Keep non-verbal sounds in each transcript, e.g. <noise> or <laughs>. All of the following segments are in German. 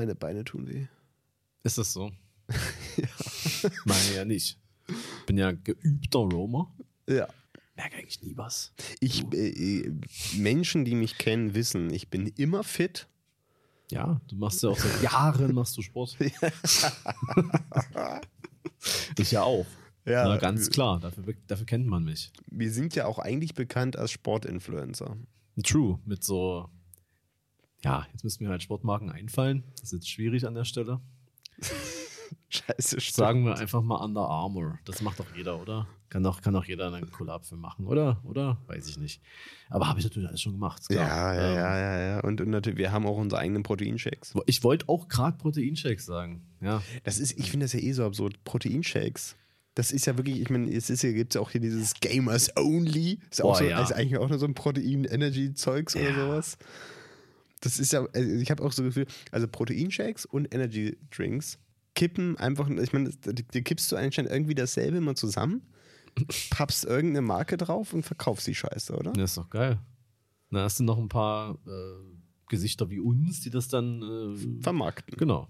meine Beine tun weh. Ist das so? <laughs> Meine ja nicht. Bin ja geübter Roamer. Ja. Merke eigentlich nie was. Ich, äh, äh, Menschen, die mich kennen, wissen, ich bin immer fit. Ja, du machst ja auch seit Jahren machst du Sport. <laughs> ich ja auch. Ja. Na, ganz klar, dafür, dafür kennt man mich. Wir sind ja auch eigentlich bekannt als Sportinfluencer. True, mit so, ja, jetzt müssten mir halt Sportmarken einfallen. Das ist jetzt schwierig an der Stelle. <laughs> Scheiße, stimmt. Sagen wir einfach mal Under Armour. Das macht doch jeder, oder? Kann doch, kann doch jeder einen Collab für machen, oder? Oder? Weiß ich nicht. Aber habe ich natürlich alles schon gemacht. Ja, klar. ja, Ähm, ja, ja, ja. Und, und natürlich, wir haben auch unsere eigenen Proteinshakes. Ich wollte auch gerade Proteinshakes sagen. Ja. Das ist, ich finde das ja eh so absurd. Proteinshakes. Das ist ja wirklich, ich meine, es ist ja, gibt ja auch hier dieses Gamers Only. Ist ja auch Boah, so, ja. ist eigentlich auch nur so ein Protein-Energy-Zeugs oder Ja. sowas. Das ist ja, also ich habe auch so das Gefühl, also Proteinshakes und Energy Drinks kippen einfach, ich meine, die, die kippst du anscheinend irgendwie dasselbe immer zusammen, <laughs> pappst irgendeine Marke drauf und verkaufst die Scheiße, oder? Das ist doch geil. Da hast du noch ein paar äh, Gesichter wie uns, die das dann. Äh, Vermarkten. genau.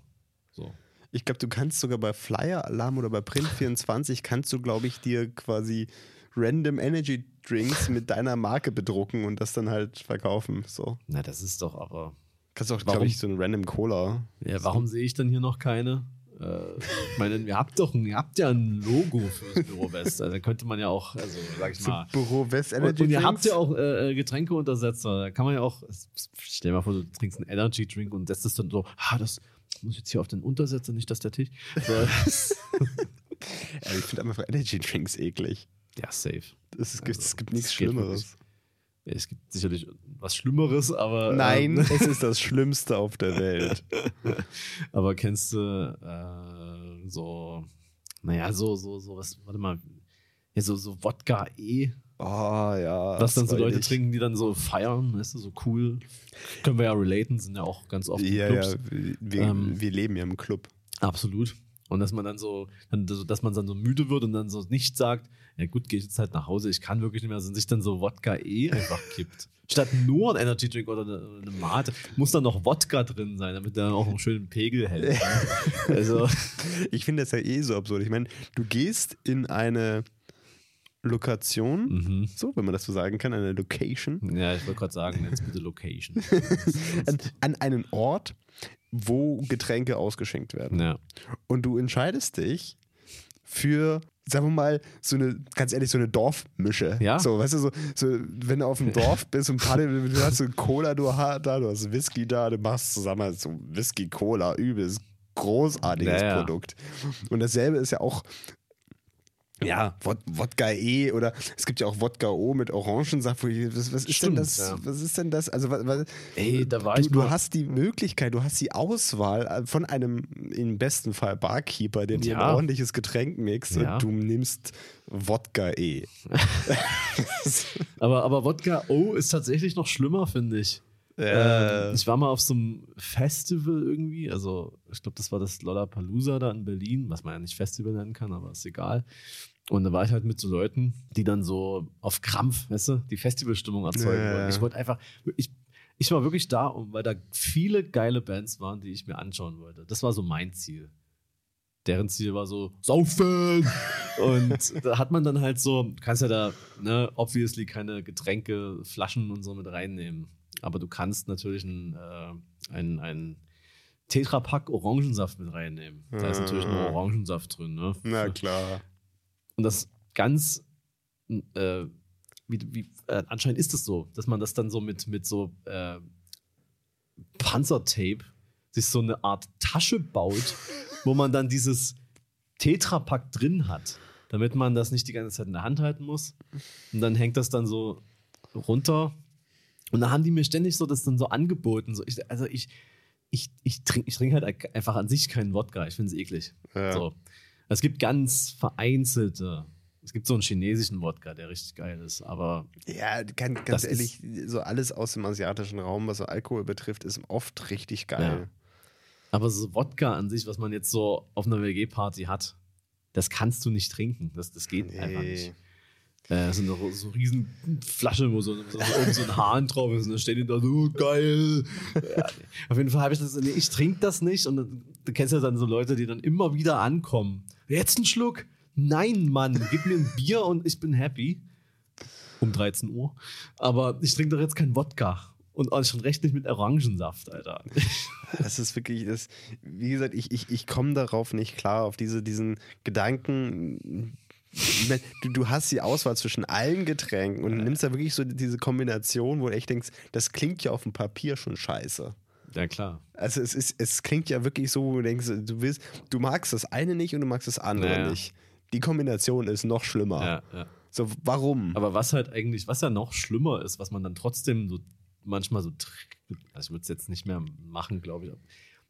So. Ich glaube, du kannst sogar bei Flyer Alarm oder bei Print24 kannst du, glaube ich, dir quasi random Energy Drinks mit deiner Marke bedrucken und das dann halt verkaufen. So. Na, das ist doch aber. Kannst auch, Warum? glaube ich, so ein random Cola. Ja, warum sehe ich dann hier noch keine? Äh, ich meine, ihr habt doch ein, ihr habt ja ein Logo fürs Büro West. Also da könnte man ja auch, also sag ich So mal. Büro West Und, Energy und ihr Drinks. habt ja auch äh, Getränkeuntersetzer. Da kann man ja auch, stell dir mal vor, du trinkst einen Energy Drink und setzt es dann so, ah, das muss jetzt hier auf den Untersetzer, nicht dass der Tisch. <laughs> So, ich finde einfach Energy Drinks eklig. Ja, safe. Es, ist, es gibt nichts es Schlimmeres. Es gibt sicherlich was Schlimmeres, aber. Nein, Ähm, <laughs> es ist das Schlimmste auf der Welt. <laughs> aber kennst du äh, so, naja, so, so, so, was, warte mal, ja, so, so Wodka E, Oh ja. was dann so Leute freudig. trinken, die dann so feiern, weißt du, so cool. Können wir ja relaten, sind ja auch ganz oft in Ja, Clubs. ja, wir, Ähm, wir leben ja im Club. Absolut. Und dass man dann so, dass man dann so müde wird und dann so nicht sagt, ja gut, gehe ich jetzt halt nach Hause, ich kann wirklich nicht mehr, sondern sich dann so Wodka eh <laughs> einfach kippt. Statt nur ein Energy Drink oder eine, eine Mate, muss dann noch Wodka drin sein, damit der auch einen schönen Pegel hält. ne? <laughs> also, Ich finde das ja eh so absurd. Ich meine, du gehst in eine Lokation, mhm. so, wenn man das so sagen kann, eine Location, ja, ich wollte gerade sagen, jetzt bitte Location. <laughs> an, an einen Ort, wo Getränke ausgeschenkt werden. ja. Und du entscheidest dich für, sagen wir mal, so eine, ganz ehrlich, so eine Dorfmische. Ja. So, weißt du, so, so wenn du auf dem Dorf bist und Party, <laughs> du hast so Cola du hast da, du hast Whisky da, du machst zusammen so Whisky, Cola, übelst großartiges Ja, ja. Produkt. Und dasselbe ist ja auch ja, Wod Wodka E oder es gibt ja auch Wodka O mit Orangensaft. Was, was ist Stimmt, denn das? ja. Was ist denn das? Also, was, was, Ey, da war du, ich du mal- hast die Möglichkeit, du hast die Auswahl äh, von einem im besten Fall Barkeeper, der dir Ja. ein ordentliches Getränk mixt Ja. und du nimmst Wodka E. <laughs> Aber, aber Wodka O ist tatsächlich noch schlimmer, finde ich. Ähm, ich war mal auf so einem Festival irgendwie, also ich glaube, das war das Lollapalooza da in Berlin, was man ja nicht Festival nennen kann, aber ist egal. Und da war ich halt mit so Leuten, die dann so auf Krampf, weißt du, die Festivalstimmung erzeugen Ja, wollten. Ich wollte einfach, ich, ich war wirklich da, weil da viele geile Bands waren, die ich mir anschauen wollte. Das war so mein Ziel. Deren Ziel war so, saufen! <laughs> Und da hat man dann halt so, du kannst ja da, ne, obviously keine Getränke, Flaschen und so mit reinnehmen. Aber du kannst natürlich einen, äh, einen, einen Tetrapack Orangensaft mit reinnehmen. Da ist natürlich nur Ah. Orangensaft drin, ne? Na klar. Und das ganz, äh, wie, wie, äh, anscheinend ist es so, dass man das dann so mit, mit so äh, Panzertape sich so eine Art Tasche baut, <laughs> wo man dann dieses Tetrapack drin hat, damit man das nicht die ganze Zeit in der Hand halten muss. Und dann hängt das dann so runter. Und da haben die mir ständig so das dann so angeboten. So ich, also ich, ich, ich trinke ich trink halt einfach an sich keinen Wodka. Ich finde es eklig. Ja. So. Es gibt ganz vereinzelte. Es gibt so einen chinesischen Wodka, der richtig geil ist, aber Ja, ganz, ganz ehrlich, so alles aus dem asiatischen Raum, was so Alkohol betrifft, ist oft richtig geil. Aber so Wodka an sich, was man jetzt so auf einer WG-Party hat, das kannst du nicht trinken. Das, das geht einfach nicht. Äh, so eine so riesen Flasche, wo so, so, so, so ein Hahn drauf ist und dann steht die da so, geil. Ja, auf jeden Fall habe ich das, nee, ich trinke das nicht und dann, du kennst ja dann so Leute, die dann immer wieder ankommen. Jetzt ein Schluck? Nein, Mann, gib mir ein Bier und ich bin happy. Um 13 Uhr. Aber ich trinke doch jetzt kein Wodka. Und auch schon recht nicht mit Orangensaft, Alter. <laughs> Das ist wirklich, das, wie gesagt, ich, ich, ich komme darauf nicht klar, auf diese, diesen Gedanken. Du, du hast die Auswahl zwischen allen Getränken und nimmst da wirklich so diese Kombination, wo du echt denkst, das klingt ja auf dem Papier schon scheiße. Ja, klar. Also es, ist, es klingt ja wirklich so, wo du denkst, du willst, du magst das eine nicht und du magst das andere Ja, ja. nicht. Die Kombination ist noch schlimmer. Ja, ja. So, warum? Aber was halt eigentlich, was ja noch schlimmer ist, was man dann trotzdem so manchmal so, also ich würde es jetzt nicht mehr machen, glaube ich,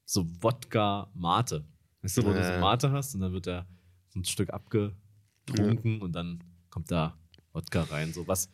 so Wodka-Mate. Weißt du, wo du Ja. so Mate hast und dann wird da so ein Stück abgetrunken und dann kommt da Wodka rein, so was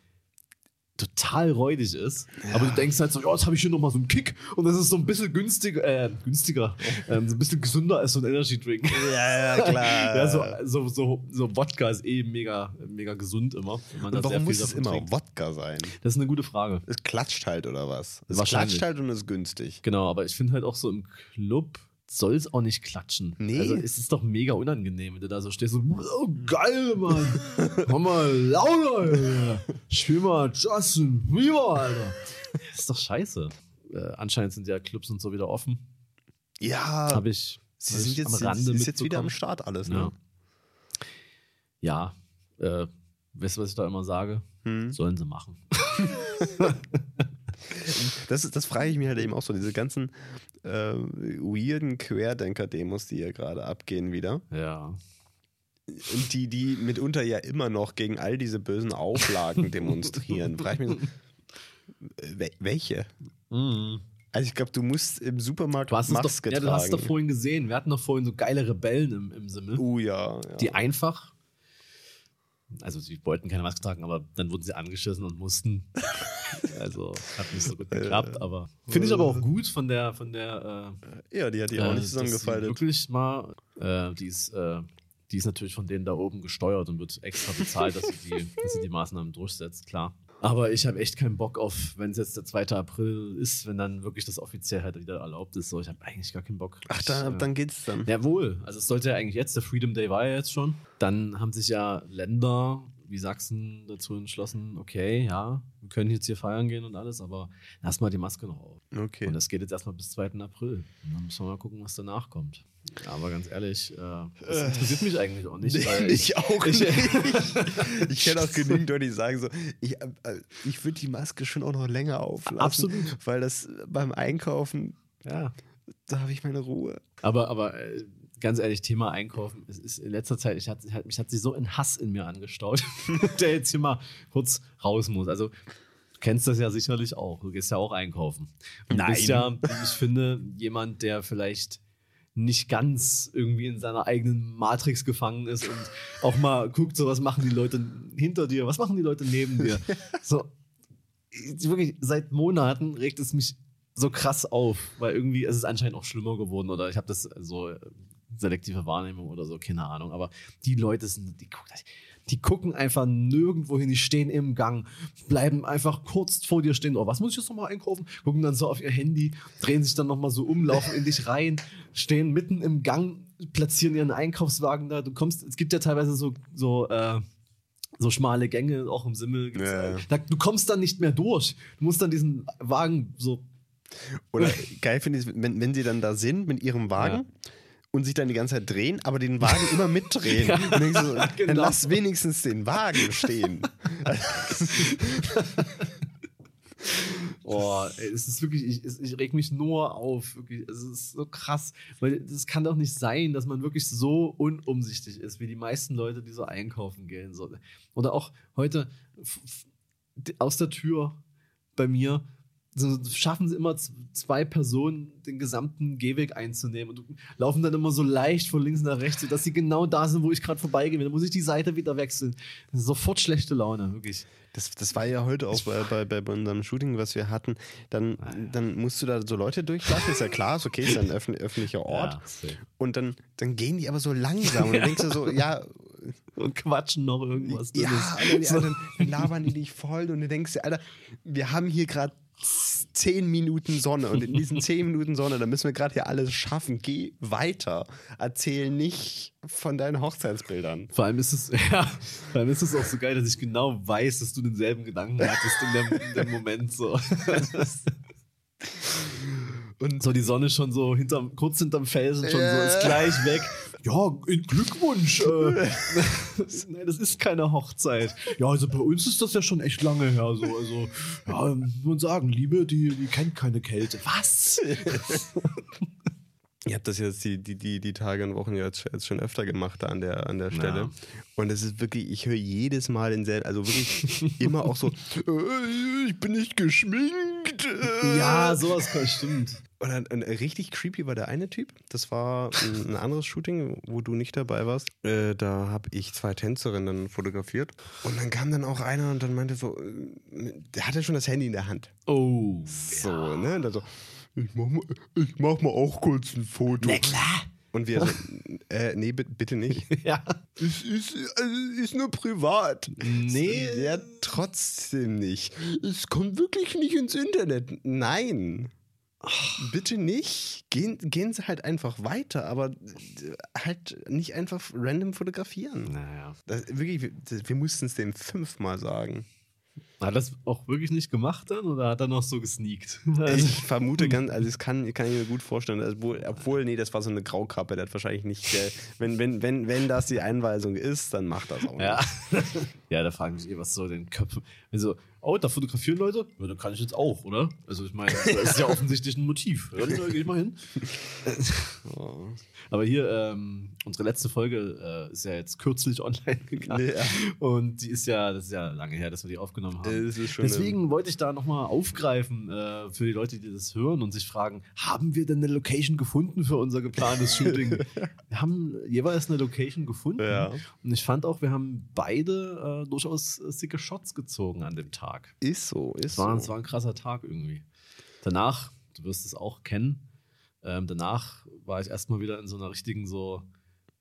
total räudig ist. Aber du denkst halt so, ja, jetzt habe ich hier nochmal so einen Kick und das ist so ein bisschen günstiger, äh, günstiger, <laughs> ähm, so ein bisschen gesünder als so ein Energy Drink. ja, ja, klar. <laughs> Ja, so, so, so, so Wodka ist eh mega, mega gesund immer. warum muss es immer trinkt. Wodka sein? Das ist eine gute Frage. Es klatscht halt oder was? Es klatscht halt und ist günstig. Genau, aber ich finde halt auch so im Club soll es auch nicht klatschen. Nee. Also es ist doch mega unangenehm, wenn du da so stehst so, oh, geil, Mann. <laughs> Komm mal lauter. Spiel mal Justin Bieber, Alter. <laughs> Ist doch scheiße. Äh, anscheinend sind ja Clubs und so wieder offen. Ja, Habe ich, sie hab sind ich jetzt, am Rande ist jetzt wieder am. Start alles, Ja. ne? Ja, äh, weißt du, was ich da immer sage? Hm. Sollen sie machen. <laughs> <laughs> Das, das frage ich mich halt eben auch so, diese ganzen äh, weirden Querdenker-Demos, die hier gerade abgehen wieder. Ja. Und die, die mitunter ja immer noch gegen all diese bösen Auflagen <laughs> demonstrieren. Frage ich mich so, äh, wel- welche? Mhm. Also ich glaube, du musst im Supermarkt Du hast, Maske doch, ja, du hast doch vorhin gesehen, wir hatten doch vorhin so geile Rebellen im, im Simmel, Oh ja, ja. die einfach, also sie wollten keine Maske tragen, aber dann wurden sie angeschissen und mussten. <laughs> <laughs> also hat nicht so gut geklappt, aber finde ich aber auch gut von der, von der ja, die hat äh, die auch äh, nicht sie zusammengefaltet. Wirklich mal, äh, die ist, äh, die ist natürlich von denen da oben gesteuert und wird extra bezahlt, dass sie die, dass sie die Maßnahmen durchsetzt, klar. Aber ich habe echt keinen Bock auf, wenn es jetzt der 2. April ist, wenn dann wirklich das offiziell halt wieder erlaubt ist. So, ich habe eigentlich gar keinen Bock. Ach, ich, da, äh, dann geht's dann. Jawohl, also es sollte ja eigentlich jetzt, der Freedom Day war ja jetzt schon. Dann haben sich ja Länder wie Sachsen dazu entschlossen, okay, ja, wir können jetzt hier feiern gehen und alles, aber lass mal die Maske noch auf. Okay. Und das geht jetzt erstmal bis 2. April. Und dann müssen wir mal gucken, was danach kommt. Ja, aber ganz ehrlich, äh, das interessiert mich eigentlich auch nicht. weil ich, auch ich- nicht. <laughs> ich kenne auch genügend Leute, die sagen so, ich, äh, ich würde die Maske schon auch noch länger auflassen. Absolut. Weil das beim Einkaufen, ja. da habe ich meine Ruhe. Aber, aber äh, ganz ehrlich, Thema Einkaufen, es ist in letzter Zeit, ich hat, hat, mich hat sich so ein Hass in mir angestaut, <laughs> der jetzt hier mal kurz raus muss. Also, du kennst das ja sicherlich auch. Du gehst ja auch einkaufen. Und Du bist Nein. ja, ich finde, jemand, der vielleicht nicht ganz irgendwie in seiner eigenen Matrix gefangen ist und auch mal guckt, so was machen die Leute hinter dir, was machen die Leute neben dir. So, ich- wirklich, seit Monaten regt es mich so krass auf, weil irgendwie ist es anscheinend auch schlimmer geworden oder ich habe das so selektive Wahrnehmung oder so, keine Ahnung. Aber die Leute sind, die gucken, die gucken einfach nirgendwo hin, die stehen im Gang, bleiben einfach kurz vor dir stehen. Oh, was muss ich jetzt nochmal einkaufen? Gucken dann so auf ihr Handy, drehen sich dann nochmal so um, laufen in dich rein, stehen mitten im Gang, platzieren ihren Einkaufswagen da. Du kommst, es gibt ja teilweise so, so, äh, so schmale Gänge, auch im Simmel. gibt's Ja. da. Du kommst dann nicht mehr durch. Du musst dann diesen Wagen so. Oder geil finde ich, wenn, wenn sie dann da sind mit ihrem Wagen und sich dann die ganze Zeit drehen, aber den Wagen immer mitdrehen. <laughs> Ja, so, <laughs> Dann genau. lass wenigstens den Wagen stehen. <laughs> Oh, ey, es ist wirklich, ich, ich reg mich nur auf. Wirklich. Es ist so krass. Weil das kann doch nicht sein, dass man wirklich so unumsichtig ist, wie die meisten Leute, die so einkaufen gehen. So. Oder auch heute aus der Tür bei mir so, schaffen sie immer zwei Personen den gesamten Gehweg einzunehmen und laufen dann immer so leicht von links nach rechts, sodass sie genau da sind, wo ich gerade vorbeigehe. Dann muss ich die Seite wieder wechseln. Das ist sofort schlechte Laune, wirklich. Das, das war ja heute auch bei, bei, bei unserem Shooting, was wir hatten. Dann, Ah, dann musst du da so Leute durchlassen, ist ja klar, ist okay, ist ja ein öffn öffentlicher Ort. Ja. Und dann, dann gehen die aber so langsam. Und dann denkst du so, ja, und quatschen noch irgendwas. Ja. Alter, die anderen dann labern die dich voll und du denkst dir, Alter, wir haben hier gerade zehn Minuten Sonne und in diesen zehn Minuten Sonne, da müssen wir gerade hier alles schaffen. Geh weiter. Erzähl nicht von deinen Hochzeitsbildern. Vor allem ist es, <laughs> ja, vor allem ist es auch so geil, dass ich genau weiß, dass du denselben Gedanken hattest in dem, in dem Moment so. <laughs> Und so die Sonne schon so hinterm, kurz hinterm Felsen schon so ist gleich weg. Ja, Glückwunsch. Äh, <laughs> Nein, das ist keine Hochzeit. Ja, also bei uns ist das ja schon echt lange her. So. Also, ja, muss man sagen, Liebe, die, die kennt keine Kälte. Was? <laughs> Ihr habt das jetzt die, die, die, die Tage und Wochen jetzt, jetzt schon öfter gemacht da an der, an der Stelle. Ja. Und es ist wirklich, ich höre jedes Mal denselben, also wirklich <laughs> immer auch so, äh, ich bin nicht geschminkt. äh. Ja, sowas stimmt. Und, dann, und richtig creepy war der eine Typ. Das war ein, ein anderes Shooting, wo du nicht dabei warst. Äh, da habe ich zwei Tänzerinnen fotografiert. Und dann kam dann auch einer und dann meinte so, äh, der hatte schon das Handy in der Hand. Oh. So, ne? Und dann so, ich mach, mal, ich mach mal auch kurz ein Foto. klar. Und wir so, äh, nee, bi- bitte nicht. <laughs> Ja. Es ist, also, ist nur privat. Nee. Ja, trotzdem nicht. Es kommt wirklich nicht ins Internet. Nein. Bitte nicht. Gehen, gehen Sie halt einfach weiter, aber äh, halt nicht einfach random fotografieren. Naja. Das, wirklich, wir, wir mussten es dem fünfmal sagen. Hat das auch wirklich nicht gemacht dann oder hat er noch so gesneakt? <laughs> Ich vermute <laughs> ganz, also das kann, kann ich mir gut vorstellen, also, obwohl, obwohl, nee, das war so eine Graukappe, der hat wahrscheinlich nicht, äh, wenn, wenn, wenn, wenn das die Einweisung ist, dann macht das auch nicht. Ja. <laughs> ja, da fragen sich eh, was so den Köpfen. Also, oh, da fotografieren Leute? Ja, dann kann ich jetzt auch, oder? Also, ich meine, <laughs> das ist ja offensichtlich ein Motiv. Ja, dann gehe ich mal hin. Oh. Aber hier, ähm, unsere letzte Folge äh, ist ja jetzt kürzlich <laughs> online gegangen. Ja. Und die ist ja, das ist ja lange her, dass wir die aufgenommen haben. Deswegen wollte ich da nochmal aufgreifen äh, für die Leute, die das hören und sich fragen, haben wir denn eine Location gefunden für unser geplantes Shooting? <laughs> wir haben jeweils eine Location gefunden. Ja. Und ich fand auch, wir haben beide äh, durchaus äh, sicke Shots gezogen an dem Tag. Ist so, ist Es war, es so. war ein krasser Tag irgendwie. Danach, du wirst es auch kennen, ähm, danach war ich erstmal wieder in so einer richtigen so,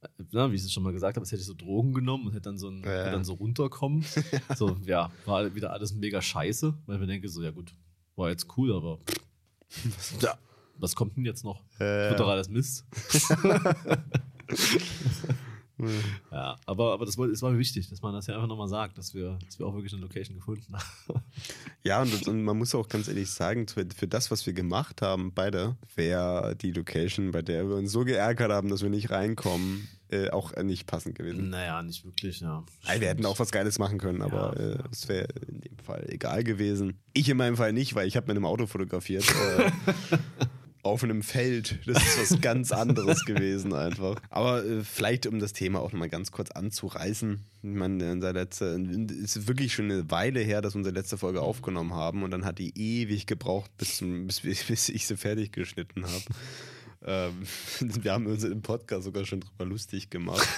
äh, na, wie ich es schon mal gesagt habe, als hätte ich so Drogen genommen und hätte dann so, ein, Ja, dann so runterkommen. <laughs> so, ja, war wieder alles mega scheiße, weil wir denken so, ja gut, war jetzt cool, aber ja, was kommt denn jetzt noch? Äh, Wird doch alles Mist. <laughs> ja, aber, aber das, war- es war mir wichtig, dass man das ja einfach nochmal sagt, dass wir, dass wir auch wirklich eine Location gefunden haben. Ja, und, das- und man muss auch ganz ehrlich sagen, für, für das, was wir gemacht haben, beide, wäre die Location, bei der wir uns so geärgert haben, dass wir nicht reinkommen, äh, auch nicht passend gewesen. Naja, nicht wirklich, ja. Nein, wir hätten auch was Geiles machen können, aber Ja. äh, es wäre in dem Fall egal gewesen. Ich in meinem Fall nicht, weil ich habe mit einem Auto fotografiert. Äh, <laughs> auf einem Feld. Das ist was ganz anderes gewesen einfach. <laughs> Aber äh, vielleicht, um das Thema auch nochmal ganz kurz anzureißen. Ich meine, unser letzte, es ist wirklich schon eine Weile her, dass wir unsere letzte Folge aufgenommen haben und dann hat die ewig gebraucht, bis, zum, bis, bis ich sie fertig geschnitten habe. <laughs> ähm, <laughs> wir haben uns im Podcast sogar schon drüber lustig gemacht.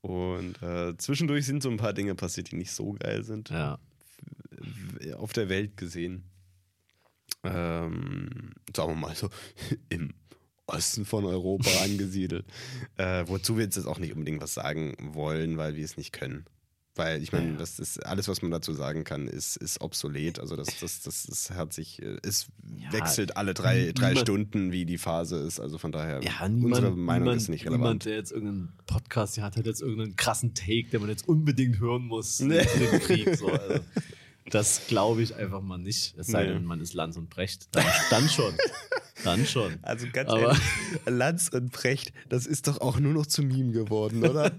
Und äh, zwischendurch sind so ein paar Dinge passiert, die nicht so geil sind. Ja. Auf der Welt gesehen. Ähm, sagen wir mal so, <laughs> im Osten von Europa <laughs> angesiedelt. Äh, wozu wir jetzt auch nicht unbedingt was sagen wollen, weil wir es nicht können. Weil ich meine, das ist alles, was man dazu sagen kann, ist, ist obsolet. Also das, das, das, das hat sich, äh, es Ja, wechselt alle drei, drei niemand- Stunden, wie die Phase ist. Also von daher, Ja, niemand, unsere Meinung niemand, ist nicht Niemand, relevant. der jetzt irgendeinen Podcast hier hat, hat jetzt irgendeinen krassen Take, den man jetzt unbedingt hören muss Nee. Krieg. So, also, <laughs> das glaube ich einfach mal nicht. Es sei Nee. denn, man ist Lanz und Brecht. Dann, dann schon. Dann schon. Also ganz Aber- ehrlich, Lanz und Brecht, das ist doch auch nur noch zu Meme geworden, oder?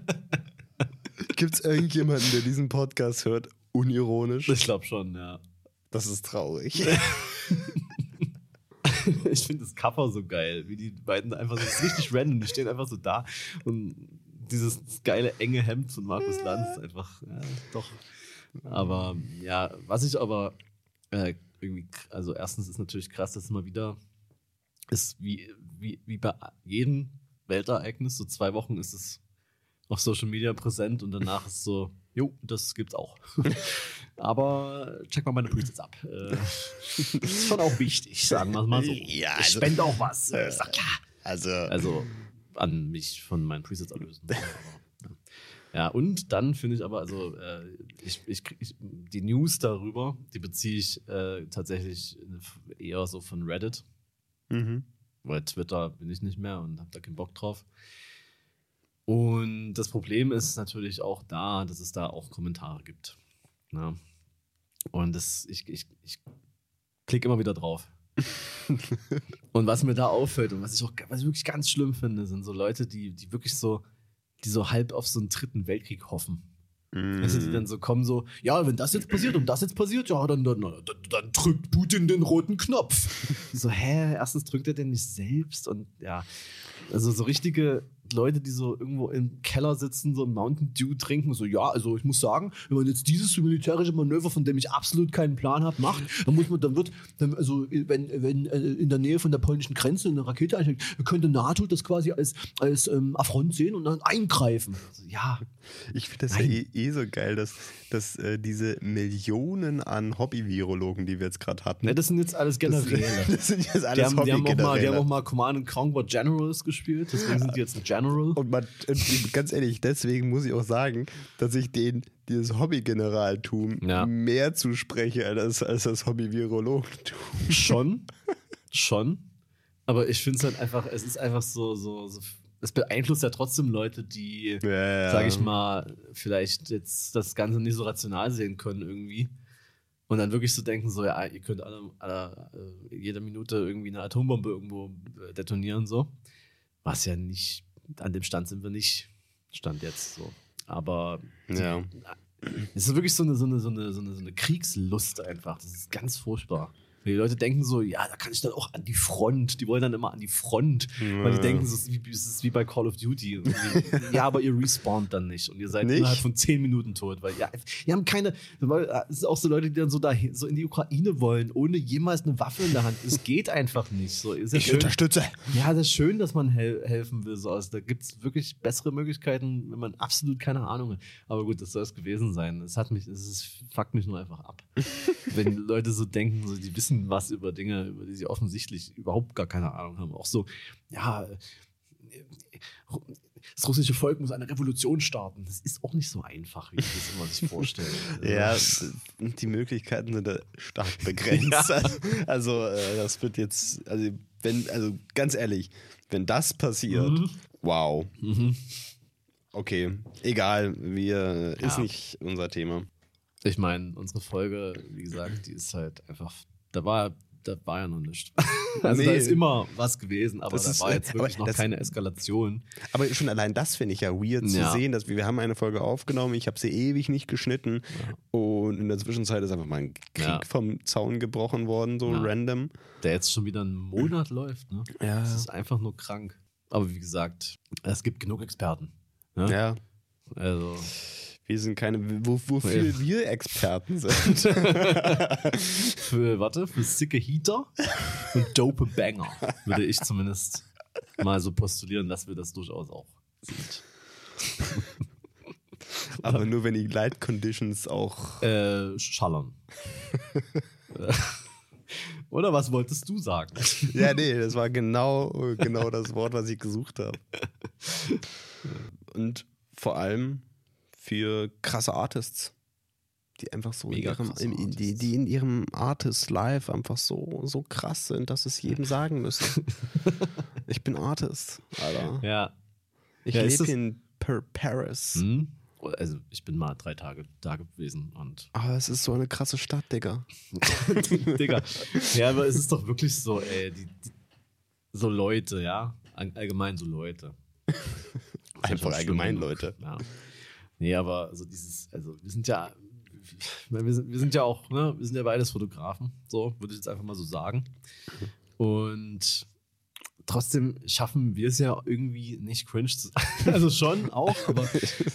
<laughs> Gibt es irgendjemanden, der diesen Podcast hört, unironisch? Ich glaube schon, ja. Das ist traurig. <laughs> Ich finde das Cover so geil, wie die beiden einfach so, das ist richtig random, die stehen einfach so da und dieses geile enge Hemd von Markus Lanz einfach, ja, doch. Aber ja, was ich aber äh, irgendwie, also erstens ist natürlich krass, dass immer wieder ist, wie, wie, wie bei jedem Weltereignis, so zwei Wochen ist es auf Social Media präsent und danach ist so, jo, das gibt's auch. <laughs> Aber check mal meine Presets ab. Äh, <laughs> das ist schon auch wichtig, sagen wir es mal so. Ja, ich also- spende auch was. Ist doch klar. Also, Also an mich von meinen Presets erlösen. <laughs> Ja. Ja, und dann finde ich aber, also äh, ich, ich, ich, die News darüber, die beziehe ich äh, tatsächlich eher so von Reddit, Mhm. weil Twitter bin ich nicht mehr und habe da keinen Bock drauf. Und das Problem ist natürlich auch da, dass es da auch Kommentare gibt. Ne? Und das, ich, ich, ich klicke immer wieder drauf. <laughs> und was mir da auffällt und was ich auch was ich wirklich ganz schlimm finde, sind so Leute, die, die wirklich so, die so halb auf so einen dritten Weltkrieg hoffen. Weißt du, die dann so kommen, so, ja, wenn das jetzt passiert und das jetzt passiert, ja, dann, dann, dann, dann drückt Putin den roten Knopf. <laughs> so, hä, erstens drückt er den nicht selbst und ja, also so richtige Leute, die so irgendwo im Keller sitzen, so Mountain Dew trinken, so, ja, also ich muss sagen, wenn man jetzt dieses militärische Manöver, von dem ich absolut keinen Plan habe, macht, dann muss man, dann wird, dann, also wenn, wenn äh, in der Nähe von der polnischen Grenze eine Rakete einschlägt, könnte NATO das quasi als, als ähm, Affront sehen und dann eingreifen. Also, ja, Ich finde das Nein. ja eh, eh so geil, dass, dass äh, diese Millionen an Hobby-Virologen, die wir jetzt gerade hatten, ne, das sind jetzt alles das, Generäle. <laughs> das sind jetzt Die alles haben, die, haben auch mal, die haben auch mal Command and Conquer Generals gespielt, deswegen sind die jetzt ein General. Und man, ganz ehrlich, deswegen muss ich auch sagen, dass ich denen dieses Hobby-Generaltum Ja. mehr zuspreche als, als das Hobby-Virologentum. Schon, <laughs> schon. Aber ich finde es halt einfach, es ist einfach so, so, so, es beeinflusst ja trotzdem Leute, die, Ja, sag ich mal, vielleicht jetzt das Ganze nicht so rational sehen können irgendwie. Und dann wirklich so denken, so, ja, ihr könnt alle, alle äh, jede Minute irgendwie eine Atombombe irgendwo äh, detonieren, so. Was ja nicht, an dem Stand sind wir nicht, Stand jetzt so. Aber Ja. es ist wirklich so eine, so, eine, so, eine, so, eine, so eine Kriegslust einfach. Das ist ganz furchtbar. Die Leute denken so, ja, da kann ich dann auch an die Front. Die wollen dann immer an die Front, weil die Ja. denken, es ist, wie, es ist wie bei Call of Duty. <laughs> Ja, aber ihr respawnt dann nicht und ihr seid Nicht? innerhalb von zehn Minuten tot, weil ja, die haben keine. äh, Es sind auch so Leute, die dann so dahin, so in die Ukraine wollen, ohne jemals eine Waffe in der Hand. Es geht einfach nicht. So, ist ja Ich unterstütze. ja, das ist schön, dass man hel helfen will. So. Also, da gibt es wirklich bessere Möglichkeiten, wenn man absolut keine Ahnung hat. Aber gut, das soll es gewesen sein. Es hat mich, es fuckt mich nur einfach ab. <laughs> wenn Leute so denken, so, die wissen was über Dinge, über die sie offensichtlich überhaupt gar keine Ahnung haben. Auch so, ja, äh, das russische Volk muss eine Revolution starten. Das ist auch nicht so einfach, wie ich das immer sich vorstelle. <laughs> Ja, die Möglichkeiten sind da stark <laughs> begrenzt. <laughs> Also, äh, das wird jetzt, also, wenn, also ganz ehrlich, wenn das passiert, Mhm. wow. Mhm. Okay, egal, wir ist Ja. nicht unser Thema. Ich meine, unsere Folge, wie gesagt, die ist halt einfach, da war, da war ja noch nichts. <laughs> Also da Nee. ist immer was gewesen, aber Das da ist- war jetzt wirklich noch das- keine Eskalation. Aber schon allein das finde ich ja weird Ja. zu sehen, dass wir, wir haben eine Folge aufgenommen, ich habe sie ewig nicht geschnitten und in der Zwischenzeit ist einfach mal ein Krieg Ja. vom Zaun gebrochen worden, so Ja. random. Der jetzt schon wieder einen Monat läuft, ne? Ja. Das ist einfach nur krank. Aber wie gesagt, es gibt genug Experten. Ne? Ja, Also, wir sind keine, wo, wofür Ja. wir Experten sind. <laughs> für, warte, für sicke Heater und dope Banger würde ich zumindest mal so postulieren, dass wir das durchaus auch sind. Aber nur wenn die Light Conditions auch. Äh, schallern. <laughs> Oder was wolltest du sagen? Ja, nee, das war genau, genau das Wort, was ich gesucht habe. Und vor allem für krasse Artists, die einfach so in Mega ihrem, in, in- die, die in ihrem Artist Life einfach so, so krass sind, dass es jedem <laughs> sagen müssen. ich bin Artist, Alter. Ja. Ich Ja, lebe in per Paris. Hm? Also, ich bin mal drei Tage da gewesen und. Aber es ist so eine krasse Stadt, Digga. <laughs> Digga. Ja, aber es ist doch wirklich so, ey. Die, die, so Leute, ja. All- Allgemein so Leute. <laughs> Einfach allgemein. Leute. Ja. Nee, aber so dieses, also wir sind ja, wir sind, wir sind ja auch, ne, wir sind ja beides Fotografen, so, würde ich jetzt einfach mal so sagen. Und trotzdem schaffen wir es ja irgendwie nicht cringe zu sein. <laughs> Also schon auch, aber,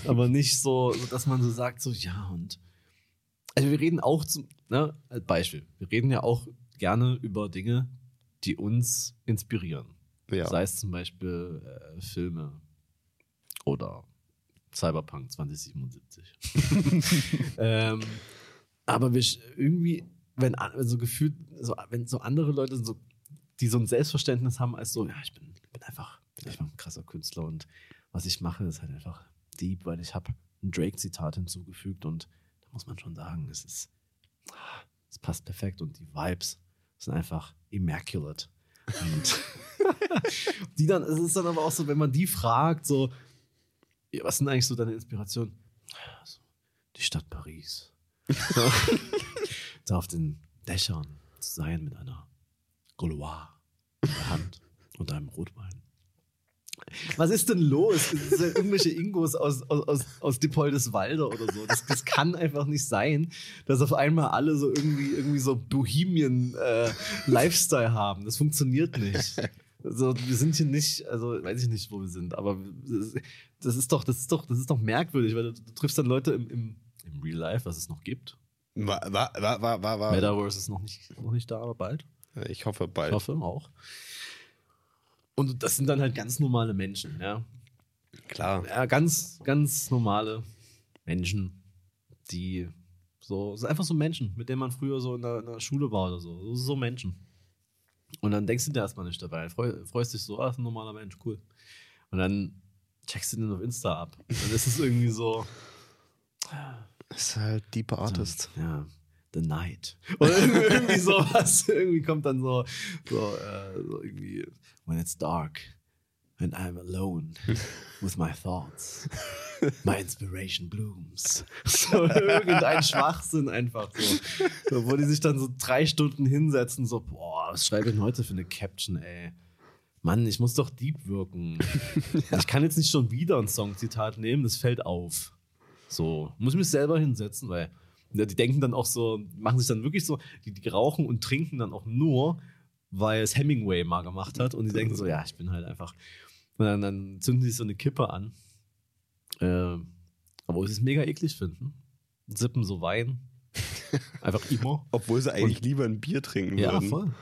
aber nicht so, so, dass man so sagt, so, ja, und also wir reden auch zum, ne, als Beispiel, wir reden ja auch gerne über Dinge, die uns inspirieren. Ja. Sei es zum Beispiel äh, Filme oder Cyberpunk 2077. <laughs> ähm, aber wir irgendwie, wenn, so gefühlt, so, wenn so andere Leute so, die so ein Selbstverständnis haben, als so, ja, ich bin, bin einfach, bin einfach ein krasser Künstler und was ich mache, ist halt einfach deep, weil ich habe ein Drake-Zitat hinzugefügt und da muss man schon sagen, es ist, es passt perfekt und die Vibes sind einfach immaculate. Und <laughs> <laughs> die dann, es ist dann aber auch so, wenn man die fragt, so, was sind eigentlich so deine Inspirationen? So, die Stadt Paris. <laughs> Da auf den Dächern zu sein mit einer Gauloise in der Hand und einem Rotwein. Was ist denn los? Das sind irgendwelche Ingos aus, aus, aus, aus Dippoldeswalde oder so. Das, das kann einfach nicht sein, dass auf einmal alle so irgendwie, irgendwie so Bohemian-Lifestyle äh, haben. Das funktioniert nicht. Also, wir sind hier nicht, also weiß ich nicht, wo wir sind, aber das ist doch, das ist doch, das ist doch merkwürdig, weil du, du triffst dann Leute im, im, im Real Life, was es noch gibt. War, war, war, war, war. Metaverse ist noch nicht, noch nicht da, aber bald. Ich hoffe bald. Ich hoffe auch. Und das sind dann halt ganz normale Menschen, ja. Klar. Ja, ganz, ganz normale Menschen, die so, so einfach so Menschen, mit denen man früher so in der, in der Schule war oder so. So, so Menschen. Und dann denkst du dir erstmal nicht dabei. Freu, freust dich so, ah, ist ein normaler Mensch, cool. Und dann checkst du den auf Insta ab. Dann ist es irgendwie so. Das ist halt Deeper Artist. Ja. The Night. Oder <laughs> irgendwie sowas. irgendwie kommt dann so, so, äh, so irgendwie, when it's dark and I'm alone with my thoughts, my inspiration blooms. <laughs> So irgendein Schwachsinn einfach so. so. Wo die sich dann so drei Stunden hinsetzen, so, boah, was schreibe ich denn heute für eine Caption, ey? Mann, ich muss doch deep wirken. <laughs> ja. Ich kann jetzt nicht schon wieder ein Songzitat nehmen, das fällt auf. So, muss ich mich selber hinsetzen, weil die denken dann auch so, machen sich dann wirklich so, die, die rauchen und trinken dann auch nur, weil es Hemingway mal gemacht hat. Und die denken so, ja, ich bin halt einfach. Und dann, dann zünden sie so eine Kippe an. Äh, obwohl sie es mega eklig finden. Sippen so Wein. <laughs> Einfach immer. Obwohl sie eigentlich und, lieber ein Bier trinken ja, würden. Ja, voll.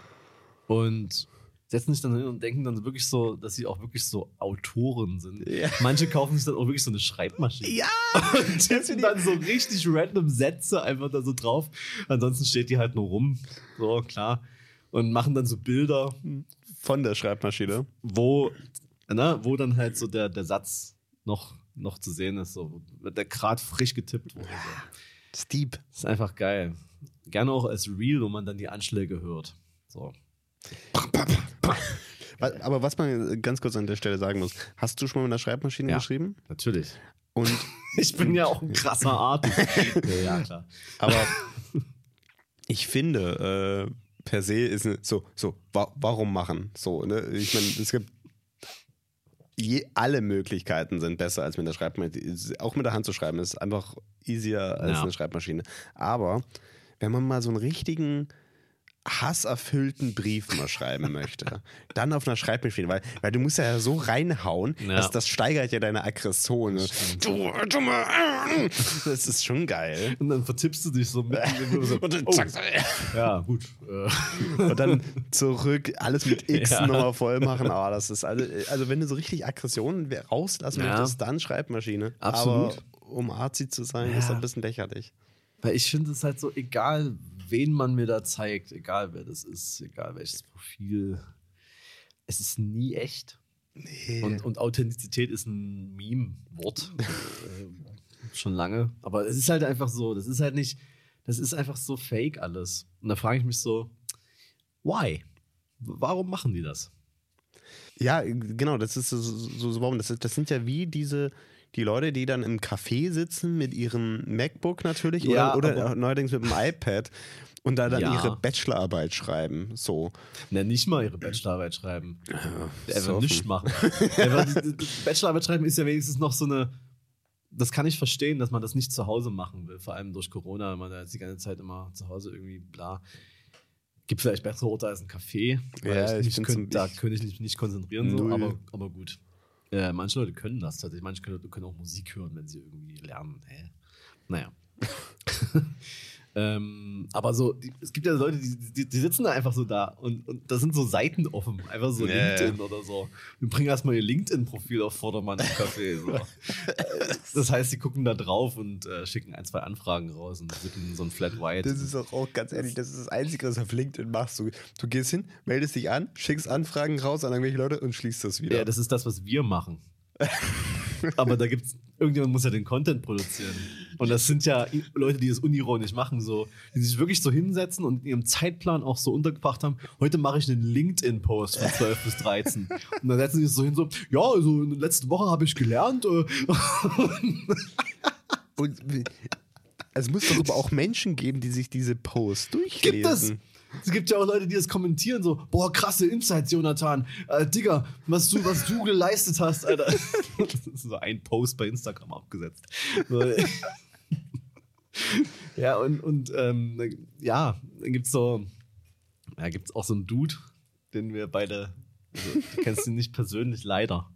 Und setzen sich dann hin und denken dann wirklich so, dass sie auch wirklich so Autoren sind. Ja. Manche kaufen sich dann auch wirklich so eine Schreibmaschine. Ja! <laughs> Und tippen dann so richtig random Sätze einfach da so drauf. Ansonsten steht die halt nur rum. So, klar. Und machen dann so Bilder. Von der Schreibmaschine. Wo, ne, wo dann halt so der, der Satz noch, noch zu sehen ist. So, der gerade frisch getippt wurde. Ja. Steep. Das ist einfach geil. Gerne auch als Real, wo man dann die Anschläge hört. So. Aber was man ganz kurz an der Stelle sagen muss, hast du schon mal mit einer Schreibmaschine ja, geschrieben? Natürlich. Und <laughs> ich bin ja auch ein krasser Artist. ja, klar. Aber ich finde, äh, per se ist eine, so, so, wa warum machen? So, ne? Ich meine, es gibt je, alle Möglichkeiten sind besser als mit der Schreibmaschine. Auch mit der Hand zu schreiben ist einfach easier als ja. eine Schreibmaschine. Aber wenn man mal so einen richtigen hasserfüllten Brief mal schreiben möchte, <laughs> dann auf einer Schreibmaschine, weil, weil du musst ja so reinhauen, ja. Das, das steigert ja deine Aggression. Du, dumme, das ist schon geil. Und dann vertippst du dich so mit. So, <laughs> und dann oh. zack. Ja, gut. Äh. Und dann zurück, alles mit X ja. nochmal voll machen. Aber das ist also, also wenn du so richtig Aggressionen rauslassen ja. möchtest, dann Schreibmaschine. Absolut. Aber um Arzi zu sein, ja. ist das ein bisschen lächerlich. Weil ich finde es halt so, egal wen man mir da zeigt, egal wer das ist, egal welches Profil, es ist nie echt. Nee. Und, und Authentizität ist ein Meme-Wort. <laughs> äh, schon lange. Aber es ist halt einfach so, das ist halt nicht, das ist einfach so fake alles. Und da frage ich mich so, why? Warum machen die das? Ja, genau, das ist so, so, warum. Das, das sind ja wie diese, die Leute, die dann im Café sitzen mit ihrem MacBook natürlich ja, oder, oder neuerdings mit dem iPad und da dann ja. ihre Bachelorarbeit schreiben. So. Na, nicht mal ihre Bachelorarbeit schreiben. Ja, Einfach nichts machen. Bachelorarbeit schreiben ist ja wenigstens noch so eine. Das kann ich verstehen, dass man das nicht zu Hause machen will, vor allem durch Corona, wenn man da jetzt die ganze Zeit immer zu Hause irgendwie bla. Gibt vielleicht bessere Orte als ein Café. Ja, ich, ich könnt, da könnte ich mich nicht konzentrieren, so, aber, aber gut. Äh, manche Leute können das tatsächlich. Manche Leute können auch Musik hören, wenn sie irgendwie lernen. Hä? Naja. <laughs> Ähm, aber so, die, es gibt ja Leute, die, die, die, sitzen da einfach so da und, und da sind so Seiten offen, einfach so yeah. LinkedIn oder so. Und bringen erstmal ihr LinkedIn-Profil auf Vordermann im Café. So. <laughs> das heißt, sie gucken da drauf und äh, schicken ein, zwei Anfragen raus und sippen so ein Flat White. Das ist auch, auch ganz ehrlich, das ist das Einzige, was du auf LinkedIn machst. Du, du gehst hin, meldest dich an, schickst Anfragen raus an irgendwelche Leute und schließt das wieder. Ja, das ist das, was wir machen. <laughs> aber da gibt es irgendjemand muss ja den Content produzieren. Und das sind ja Leute, die das unironisch machen, so, die sich wirklich so hinsetzen und in ihrem Zeitplan auch so untergebracht haben, heute mache ich einen LinkedIn-Post von 12 bis 13. Und dann setzen sie sich so hin, so, ja, also letzte Woche habe ich gelernt. Äh, Und es muss doch aber auch Menschen geben, die sich diese Posts durchlesen. Gibt es? Es gibt ja auch Leute, die das kommentieren, so, boah, krasse Insights, Jonathan. Äh, Digga, was du, was du geleistet hast, Alter. <laughs> Das ist so ein Post bei Instagram abgesetzt. So. <laughs> ja, und, und ähm, ja, dann gibt's so, ja, gibt's auch so einen Dude, den wir beide, also, du kennst ihn nicht persönlich, leider.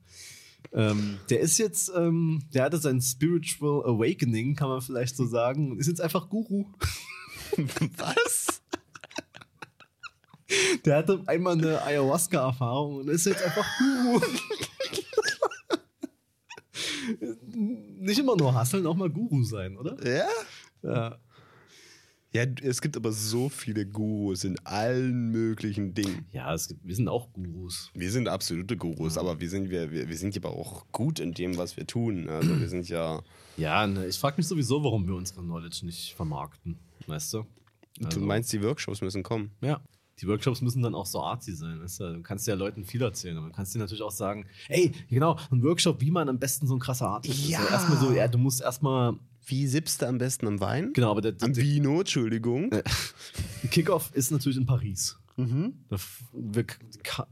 Ähm, der ist jetzt, ähm, der hatte sein Spiritual Awakening, kann man vielleicht so sagen, und ist jetzt einfach Guru. Was? Der hatte einmal eine Ayahuasca-Erfahrung und ist jetzt einfach Guru. <laughs> Nicht immer nur hasseln, auch mal Guru sein, oder? Ja? Ja. Ja, es gibt aber so viele Gurus in allen möglichen Dingen. Ja, es gibt, wir sind auch Gurus. Wir sind absolute Gurus, aber wir sind, wir, wir, wir sind aber auch gut in dem, was wir tun. Also wir sind ja. Ja, ne, ich frage mich sowieso, warum wir unsere Knowledge nicht vermarkten. Weißt du? Also, Du meinst, die Workshops müssen kommen. Ja. Die Workshops müssen dann auch so artsy sein. Weißt du? du kannst ja Leuten viel erzählen, aber du kannst dir natürlich auch sagen, ey, genau, ein Workshop, wie man am besten so ein krasser Artist ist. Ja. Also erstmal so, ja, du musst erstmal, Wie sippst du am besten am Wein? genau, aber der, der, Am Vino, Entschuldigung. der <laughs> Kickoff ist natürlich in Paris. Mhm. Wir,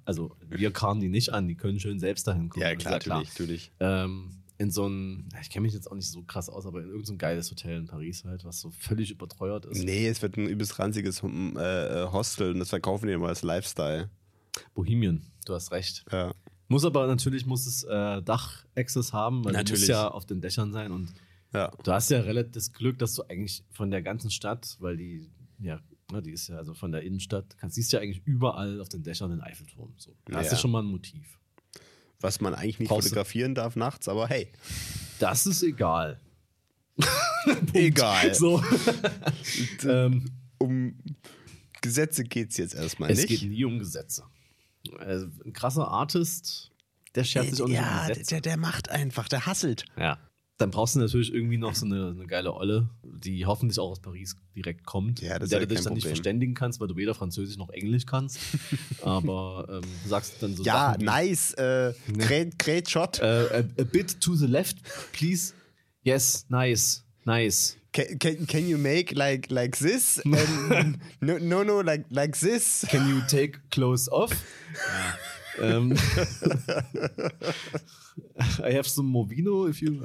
also wir karren die nicht an, die können schön selbst dahin kommen. Ja, ist klar, natürlich, natürlich. Ähm, in so ein, ja, ich kenne mich jetzt auch nicht so krass aus, aber in irgendein so geiles Hotel in Paris halt, was so völlig überteuert ist. Nee, es wird ein übelst ranziges hm, äh, äh, Hostel und das verkaufen die immer als Lifestyle. Bohemian, du hast recht. Ja. Muss aber natürlich muss es äh, Dach-Access haben, weil du Natürlich. musst ja auf den Dächern sein und ja. du hast ja relativ das Glück, dass du eigentlich von der ganzen Stadt, weil die, ja, ne, die ist ja also von der Innenstadt, kannst, siehst ja eigentlich überall auf den Dächern den Eiffelturm. So. Da hast du Ja. schon mal ein Motiv. Was man eigentlich nicht Brauchst fotografieren darf nachts, aber hey. Das ist egal. <laughs> Egal. So. <laughs> <laughs> ähm, Um Gesetze geht es jetzt erstmal es nicht. geht nie um Gesetze. Also, ein krasser Artist, der schert sich auch nicht um ja, Gesetze. der, der macht einfach, der hasselt. Ja. Dann brauchst du natürlich irgendwie noch so eine, eine geile Olle, die hoffentlich auch aus Paris direkt kommt. Ja, das der ja du dich dann nicht Problem. verständigen kannst, weil du weder Französisch noch Englisch kannst. <laughs> Aber ähm, du sagst dann so Ja, Sachen nice. Äh, great, great shot. äh, a, a bit to the left, please. Yes, nice, nice. Can, can, can you make like like this? And <laughs> no, no, no, like like this. Can you take clothes off? <laughs> ähm, <laughs> I have some Movino, if you.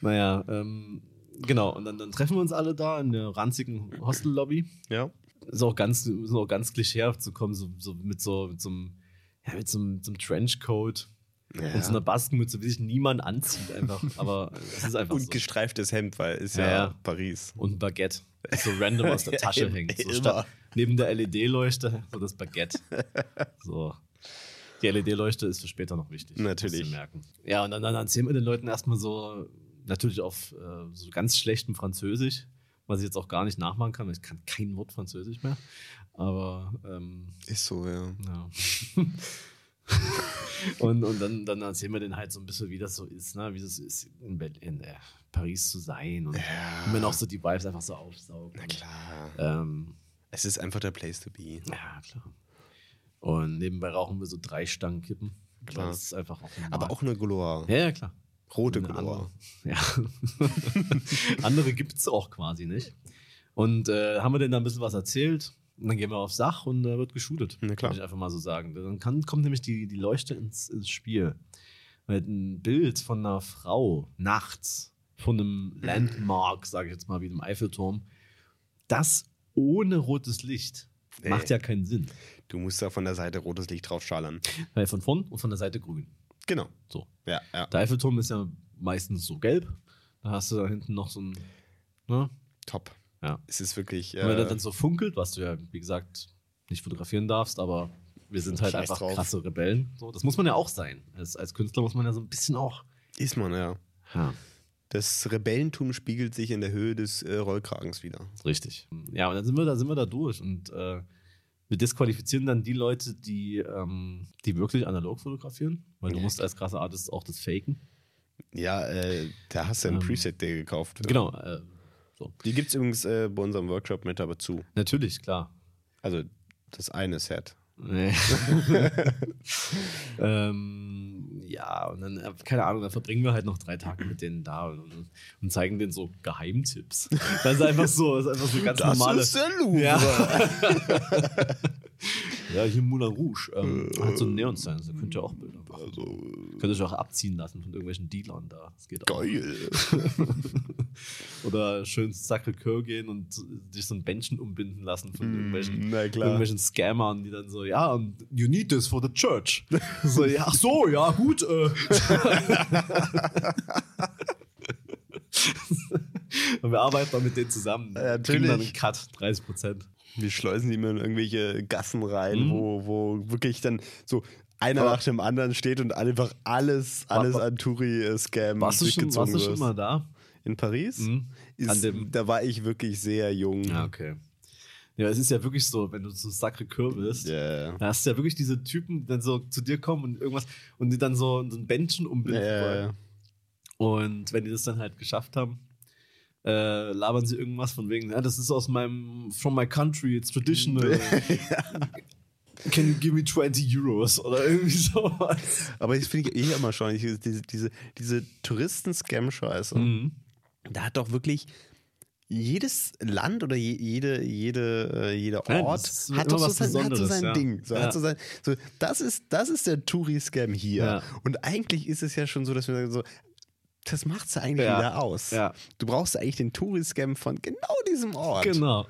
Naja, ähm, genau. Und dann, dann treffen wir uns alle da in der ranzigen Hostellobby. Ja. Ist auch ganz, ist auch ganz klischeehaft zu kommen, so, so mit so, mit so einem, ja, mit so einem, so einem Trenchcoat und so einer Baskenmütze, wie sich niemand anzieht einfach. Aber es ist einfach Und so. gestreiftes Hemd, weil ist ja, Ja, ja. Paris. Und ein Baguette, so random aus der Ja, <laughs> Tasche immer, hängt. So statt, neben der LED-Leuchte, so das Baguette. So. Die LED-Leuchte ist für später noch wichtig. Natürlich. merken. Ja, und dann, dann erzählen wir den Leuten erstmal so, natürlich auf äh, so ganz schlechtem Französisch, was ich jetzt auch gar nicht nachmachen kann, weil ich kann kein Wort Französisch mehr. Aber ähm, Ist so, ja. ja. <laughs> und und dann, dann erzählen wir denen halt so ein bisschen, wie das so ist, ne? wie das ist, in, Berlin, in äh, Paris zu sein und Ja. wie man auch so die Vibes einfach so aufsaugt. Na klar. Ähm, Es ist einfach der Place to be. ja, klar. Und nebenbei rauchen wir so drei Stangen Kippen. Klar. Das ist einfach auch. Aber auch eine Goloa. Ja, ja, klar. Rote Goloa. andere. Ja. <laughs> andere gibt es auch quasi nicht. Und äh, haben wir denn da ein bisschen was erzählt? Und dann gehen wir aufs Dach und da wird geshootet. Na klar. Würde ich einfach mal so sagen. Dann kann, kommt nämlich die, die Leuchte ins, ins Spiel. Weil ein Bild von einer Frau nachts von einem Landmark, sage ich jetzt mal, wie dem Eiffelturm, das ohne rotes Licht Nee. macht ja keinen Sinn. Du musst da von der Seite rotes Licht drauf schallern. Weil von vorn und von der Seite grün. Genau. So. Ja, ja. Der Eiffelturm ist ja meistens so gelb. Da hast du da hinten noch so ein. Ne? Top. Ja. Es ist wirklich. Und wenn er Äh, dann so funkelt, was du ja, wie gesagt, nicht fotografieren darfst, aber wir sind halt Scheiß einfach drauf. krasse Rebellen. So, das muss man ja auch sein. Als, als Künstler muss man ja so ein bisschen auch. ist man, ja. Ja, Das Rebellentum spiegelt sich in der Höhe des äh, Rollkragens wieder. richtig. Ja, und dann sind wir da, sind wir da durch und äh, wir disqualifizieren dann die Leute, die, ähm, die wirklich analog fotografieren, weil du Ja, musst als krasser Artist auch das faken. Ja, äh, da hast du ein Ähm, Preset dir gekauft. Genau. Äh, so. Die gibt es übrigens äh, bei unserem Workshop mit aber zu. Natürlich, klar. Also das eine Set. Nee. <laughs> <laughs> ähm, ja, und dann, äh, keine Ahnung, dann verbringen wir halt noch drei Tage mit denen da und, und zeigen denen so Geheimtipps. Das ist einfach so, das ist einfach so ganz normale. der Louvre. Ja. <laughs> ja, hier Moulin Rouge. Ähm, hat so einen Neon-Sign, da könnt ihr auch Bilder machen. Also, Könnt ihr euch auch abziehen lassen von irgendwelchen Dealern da. Das geht auch. geil. <laughs> Oder schön ins Sacré-Cœur gehen und sich so ein Bändchen umbinden lassen von irgendwelchen, na klar. irgendwelchen Scammern, die dann so, ja, you need this for the church. <laughs> so, ja, ach so, ja, gut. Äh. <laughs> und wir arbeiten dann mit denen zusammen. Ja, Kriegen dann einen natürlich. Cut, 30 Prozent. Wir schleusen die immer in irgendwelche Gassen rein, Mhm. wo, wo wirklich dann so einer nach dem anderen steht und einfach alles, alles War- an Touri-Scam Warst du schon, warst durchgezogen du schon wird. mal da? In Paris? Mhm. Ist, da war ich wirklich sehr jung. Ja, okay. Ja, es ist ja wirklich so, wenn du zu Sacré-Cœur bist, Ja. da hast du ja wirklich diese Typen, die dann so zu dir kommen und irgendwas und die dann so, so ein Bändchen umbinden Ja, wollen. Und wenn die das dann halt geschafft haben, äh, labern sie irgendwas von wegen, ja, das ist aus meinem, from my country, it's traditional. <laughs> Can you give me 20 Euros? Oder irgendwie <laughs> sowas. Aber das finde ich eh immer schon. Diese diese, diese Touristen-Scam-Scheiße. Mhm. Da hat doch wirklich jedes Land oder je, jede, jede, äh, jeder Ja, Ort ist hat doch so sein, hat so sein ja. Ding. So, Ja. hat so sein, so, das, ist, das ist der Touri-Scam hier. Ja. Und eigentlich ist es ja schon so, dass wir sagen, so, das macht es eigentlich Ja. wieder aus. Ja. Du brauchst eigentlich den Touri-Scam von genau diesem Ort. Genau.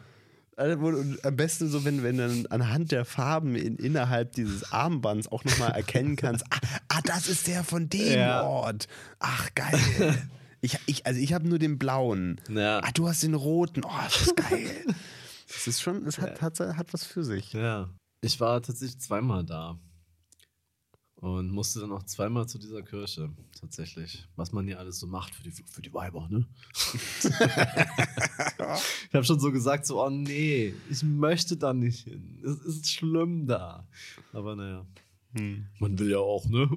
Also, am besten so, wenn, wenn du dann anhand der Farben in, innerhalb dieses Armbands auch nochmal erkennen kannst, ah, ah, das ist der von dem Ja. Ort. Ach, geil. <laughs> Ich, ich, also ich habe nur den blauen. Ja. Ah, du hast den roten. Oh, das ist geil. Das ist schon, es hat, hat, hat was für sich. Ja. Ich war tatsächlich zweimal da. Und musste dann auch zweimal zu dieser Kirche, tatsächlich. Was man hier alles so macht für die, für die Weiber, ne? <laughs> ich habe schon so gesagt, so, oh nee, ich möchte da nicht hin. Es ist schlimm da. Aber naja, Hm. man will ja auch, ne? <laughs>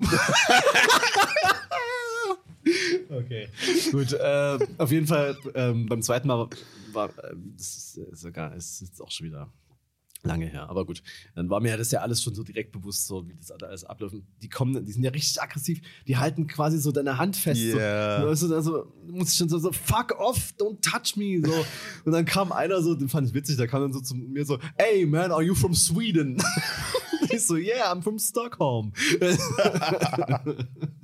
okay, gut. Äh, auf jeden Fall, ähm, beim zweiten Mal war, ähm, das ist, ist egal, es ist auch schon wieder lange her, aber gut. Dann war mir das ja alles schon so direkt bewusst, so wie das alles abläuft. Die kommen, die sind ja richtig aggressiv, die halten quasi so deine Hand fest. Ja. So, also muss ich schon so, so, fuck off, don't touch me. So. <laughs> Und dann kam einer so, den fand ich witzig, der kam dann so zu mir so, hey man, are you from Sweden? <laughs> ich so, yeah, I'm from Stockholm. <laughs>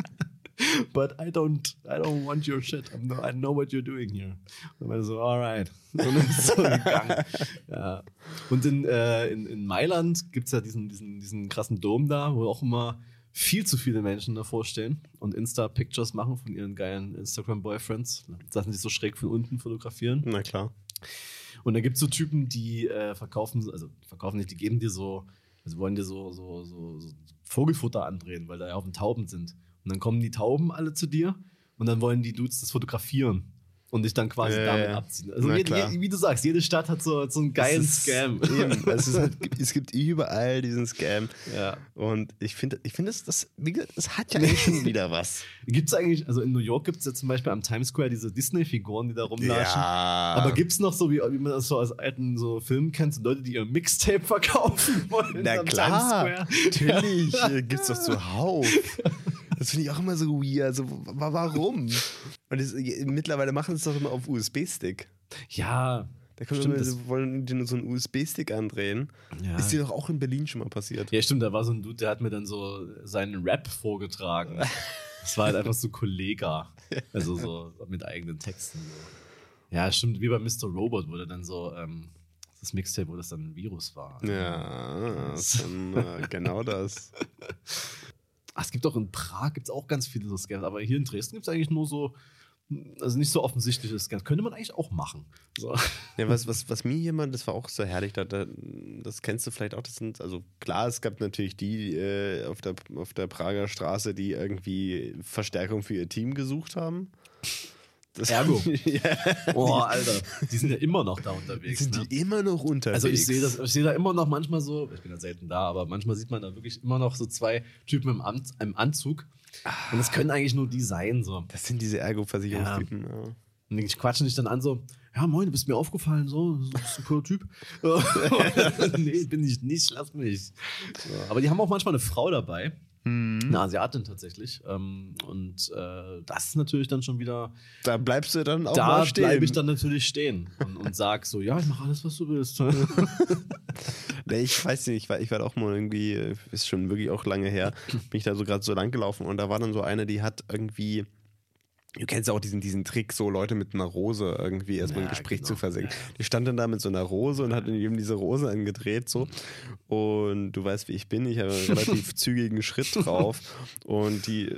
But I don't, I don't want your shit. I'm no, I know what you're doing here. Und dann so, alright. Und dann ist so gegangen. <laughs> Ja. Und in, äh, in, in Mailand gibt es ja diesen, diesen, diesen krassen Dom da, wo auch immer viel zu viele Menschen davor stehen und Insta-Pictures machen von ihren geilen Instagram-Boyfriends. Sachen, die so schräg von unten fotografieren. Na klar. Und dann gibt es so Typen, die äh, verkaufen, also verkaufen nicht, die geben dir so, also wollen dir so, so, so, so Vogelfutter andrehen, weil da ja auf den Tauben sind. Und dann kommen die Tauben alle zu dir und dann wollen die Dudes das fotografieren und dich dann quasi Ja, damit ja. abziehen. Also jede, klar. je, wie du sagst, jede Stadt hat so, so einen geilen Es ist- Scam. Eben, es, <laughs> es gibt überall diesen Scam. ja. Und ich finde, ich finde, das, das, das hat ja eigentlich schon wieder was. Gibt es eigentlich, also in New York gibt es ja zum Beispiel am Times Square diese Disney-Figuren, die da rumlatschen. Ja. Aber gibt es noch so, wie, wie man das so aus alten so Filmen kennt, so Leute, die ihr Mixtape verkaufen wollen? Na klar, Times Square? natürlich äh, gibt's das zuhauf. <laughs> Das finde ich auch immer so weird. Also, wa- warum? Und das, mittlerweile machen sie es doch immer auf USB-Stick. Ja, Da können Stimmt, wir immer, wollen die nur so einen USB-Stick andrehen. Ja. Ist dir doch auch in Berlin schon mal passiert. Ja, stimmt, da war so ein Dude, der hat mir dann so seinen Rap vorgetragen. Das war halt einfach so Kollega. Also so mit eigenen Texten. So. Ja, stimmt, wie bei Mr. Robot, wo der dann so, ähm, das Mixtape, wo das dann ein Virus war. Ja, das dann, äh, genau das. <laughs> Ach, es gibt auch in Prag gibt's auch ganz viele so Scams, aber hier in Dresden gibt es eigentlich nur so, also nicht so offensichtliche Scams. Könnte man eigentlich auch machen. So. <laughs> Ja, was, was, was mir jemand, das war auch so herrlich, da, da, das kennst du vielleicht auch, das sind, also klar, es gab natürlich die äh, auf, der, auf der Prager Straße, die irgendwie Verstärkung für ihr Team gesucht haben. Das Ergo. <laughs> ja, Boah, Alter, die sind ja immer noch da unterwegs. sind ne? die immer noch unterwegs. Also ich sehe das, ich sehe da immer noch manchmal so, ich bin ja selten da, aber manchmal sieht man da wirklich immer noch so zwei Typen im, An im Anzug. Und das können eigentlich nur die sein. So. Das sind diese Ergo-Versicherungstypen. Ja. Und die quatschen dich dann an so, ja moin, du bist mir aufgefallen, so, bist du ein cooler Typ. <laughs> <laughs> nee, bin ich nicht, lass mich. So. Aber die haben auch manchmal eine Frau dabei. Eine Asiatin tatsächlich. Ähm, und äh, das ist natürlich dann schon wieder, Da bleibst du dann auch da mal stehen. bleibe ich dann natürlich stehen und, und sag so, ja, ich mache alles, was du willst. <laughs> <laughs> Nee, ich weiß nicht, ich war, ich war auch mal irgendwie, ist schon wirklich auch lange her, <laughs> bin ich da so gerade so lang gelaufen und da war dann so eine, die hat irgendwie, du kennst ja auch diesen, diesen Trick, so Leute mit einer Rose irgendwie erstmal Ja, ein Gespräch genau. zu versenken. Die stand dann da mit so einer Rose und hat jedem diese Rose angedreht so und du weißt, wie ich bin, ich habe einen relativ <laughs> zügigen Schritt drauf und die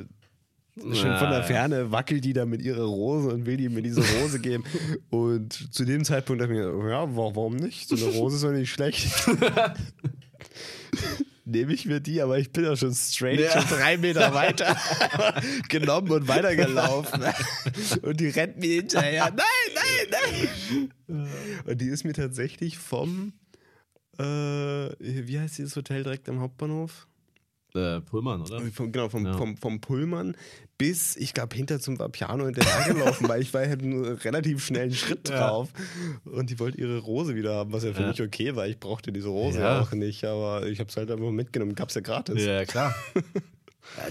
Schon von der. Ferne wackelt die da mit ihrer Rose und will die mir diese Rose geben. <laughs> Und zu dem Zeitpunkt dachte ich mir, ja, wa- warum nicht? So eine Rose ist doch nicht schlecht. <laughs> Nehme ich mir die, aber ich bin ja schon straight Ja. schon drei Meter weiter <laughs> genommen und weitergelaufen. <laughs> Und die rennt mir hinterher. Nein, nein, nein. Und die ist mir tatsächlich vom, äh, wie heißt dieses Hotel direkt am Hauptbahnhof? Äh, Pullman, oder? Vom, genau, vom, Ja. vom, vom Pullman bis, ich glaube, hinter zum Vapiano hinterher gelaufen, weil ich war halt einen relativ schnellen Schritt Ja. drauf. Und die wollte ihre Rose wieder haben, was ja für Ja. mich okay war. Ich brauchte diese Rose Ja. auch nicht, aber ich habe es halt einfach mitgenommen. Gab's ja gratis. Ja, klar.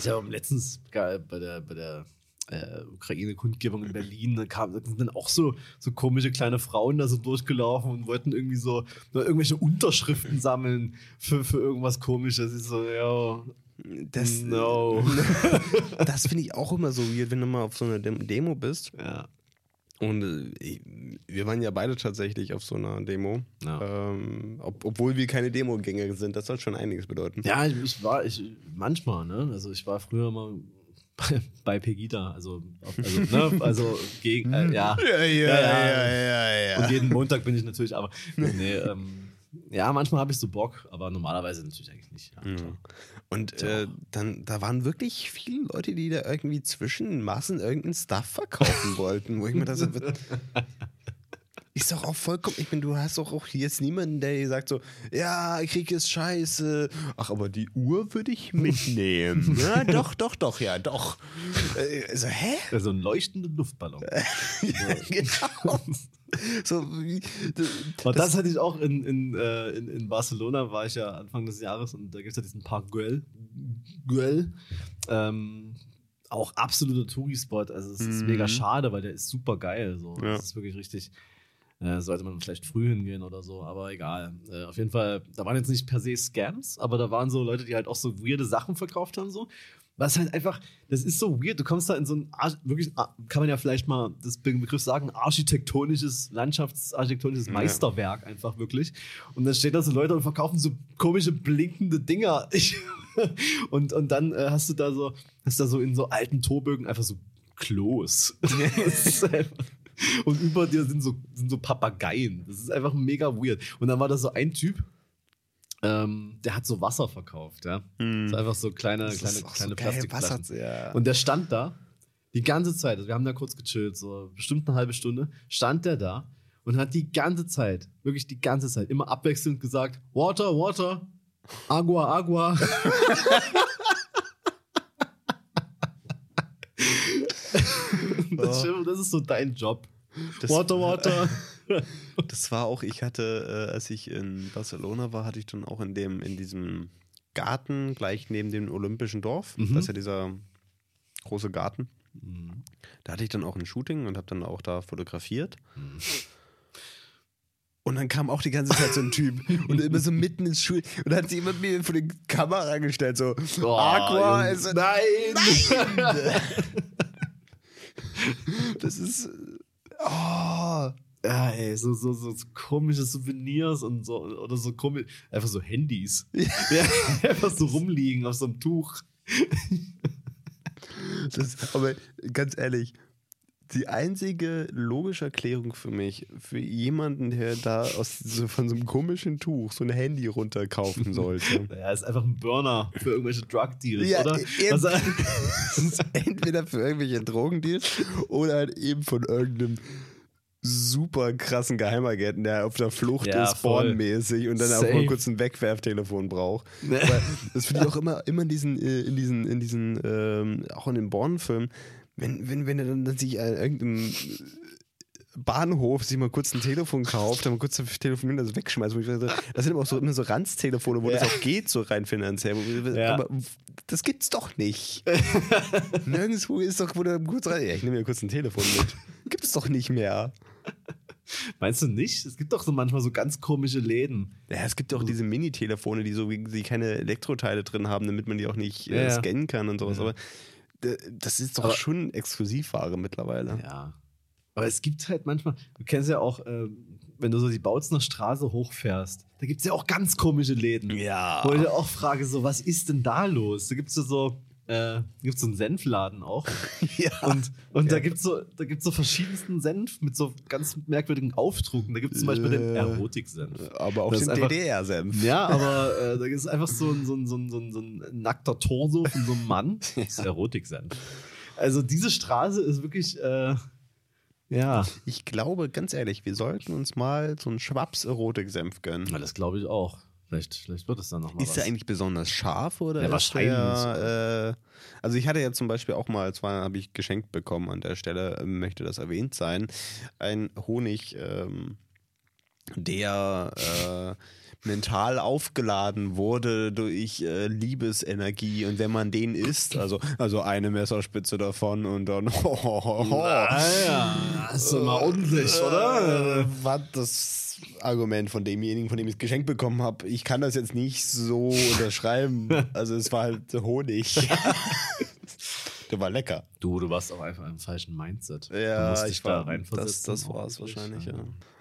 ja, <laughs> habe letztens bei der, bei der äh, Ukraine-Kundgebung in Berlin, da, kam, sind dann auch so, so komische kleine Frauen da so durchgelaufen und wollten irgendwie so irgendwelche Unterschriften sammeln für, für irgendwas komisches. Ich so, ja, Das, no. <laughs> das finde ich auch immer so weird, wenn du mal auf so einer Dem- Demo bist. ja. Und äh, wir waren ja beide tatsächlich auf so einer Demo. Ja. Ähm, ob, obwohl wir keine Demogänger sind. Das soll schon einiges bedeuten. Ja, ich, ich war, ich, manchmal, ne? Also ich war früher mal <laughs> bei, Pegida, also, also, ne? also gegen, äh, <laughs> ja. Ja, ja, Ja, ja. ja. Und jeden Montag bin ich natürlich, aber nee, ähm, ja, manchmal habe ich so Bock, aber normalerweise natürlich eigentlich nicht. Ja, klar. Und äh, dann, da waren wirklich viele Leute, die da irgendwie zwischen Massen irgendeinen Stuff verkaufen wollten, wo ich mir das <laughs> ist doch auch vollkommen, ich meine, du hast doch auch jetzt niemanden, der dir sagt so, ja, Krieg ist scheiße, ach, aber die Uhr würde ich mitnehmen. <laughs> ja, doch, doch, doch, ja, doch. Äh, so, hä? Also ein leuchtender Luftballon. <laughs> ja, genau. So, wie, Und das, hatte ich auch in, in, äh, in, in Barcelona, war ich ja Anfang des Jahres und da gibt es ja diesen Park Güell. Güell. Ähm, auch absoluter Touri-Spot. Also es ist Mhm. mega schade, weil der ist super geil. So. Ja. Das ist wirklich richtig. Äh, sollte man vielleicht früh hingehen oder so, aber egal. Äh, auf jeden Fall, da waren jetzt nicht per se Scams, aber da waren so Leute, die halt auch so weirde Sachen verkauft haben. So. Was halt einfach, das ist so weird. Du kommst da in so ein, wirklich, ah, kann man ja vielleicht mal das Begriff sagen, architektonisches, landschaftsarchitektonisches Ja. Meisterwerk einfach wirklich. Und dann stehen da so Leute und verkaufen so komische blinkende Dinger. Ich, <laughs> und, und dann äh, hast du da so, hast da so in so alten Torbögen einfach so Klos. <laughs> Und über dir sind so, sind so Papageien. Das ist einfach mega weird. Und dann war da so ein Typ, ähm, der hat so Wasser verkauft, ja. So einfach so kleine, Das kleine, kleine so Plastikflaschen. Wasser- ja. Und der stand da die ganze Zeit, also wir haben da kurz gechillt, so bestimmt eine halbe Stunde, stand der da und hat die ganze Zeit, wirklich die ganze Zeit, immer abwechselnd gesagt, Water, Water, Agua, Agua. <laughs> das, stimmt, das ist so dein Job. Das- water, Water. <laughs> Das war auch, ich hatte, äh, als ich in Barcelona war, hatte ich dann auch in dem, in diesem Garten gleich neben dem Olympischen Dorf, Mhm. das ist ja dieser große Garten. Da hatte ich dann auch ein Shooting und habe dann auch da fotografiert. Und dann kam auch die ganze Zeit so ein Typ und immer so mitten ins Schul und hat sich immer mir vor die Kamera gestellt, so Oh, Aqua ist Nein! <laughs> <laughs> das ist oh, Ja, ey, so, so, so, so komische Souvenirs und so, oder so komisch, einfach so Handys. <laughs> <laughs> Ja, einfach so rumliegen auf so einem Tuch. das, aber ganz ehrlich, die einzige logische Erklärung für mich, für jemanden, der da aus so, von so einem komischen Tuch so ein Handy runterkaufen <laughs> sollte. Ja, ist einfach ein Burner für irgendwelche Drug-Deals, Ja, oder? eben. Was, <laughs> Das ist entweder für irgendwelche Drogendeals oder halt eben von irgendeinem super krassen Geheimagenten, der auf der Flucht Ja, ist, voll. Spawn-mäßig und dann auch Safe. mal kurz ein Wegwerftelefon braucht. <laughs> Weil das finde ich auch immer, immer in diesen, äh, in diesen, in diesen, ähm, auch in den Born-Filmen, wenn, wenn, wenn er dann, sich an irgendeinem Bahnhof sich mal kurz ein Telefon kauft, dann mal kurz telefonieren, das wegschmeißt. Das sind aber auch so, immer so Ranztelefone, wo Ja. das auch geht, so rein finanziell. Ja. Aber das gibt's doch nicht. <laughs> Nirgendwo ist doch, wo du kurz rein. Ja, ich nehme mir kurz ein Telefon mit. Gibt's doch nicht mehr. Meinst du nicht? Es gibt doch so manchmal so ganz komische Läden. Ja, es gibt auch diese Mini-Telefone, die so die keine Elektroteile drin haben, damit man die auch nicht äh, scannen kann und sowas. Aber äh, das ist doch Aber- schon Exklusivware mittlerweile. Ja. Aber es gibt halt manchmal, du kennst ja auch, ähm, wenn du so die Bautzner Straße hochfährst, da gibt es ja auch ganz komische Läden. Ja. Wo ich auch frage, so, was ist denn da los? Da gibt es so, äh, gibt's so einen Senfladen auch. <laughs> ja. Und, und da Ja. gibt es so, da gibt's so verschiedensten Senf mit so ganz merkwürdigen Aufdrucken. Da gibt es zum Beispiel den Äh. Erotik-Senf. Aber auch Das den DDR-Senf. Ja, <laughs> aber äh, da ist einfach so ein, so, ein, so, ein, so, ein, so ein nackter Torso von so einem Mann. <laughs> Das ist Erotik-Senf. Also diese Straße ist wirklich, äh, ja. Ich glaube, ganz ehrlich, wir sollten uns mal so einen Schwaps-Erotik-Senf gönnen. Ja, das glaube ich auch. Vielleicht, vielleicht wird es dann nochmal Ist was. der eigentlich besonders scharf oder Ja, wahrscheinlich. Der, äh, also ich hatte ja zum Beispiel auch mal, zwar habe ich geschenkt bekommen an der Stelle, äh, möchte das erwähnt sein, ein Honig, ähm, der äh, mental aufgeladen wurde durch äh, Liebesenergie und wenn man den isst, also also eine Messerspitze davon und dann <laughs> Ah ja, hast du mal ordentlich, oder? äh, war das Argument von demjenigen, von dem ich es geschenkt bekommen habe. Ich kann das jetzt nicht so <laughs> unterschreiben. Also es war halt Honig. <laughs> Der war lecker. Du, du warst auch einfach im falschen Mindset. Ja, ich da war, reinversetzen. das, das war es wahrscheinlich, ja.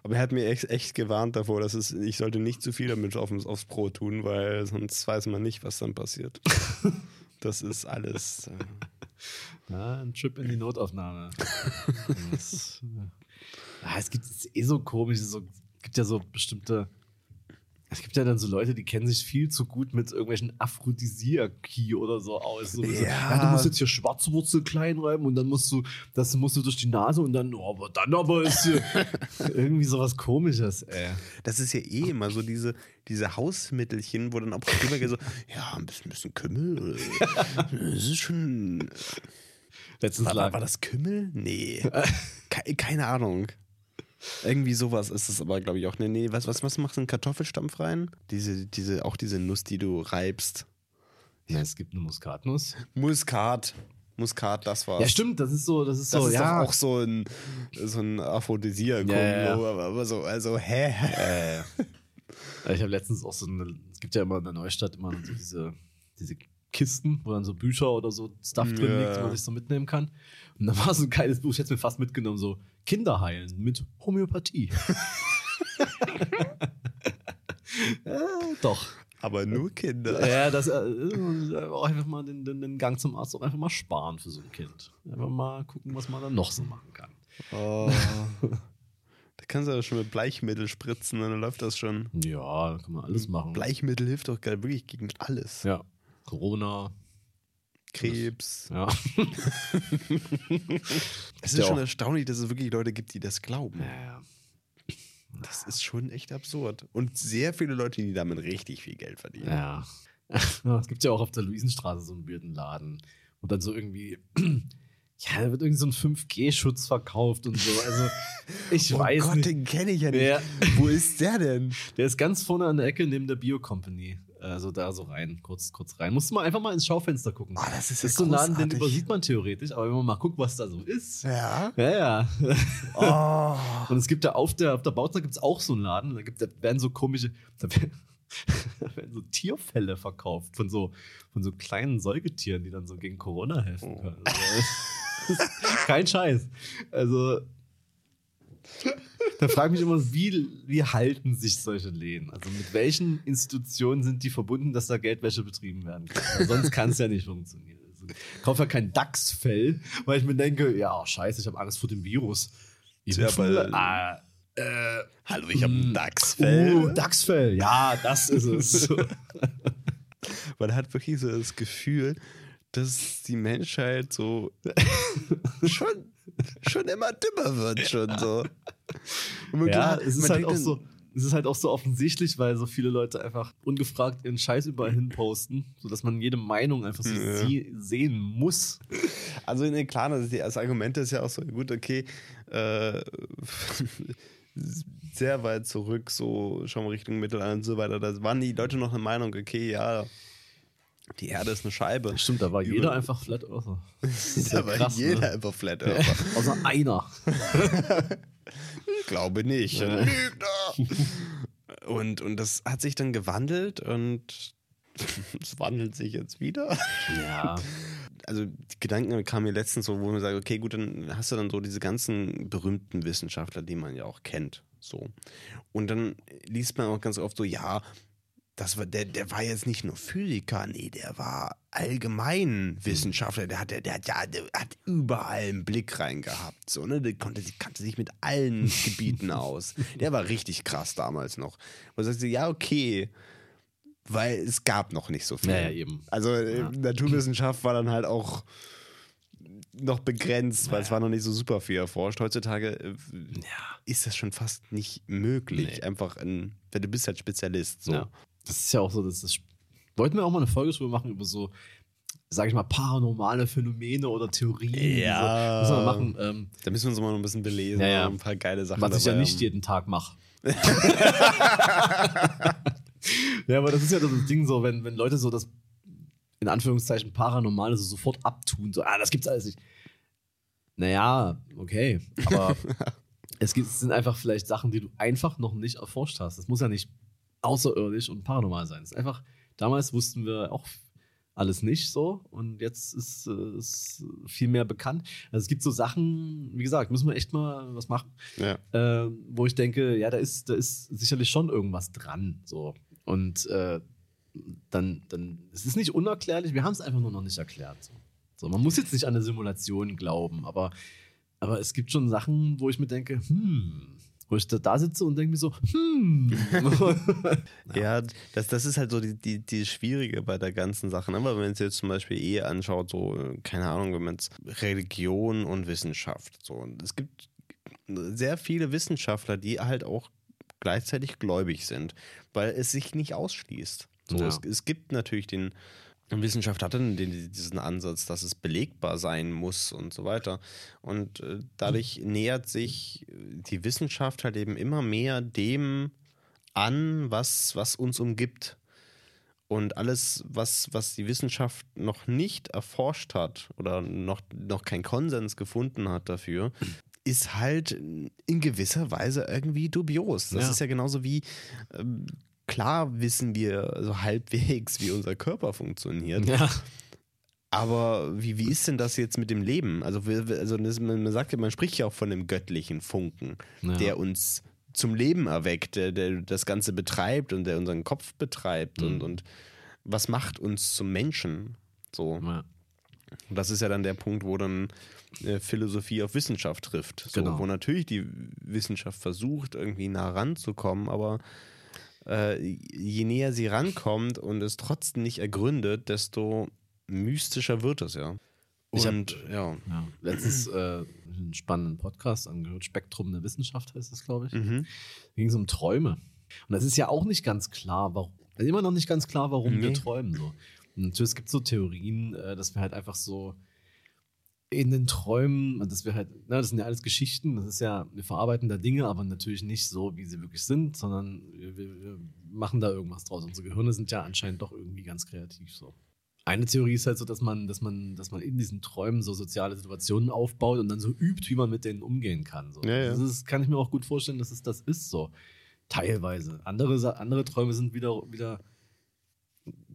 Aber er hat mir echt, echt gewarnt davor, dass es, ich sollte nicht zu viel damit auf, aufs Brot tun, weil sonst weiß man nicht, was dann passiert. <laughs> Das ist alles. Äh, Ja, ein Trip in die Notaufnahme. <laughs> das, ja, es gibt es eh so komisch, so, es gibt ja so bestimmte. Es gibt ja dann so Leute, die kennen sich viel zu gut mit irgendwelchen Aphrodisiaki oder so aus. So, so, Ja. du musst jetzt hier Schwarzwurzel klein reiben und dann musst du, das musst du durch die Nase und dann, oh, aber dann aber ist hier <laughs> irgendwie sowas komisches, ey. Das ist ja eh immer so diese, diese Hausmittelchen, wo dann auch drüber geht so, ja, ein bisschen, bisschen Kümmel. Das ist schon. Letztens War, war das Kümmel? Nee. <laughs> Ke keine Ahnung. Irgendwie sowas ist es aber, glaube ich, auch. Nee, nee, was, was, was machst du in Kartoffelstampf rein? Diese, diese, auch diese Nuss, die du reibst. ja, es gibt eine Muskatnuss. Muskat. Muskat, das war's. Ja, stimmt, das ist so, das ist Das so, ist ja. doch auch so ein, so ein Aphrodisiakum. Ja, ja, aber so, also, hä? Ja, Ich habe letztens auch so eine, es gibt ja immer in der Neustadt immer so diese, diese Kisten, wo dann so Bücher oder so Stuff drin Ja. liegt, die man sich so mitnehmen kann. Und da war so ein geiles Buch, ich hätte es mir fast mitgenommen, so Kinder heilen mit Homöopathie. ja, <laughs> doch. Aber nur Kinder. Ja, das äh, auch einfach mal den, den, den Gang zum Arzt auch einfach mal sparen für so ein Kind. Einfach mal gucken, was man dann noch so machen kann. Oh. <laughs> Da kannst du aber schon mit Bleichmittel spritzen und dann läuft das schon. Ja, da kann man alles machen. Bleichmittel hilft doch gerade wirklich gegen alles. Ja. Corona. Krebs. Ja. <laughs> Es Ja ist schon auch. erstaunlich, dass es wirklich Leute gibt, die das glauben. ja. Das ist schon echt absurd. Und sehr viele Leute, die damit richtig viel Geld verdienen. Ja. ja. <laughs> Es gibt ja auch auf der Luisenstraße so einen weirden Laden, wo dann so irgendwie, <clears throat> ja, da wird irgendwie so ein 5G-Schutz verkauft und so. Also, <laughs> ich oh weiß Gott, nicht. den kenne ich ja nicht. Ja. Wo ist der denn? Der ist ganz vorne an der Ecke neben der Bio-Company. Also da so rein, kurz, kurz rein. Musst du mal einfach mal ins Schaufenster gucken. Oh, das ist das ist so ein Laden, den übersieht man theoretisch, aber wenn man mal guckt, was da so ist. Ja. Ja, ja. <laughs> Oh. Und es gibt ja auf der, auf der Bauzeit gibt es auch so einen Laden, da, gibt, da werden so komische, da <laughs> werden, da so Tierfälle verkauft von so, von so kleinen Säugetieren, die dann so gegen Corona helfen Oh. können. Also, kein Scheiß. Also, <laughs> da frage ich mich immer, wie, wie halten sich solche Läden? Also mit welchen Institutionen sind die verbunden, dass da Geldwäsche betrieben werden kann? Weil sonst kann es ja nicht funktionieren. Also kaufe ja kein Dachsfell, weil ich mir denke, ja, scheiße, ich habe Angst vor dem Virus. Ja, Impfen? aber- ah, äh, Hallo, ich habe ein mm, Dachsfell. Oh, Dachsfell, ja, das ist es. <laughs> Man hat wirklich so das Gefühl, dass die Menschheit so <laughs> schon, schon immer dümmer wird, schon so. Ja, es ist halt auch so. Es ist halt auch so offensichtlich, weil so viele Leute einfach ungefragt ihren Scheiß überall hin posten, sodass man jede Meinung einfach so Ja. sie sehen muss. Also, ne, klar, das, das Argument ist ja auch so, gut, okay, äh, <laughs> sehr weit zurück, so schon Richtung Mittelalter und so weiter. Da waren die Leute noch eine Meinung, okay, ja, die Erde ist eine Scheibe. Stimmt, da war Über- <laughs> jeder einfach Flat Earther. Da ja war krass, jeder ne? einfach Flat Earther. Außer einer. Ich glaube nicht. Ja. Lügner! Und, und das hat sich dann gewandelt und <laughs> es wandelt sich jetzt wieder. Ja. Also die Gedanken kamen mir letztens so, wo man sagt, okay, gut, dann hast du dann so diese ganzen berühmten Wissenschaftler, die man ja auch kennt. So. Und dann liest man auch ganz oft so, ja, das war, der, der war jetzt nicht nur Physiker, nee, der war allgemein Wissenschaftler, der hat, der, der, hat ja, der hat überall einen Blick rein gehabt, so, ne, der konnte, kannte sich mit allen <laughs> Gebieten aus. Der war richtig krass damals noch. Und sagst du, ja, okay, weil es gab noch nicht so viel. Ja, ja, eben. Also äh, Ja. Naturwissenschaft war dann halt auch noch begrenzt, weil es war noch nicht so super viel erforscht. Heutzutage äh, ist das schon fast nicht möglich. Nee. Einfach ein, weil du bist halt Spezialist. So. Ja. Das ist ja auch so, dass das. Wollten wir auch mal eine Folge drüber machen, über so, sag ich mal, paranormale Phänomene oder Theorien. Ja. So. Müssen wir machen. Ähm, Da müssen wir uns mal noch ein bisschen belesen Ja, ja. ein paar geile Sachen was ich ja nicht haben. jeden Tag mache. <laughs> ja, aber das ist ja das Ding so, wenn, wenn Leute so das in Anführungszeichen Paranormale so sofort abtun, so, ah, das gibt's alles nicht. Naja, okay, aber <laughs> es, gibt, es sind einfach vielleicht Sachen, die du einfach noch nicht erforscht hast. Das muss ja nicht außerirdisch und paranormal sein. Es ist einfach, damals wussten wir auch alles nicht so und jetzt ist es viel mehr bekannt. Also es gibt so Sachen, wie gesagt, müssen wir echt mal was machen Ja. äh, wo ich denke, ja, da ist, da ist sicherlich schon irgendwas dran. So. Und äh, dann, dann, es ist nicht unerklärlich, wir haben es einfach nur noch nicht erklärt. So. so, man muss jetzt nicht an eine Simulation glauben, aber, aber es gibt schon Sachen, wo ich mir denke, hm, wo ich da, da sitze und denke mir so, hm. <laughs> <laughs> Ja, das, das ist halt so die, die, die Schwierige bei der ganzen Sache. Aber wenn man es jetzt zum Beispiel eh anschaut, so, äh, keine Ahnung, wenn man jetzt Religion und Wissenschaft, so. Und es gibt sehr viele Wissenschaftler, die halt auch gleichzeitig gläubig sind, weil es sich nicht ausschließt. So, Ja. es, es gibt natürlich den, Wissenschaft hat dann diesen Ansatz, dass es belegbar sein muss und so weiter. Und äh, dadurch nähert sich die Wissenschaft halt eben immer mehr dem an, was, was uns umgibt. Und alles, was, was die Wissenschaft noch nicht erforscht hat oder noch, noch keinen Konsens gefunden hat dafür, ist halt in gewisser Weise irgendwie dubios. Das Ja. ist ja genauso wie, ähm, klar wissen wir so halbwegs, wie unser Körper funktioniert. ja. Aber wie, wie ist denn das jetzt mit dem Leben? Also, also das, man sagt ja, man spricht ja auch von dem göttlichen Funken, Ja. der uns zum Leben erweckt, der, der das Ganze betreibt und der unseren Kopf betreibt und, Mhm. und was macht uns zum Menschen? So. ja. Und das ist ja dann der Punkt, wo dann äh, Philosophie auf Wissenschaft trifft. So, Genau. Wo natürlich die Wissenschaft versucht, irgendwie nah ranzukommen, aber äh, je näher sie rankommt und es trotzdem nicht ergründet, desto mystischer wird es ja. Ich hab- Und ja. Ja, letztens äh, einen spannenden Podcast angehört, Spektrum der Wissenschaft heißt es, glaube ich. Mhm. Da ging es um Träume. Und das ist ja auch nicht ganz klar, warum, also immer noch nicht ganz klar, warum wir Nee. träumen. So. Und es gibt so Theorien, äh, dass wir halt einfach so in den Träumen, dass wir halt, na, das sind ja alles Geschichten, das ist ja, wir verarbeiten da Dinge, aber natürlich nicht so, wie sie wirklich sind, sondern wir, wir, machen da irgendwas draus. Unsere Gehirne sind ja anscheinend doch irgendwie ganz kreativ so. Eine Theorie ist halt so, dass man, dass man, dass man in diesen Träumen so soziale Situationen aufbaut und dann so übt, wie man mit denen umgehen kann. So. Ja, ja. Das ist, kann ich mir auch gut vorstellen, dass es das ist so. Teilweise. Andere, andere Träume sind wieder, wieder,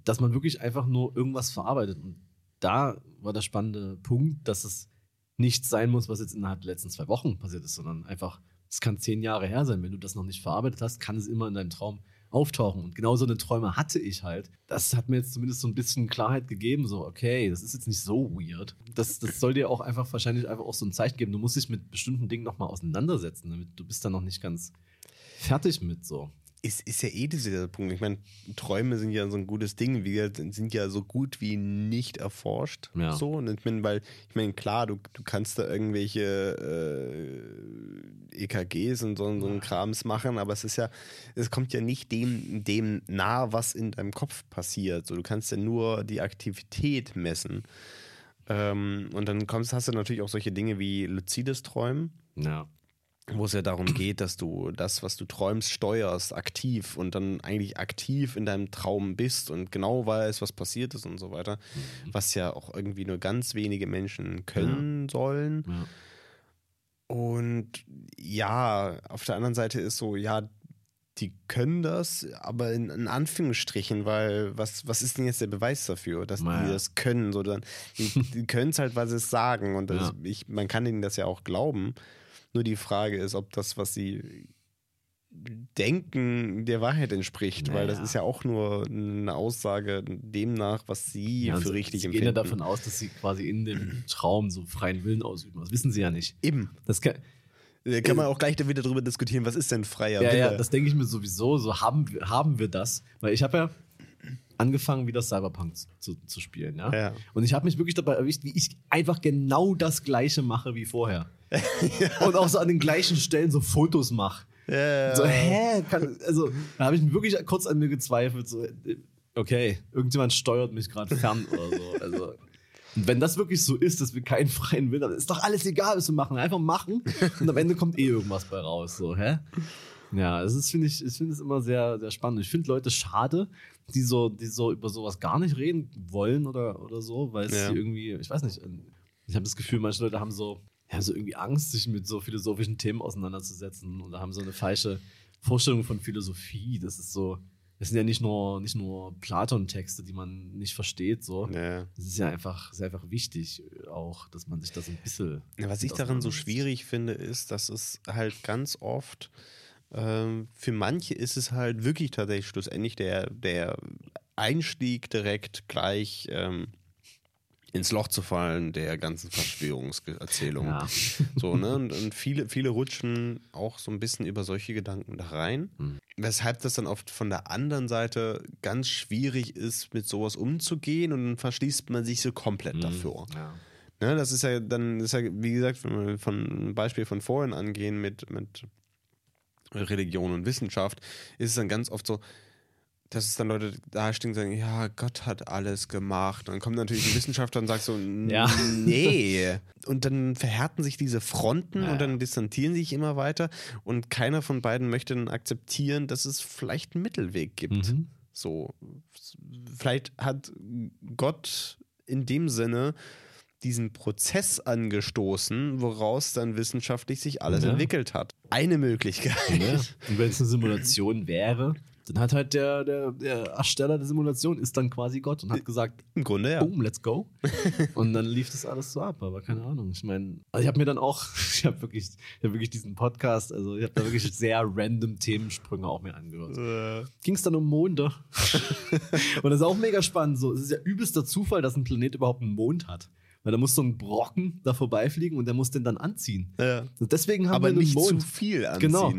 dass man wirklich einfach nur irgendwas verarbeitet. Und da war der spannende Punkt, dass es nicht sein muss, was jetzt innerhalb der letzten zwei Wochen passiert ist, sondern einfach, es kann zehn Jahre her sein. Wenn du das noch nicht verarbeitet hast, kann es immer in deinem Traum auftauchen. Und genau so eine Träume hatte ich halt. Das hat mir jetzt zumindest so ein bisschen Klarheit gegeben, so, okay, das ist jetzt nicht so weird. Das, das soll dir auch einfach wahrscheinlich einfach auch so ein Zeichen geben. Du musst dich mit bestimmten Dingen nochmal auseinandersetzen, damit du bist dann noch nicht ganz fertig mit so ist, ist ja eh dieser Punkt. Ich meine, Träume sind ja so ein gutes Ding, wir sind ja so gut wie nicht erforscht. Ja. So. Und ich meine, weil, ich meine, klar, du, du kannst da irgendwelche äh, EKGs und so, so einen Krams machen, aber es ist ja, es kommt ja nicht dem, dem nahe, was in deinem Kopf passiert. So, du kannst ja nur die Aktivität messen. Ähm, und dann kommst, hast du natürlich auch solche Dinge wie luzides Träumen. Ja wo es ja darum geht, dass du das, was du träumst, steuerst, aktiv und dann eigentlich aktiv in deinem Traum bist und genau weißt, was passiert ist und so weiter, mhm. was ja auch irgendwie nur ganz wenige Menschen können ja. sollen. Ja. Und ja, auf der anderen Seite ist so, ja, die können das, aber in, in Anführungsstrichen, weil was, was ist denn jetzt der Beweis dafür, dass naja. die das können? So, dann, die, die <laughs> können es halt, weil sie es sagen und das, ja. ich, man kann ihnen das ja auch glauben. Nur die Frage ist, ob das, was sie denken, der Wahrheit entspricht, naja. weil das ist ja auch nur eine Aussage demnach, was sie ja, für richtig sie empfinden. gehen ja davon aus, dass sie quasi in dem Traum so freien Willen ausüben. Das wissen sie ja nicht. Eben. Das kann, da kann man auch gleich wieder darüber diskutieren, was ist denn freier ja, Wille? Ja, das denke ich mir sowieso. So haben, haben wir das. Weil ich habe ja angefangen, wieder Cyberpunk zu, zu spielen. Ja? ja. Und ich habe mich wirklich dabei erwischt, wie ich einfach genau das Gleiche mache wie vorher. ja. <laughs> Und auch so an den gleichen Stellen so Fotos mache. Ja. So, hä? Kann, also, da habe ich wirklich kurz an mir gezweifelt. So, okay, irgendjemand steuert mich gerade fern oder so. Also, und wenn das wirklich so ist, dass wir keinen freien Willen haben, ist doch alles egal, was wir machen. Einfach machen und am Ende kommt eh irgendwas bei raus. So, hä? Ja, das ist, finde ich, ich finde es immer sehr, sehr spannend. Ich finde Leute schade, die so, die so über sowas gar nicht reden wollen oder, oder so, weil es ja. irgendwie, ich weiß nicht, ich habe das Gefühl, manche Leute haben so, haben so irgendwie Angst, sich mit so philosophischen Themen auseinanderzusetzen oder haben so eine falsche Vorstellung von Philosophie. Das ist so, das sind ja nicht nur, nicht nur Platon-Texte, die man nicht versteht. So. Ja. Es ist ja einfach, ist einfach wichtig, auch, dass man sich das ein bisschen. Ja, was ich daran so schwierig finde, ist, dass es halt ganz oft ähm, für manche ist es halt wirklich tatsächlich schlussendlich der, der Einstieg direkt gleich. Ähm, ins Loch zu fallen der ganzen Verschwörungserzählungen. Ja. <laughs> So, ne? Und, und, viele, viele rutschen auch so ein bisschen über solche Gedanken da rein. Mhm. Weshalb das dann oft von der anderen Seite ganz schwierig ist, mit sowas umzugehen und dann verschließt man sich so komplett mhm. dafür. Ja. Ne, das ist ja dann, ist ja, wie gesagt, wenn wir von einem Beispiel von vorhin angehen mit, mit Religion und Wissenschaft, ist es dann ganz oft so, dass es dann Leute da stehen und sagen, ja, Gott hat alles gemacht. Und dann kommt natürlich ein <laughs> Wissenschaftler und sagt so, ja. <laughs> nee. Und dann verhärten sich diese Fronten ja. und dann distanzieren sich immer weiter. Und keiner von beiden möchte dann akzeptieren, dass es vielleicht einen Mittelweg gibt. Mhm. So, vielleicht hat Gott in dem Sinne diesen Prozess angestoßen, woraus dann wissenschaftlich sich alles ja. entwickelt hat. Eine Möglichkeit. Ja. <laughs> Und wenn es eine Simulation wäre, dann hat halt der, der, der Ersteller der Simulation ist dann quasi Gott und hat gesagt, im Grunde ja. Boom, let's go. <laughs> und dann lief das alles so ab, aber keine Ahnung. Ich meine, also ich habe mir dann auch, <laughs> ich habe wirklich, ich hab wirklich diesen Podcast, also ich habe da wirklich sehr random Themensprünge auch mir angehört. Äh. Ging es dann um Monde. und das ist auch mega spannend. So, es ist ja übelster Zufall, dass ein Planet überhaupt einen Mond hat. Weil da muss so ein Brocken da vorbeifliegen und der muss den dann anziehen. Ja. Und deswegen haben aber wir nicht Mond. zu viel anziehen. Genau.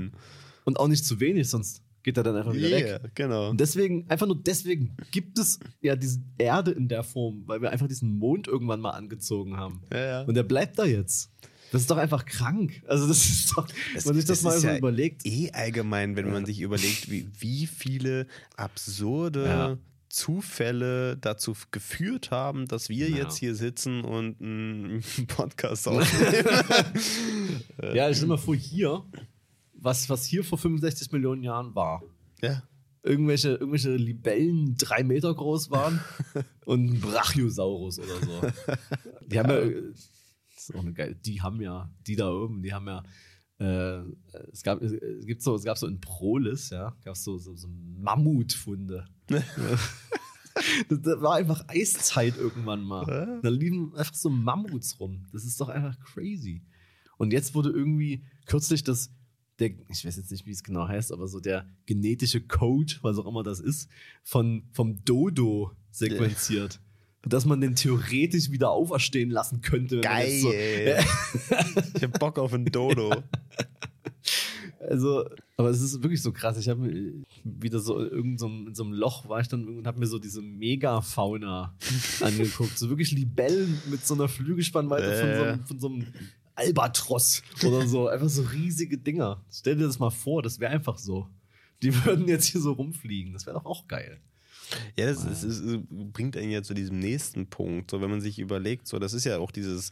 Und auch nicht zu wenig, sonst geht er dann einfach wieder yeah, weg. Genau. Und deswegen, einfach nur deswegen gibt es ja diese Erde in der Form, weil wir einfach diesen Mond irgendwann mal angezogen haben. Ja, ja. Und der bleibt da jetzt. Das ist doch einfach krank. Also, das ist doch, wenn man sich das, das mal so ja überlegt. Eh allgemein, wenn ja. man sich überlegt, wie, wie viele absurde ja. Zufälle dazu geführt haben, dass wir ja. jetzt hier sitzen und einen <laughs> Podcast <laughs> aufnehmen. ja, ich stell mal vor, hier was, was hier vor 65 Millionen Jahren war. Ja. Irgendwelche, irgendwelche Libellen drei Meter groß waren <laughs> und ein Brachiosaurus oder so. Die haben ja, das ist auch eine geile, die haben ja, die da oben, die haben ja, äh, es, gab, es, gibt so, es gab so in Prolis, ja, gab es so, so, so Mammutfunde. <laughs> Das, das, war einfach Eiszeit irgendwann mal. Da liefen einfach so Mammuts rum. Das ist doch einfach crazy. Und jetzt wurde irgendwie kürzlich das der, ich weiß jetzt nicht, wie es genau heißt, aber so der genetische Code, was auch immer das ist, von, vom Dodo sequenziert. <laughs> Dass man den theoretisch wieder auferstehen lassen könnte. Geil. So, ich hab Bock auf ein Dodo. <laughs> Also, aber es ist wirklich so krass. Ich habe wieder so in irgend so einem- in so einem Loch war ich dann und habe mir so diese Megafauna <laughs> angeguckt. So wirklich Libellen mit so einer Flügelspannweite von, so Äh. einem, von so einem Albatross oder so. Einfach so riesige Dinger. Stell dir das mal vor, das wäre einfach so. Die würden jetzt hier so rumfliegen. Das wäre doch auch geil. Ja, das, ist, ist, bringt einen ja zu diesem nächsten Punkt. So, wenn man sich überlegt, so, das ist ja auch dieses,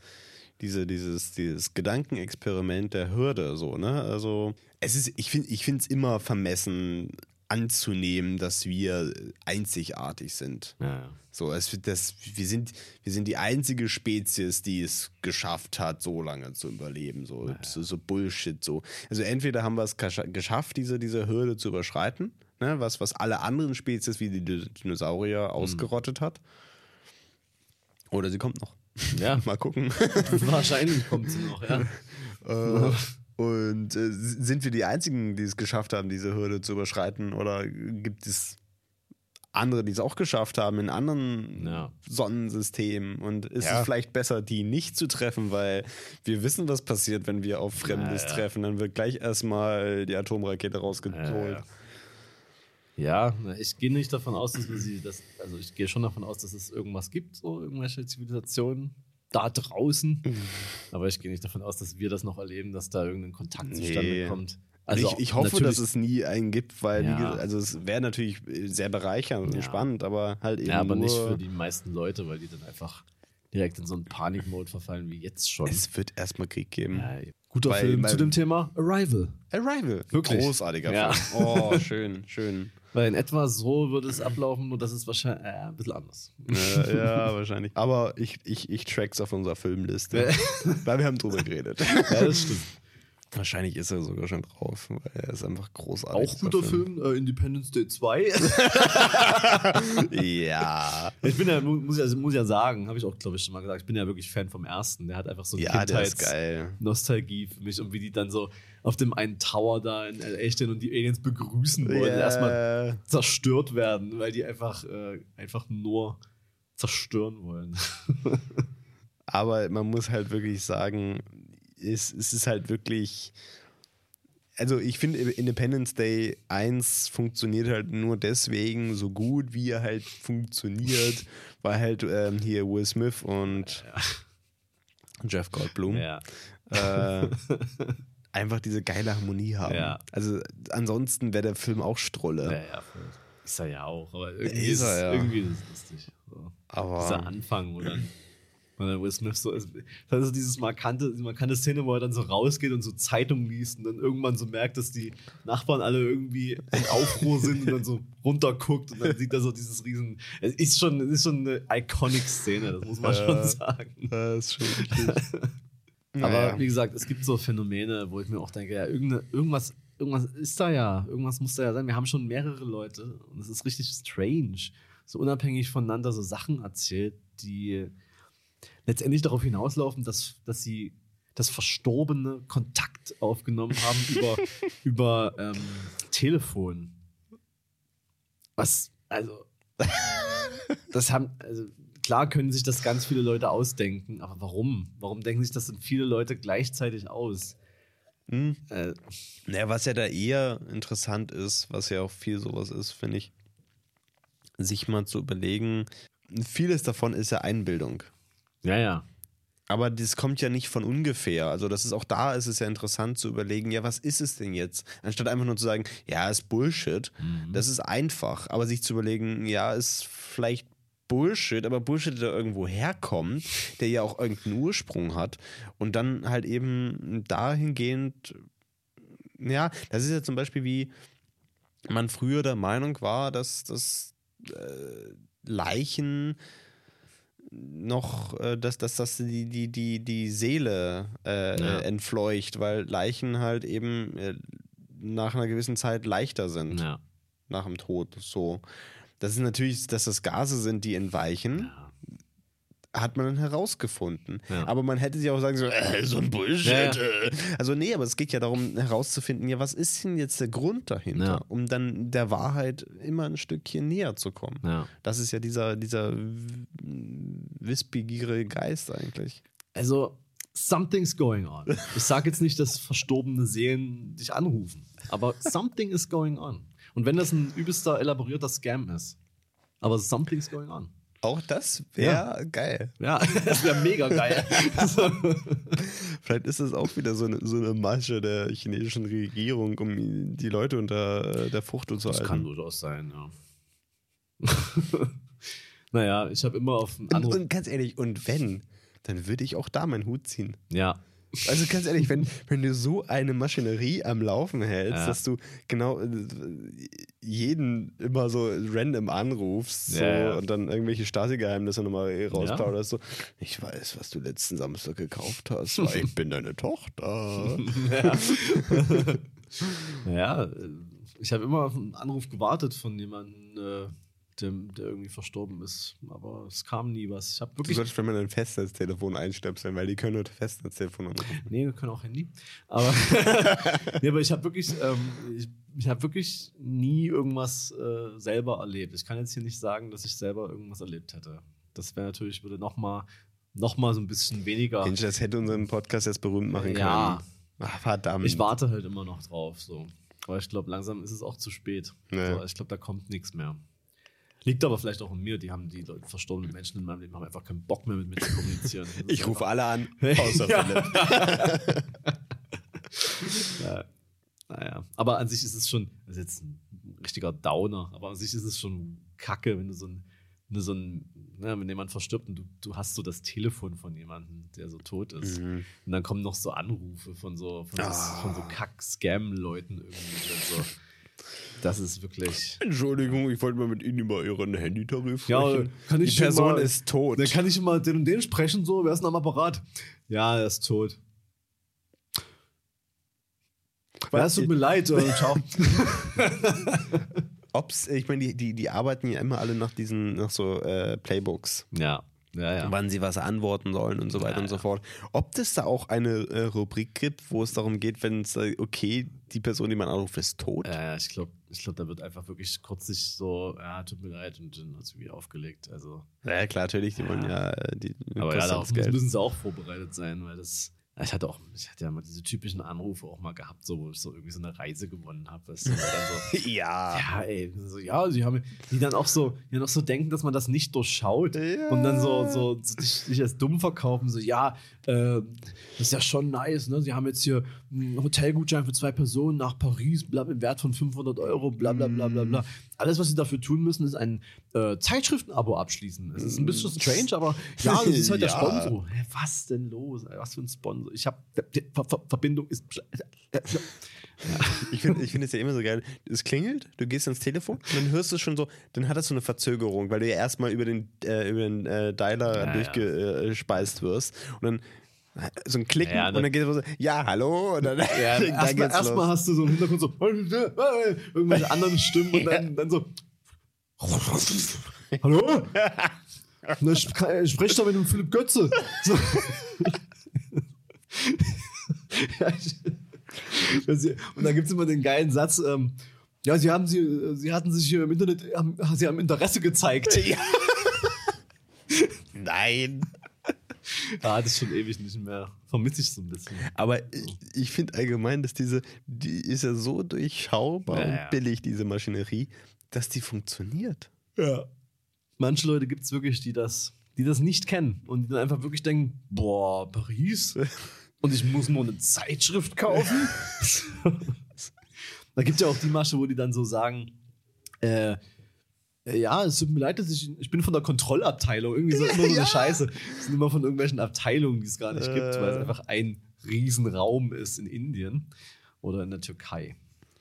diese, dieses, dieses Gedankenexperiment der Hürde, so, ne? Also, es ist, ich finde, ich finde es immer vermessen anzunehmen, dass wir einzigartig sind. Ja, So, es, das, wir, sind, wir sind die einzige Spezies, die es geschafft hat, so lange zu überleben. So, so, so Bullshit. So. Also entweder haben wir es gescha- geschafft, diese, diese Hürde zu überschreiten, ne, was, was alle anderen Spezies wie die Di- Dinosaurier ausgerottet hat. Oder sie kommt noch. ja. <laughs> Mal gucken. <laughs> wahrscheinlich kommt sie noch, ja. <laughs> Äh, Und äh, sind wir die Einzigen, die es geschafft haben, diese Hürde zu überschreiten? Oder gibt es andere, die es auch geschafft haben in anderen Ja. Sonnensystemen? Und ist Ja. es vielleicht besser, die nicht zu treffen, weil wir wissen, was passiert, wenn wir auf Fremdes Ja, ja. treffen? Dann wird gleich erstmal die Atomrakete rausgeholt. Ja, ich gehe nicht davon aus, dass wir sie das, also ich gehe schon davon aus, dass es irgendwas gibt, so irgendwelche Zivilisationen da draußen. Mhm. Aber ich gehe nicht davon aus, dass wir das noch erleben, dass da irgendein Kontakt Nee. zustande kommt. Also ich, ich hoffe, dass es nie einen gibt, weil Ja. gesagt, also es wäre natürlich sehr bereichernd und Ja. spannend, aber halt eben Ja, aber nicht für die meisten Leute, weil die dann einfach direkt in so einen Panikmode verfallen wie jetzt schon. Es wird erstmal Krieg geben. ja, guter Weil- Film zu dem Thema Arrival. Arrival. Wirklich? Großartiger Ja. Film. Oh, <laughs> schön, schön. Weil in etwa so würde es ablaufen, nur das ist wahrscheinlich äh, ein bisschen anders. Äh, ja, wahrscheinlich. Aber ich, ich, ich track's auf unserer Filmliste. weil wir haben drüber geredet. Ja, das stimmt. Wahrscheinlich ist er sogar schon drauf, weil er ist einfach großartig. Auch guter Film, äh, Independence Day 2. <laughs> <laughs> Ja. Ich bin ja, mu- muss ja, muss ja sagen, habe ich auch, glaube ich, schon mal gesagt, ich bin ja wirklich Fan vom ersten. Der hat einfach so Ja, der ist geil. Nostalgie für mich und wie die dann so auf dem einen Tower da in L.A. stehen und die Aliens begrüßen wollen, Ja. erstmal zerstört werden, weil die einfach, äh, einfach nur zerstören wollen. <laughs> Aber man muss halt wirklich sagen, es, es ist halt wirklich. Also ich finde, Independence Day 1 funktioniert halt nur deswegen so gut, wie er halt funktioniert, <laughs> weil halt ähm, hier Will Smith und Jeff Goldblum ja. äh, <laughs> einfach diese geile Harmonie haben. Ja. Also ansonsten wäre der Film auch Strolle. Ja, ja. Ist er ja auch, aber irgendwie, Ist ist, er, ja. irgendwie ist es lustig. So. Aber Dieser Anfang, wo dann Will Smith so ist. Das ist dieses markante, diese markante Szene, wo er dann so rausgeht und so Zeitung liest und dann irgendwann so merkt, dass die Nachbarn alle irgendwie in Aufruhr sind und dann so runterguckt und dann sieht er so dieses riesen. Es ist schon, es ist schon eine iconic Szene, das muss man Ja. schon sagen. das ist schon wirklich. <laughs> Aber Naja. wie gesagt, es gibt so Phänomene, wo ich mir auch denke, ja, irgendwas, irgendwas ist da ja, irgendwas muss da ja sein. Wir haben schon mehrere Leute und es ist richtig strange, so unabhängig voneinander so Sachen erzählt, die letztendlich darauf hinauslaufen, dass, dass sie das Verstorbene Kontakt aufgenommen haben <laughs> über, über ähm, Telefon. Was, also, das haben, also klar können sich das ganz viele Leute ausdenken, aber warum? Warum denken sich das denn viele Leute gleichzeitig aus? Hm. Äh, Naja, was ja da eher interessant ist, was ja auch viel sowas ist, finde ich, sich mal zu überlegen, vieles davon ist ja Einbildung. Ja, ja. Aber das kommt ja nicht von ungefähr. Also, das ist auch da, ist es ja interessant zu überlegen, ja, was ist es denn jetzt? Anstatt einfach nur zu sagen, ja, ist Bullshit. Das ist einfach. Aber sich zu überlegen, ja, ist vielleicht Bullshit, aber Bullshit, der irgendwo herkommt, der ja auch irgendeinen Ursprung hat. Und dann halt eben dahingehend, ja, das ist ja zum Beispiel wie man früher der Meinung war, dass das äh, Leichen noch, äh, dass, dass das die, die, die, die Seele äh, Ja. entfleucht, weil Leichen halt eben äh, nach einer gewissen Zeit leichter sind, ja. nach dem Tod. So. Das ist natürlich, dass das Gase sind, die entweichen. ja. Hat man dann herausgefunden. Ja. Aber man hätte sich auch sagen sollen, äh, so ein Bullshit. Ja, äh. Also nee, aber es geht ja darum herauszufinden, ja, was ist denn jetzt der Grund dahinter, Ja. um dann der Wahrheit immer ein Stückchen näher zu kommen. Ja. Das ist ja dieser, dieser wissbegierige Geist eigentlich. Also, something's going on. Ich sage jetzt nicht, dass verstorbene Seelen dich anrufen, aber something is going on. Und wenn das ein übelster, elaborierter Scam ist, aber something's going on. Auch das wäre geil. Ja, <laughs> das wäre mega geil. <laughs> Vielleicht ist das auch wieder so eine, so eine Masche der chinesischen Regierung, um die Leute unter der Frucht zu Das halten. kann durchaus sein, ja. <laughs> naja, ich habe immer auf einen Und, und ganz ehrlich, und wenn, dann würde ich auch da meinen Hut ziehen. ja, Also ganz ehrlich, wenn, wenn du so eine Maschinerie am Laufen hältst, Ja. dass du genau äh, jeden immer so random anrufst so, Ja, ja. und dann irgendwelche Stasi-Geheimnisse nochmal rausplauderst, so, ich weiß, was du letzten Samstag gekauft hast, weil ich <laughs> bin deine Tochter. <laughs> ja, äh, ich habe immer auf einen Anruf gewartet von jemandem, äh, der, der irgendwie verstorben ist, aber es kam nie was. Ich habe Du wirklich solltest, wenn man ein Festnetztelefon einstöpseln, weil die können nur Festnetztelefon anrufen. Nee, wir können auch Handy. Aber, <laughs> <laughs> nee, aber ich habe wirklich, ähm, ich, ich habe wirklich nie irgendwas äh, selber erlebt. Ich kann jetzt hier nicht sagen, dass ich selber irgendwas erlebt hätte. Das wäre natürlich, würde nochmal noch mal so ein bisschen weniger. Mensch, das hätte unseren Podcast jetzt berühmt machen Ja. können. Ach, verdammt. Ich warte halt immer noch drauf. So. Aber ich glaube, langsam ist es auch zu spät. Nee. So, ich glaube, da kommt nichts mehr. Liegt aber vielleicht auch an mir. Die haben die Leute, verstorbenen Menschen in meinem Leben haben einfach keinen Bock mehr mit mir zu kommunizieren. <laughs> Ich rufe alle an, <laughs> außer Ja. Philipp. <laughs> Ja. Naja, aber an sich ist es schon, das ist jetzt ein richtiger Downer, aber an sich ist es schon kacke, wenn du so ein, wenn du so ein, ne, wenn jemand verstirbt und du, du hast so das Telefon von jemandem, der so tot ist. Mhm. Und dann kommen noch so Anrufe von so, von so, Ah. von so Kack-Scam-Leuten irgendwie so. Das ist wirklich. Entschuldigung, ich wollte mal mit Ihnen über Ihren Handytarif Ja, sprechen. kann ich Die Person mal- ist tot. Dann kann ich mal den und den sprechen, so, wer ist denn am Apparat? Ja, er ist tot. Ja, es tut mir leid, äh, <laughs> ciao. Ob's, ich meine, die, die, die arbeiten ja immer alle nach diesen, nach so äh, Playbooks, Ja, ja, ja. wann sie was antworten sollen und so weiter Ja, und so fort. Ob das da auch eine äh, Rubrik gibt, wo es darum geht, wenn es, äh, okay, die Person, die man anruft, ist tot? Ja, ich glaube, ich glaub, da wird einfach wirklich kurz sich so, ja, tut mir leid und dann hat irgendwie aufgelegt. Also, Ja, klar, natürlich, die wollen ja äh, die aber ja, darauf müssen sie auch vorbereitet sein, weil das. Ich hatte auch, ich hatte ja mal diese typischen Anrufe auch mal gehabt, so, wo ich so irgendwie so eine Reise gewonnen habe. Weißt du, so, <laughs> ja. ja, ey, so, ja, sie haben, die dann auch so, die dann auch so denken, dass man das nicht durchschaut Ja. und dann so, so, so sich, sich als dumm verkaufen, so, ja, das ist ja schon nice, ne? Sie haben jetzt hier einen Hotelgutschein für zwei Personen nach Paris, bla, im Wert von 500 Euro, bla, bla, bla, bla, bla. Alles, was sie dafür tun müssen, ist ein äh, Zeitschriftenabo abschließen. Es ist ein bisschen strange, aber ja, das ist halt der <laughs> Ja. Sponsor. Hä, was denn los? Was für ein Sponsor? Ich habe, Ver Ver Verbindung ist. Ich finde ich find es ja immer so geil. Es klingelt, du gehst ans Telefon und dann hörst du schon so, dann hat das so eine Verzögerung, weil du ja erstmal über den, äh, über den äh, Dialer Ja, durchgespeist wirst. Und dann äh, so ein Klicken Ja, und dann- dann geht es so, ja, hallo. Und dann, Ja, <laughs> dann erstmal geht's erst los. hast du so im Hintergrund so irgendwelche anderen Stimmen und <laughs> dann, dann so. Hallo? Na, sp sprich doch mit dem Philipp Götze. So. <laughs> Ja, ich- und dann gibt es immer den geilen Satz, ähm, ja, sie haben sie, sie hatten sich hier im Internet, haben, sie haben Interesse gezeigt. Ja. <laughs> Nein. Da hatte ich schon ewig nicht mehr. Vermisse ich so ein bisschen. Aber ich, ich finde allgemein, dass diese, die ist ja so durchschaubar Ja, und ja. billig, diese Maschinerie, dass die funktioniert. Ja. Manche Leute gibt es wirklich, die das, die das nicht kennen und die dann einfach wirklich denken, boah, Paris? <laughs> Und ich muss nur eine Zeitschrift kaufen? <laughs> da gibt es ja auch die Masche, wo die dann so sagen, äh, äh, ja, es tut mir leid, dass ich, ich bin von der Kontrollabteilung. Irgendwie so immer so eine <laughs> Ja. Scheiße. Das sind immer von irgendwelchen Abteilungen, die es gar nicht gibt, weil es Äh. einfach ein Riesenraum ist in Indien oder in der Türkei.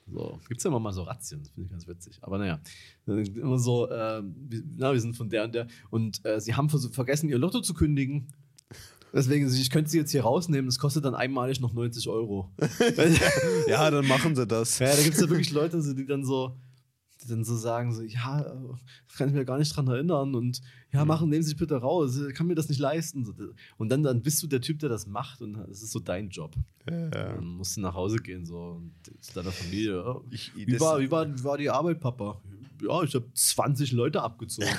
So, gibt es ja immer mal so Razzien, das finde ich ganz witzig. Aber naja, immer so, äh, wir, na, wir sind von der und der und äh, sie haben vergessen, ihr Lotto zu kündigen. Deswegen, ich könnte sie jetzt hier rausnehmen, das kostet dann einmalig noch 90 Euro. <laughs> Ja, dann machen sie das. Ja, da gibt es ja wirklich Leute, die dann so, die dann so sagen, so, ja, äh, das kann ich mir gar nicht dran erinnern und ja, machen, nehmen Sie sich bitte raus, ich kann mir das nicht leisten. Und dann, dann bist du der Typ, der das macht und es ist so dein Job. Ja. Dann musst du nach Hause gehen so und zu deiner Familie. Ich- wie, das- war, wie, war, wie war die Arbeit, Papa? Ja, ich habe 20 Leute abgezogen. <laughs>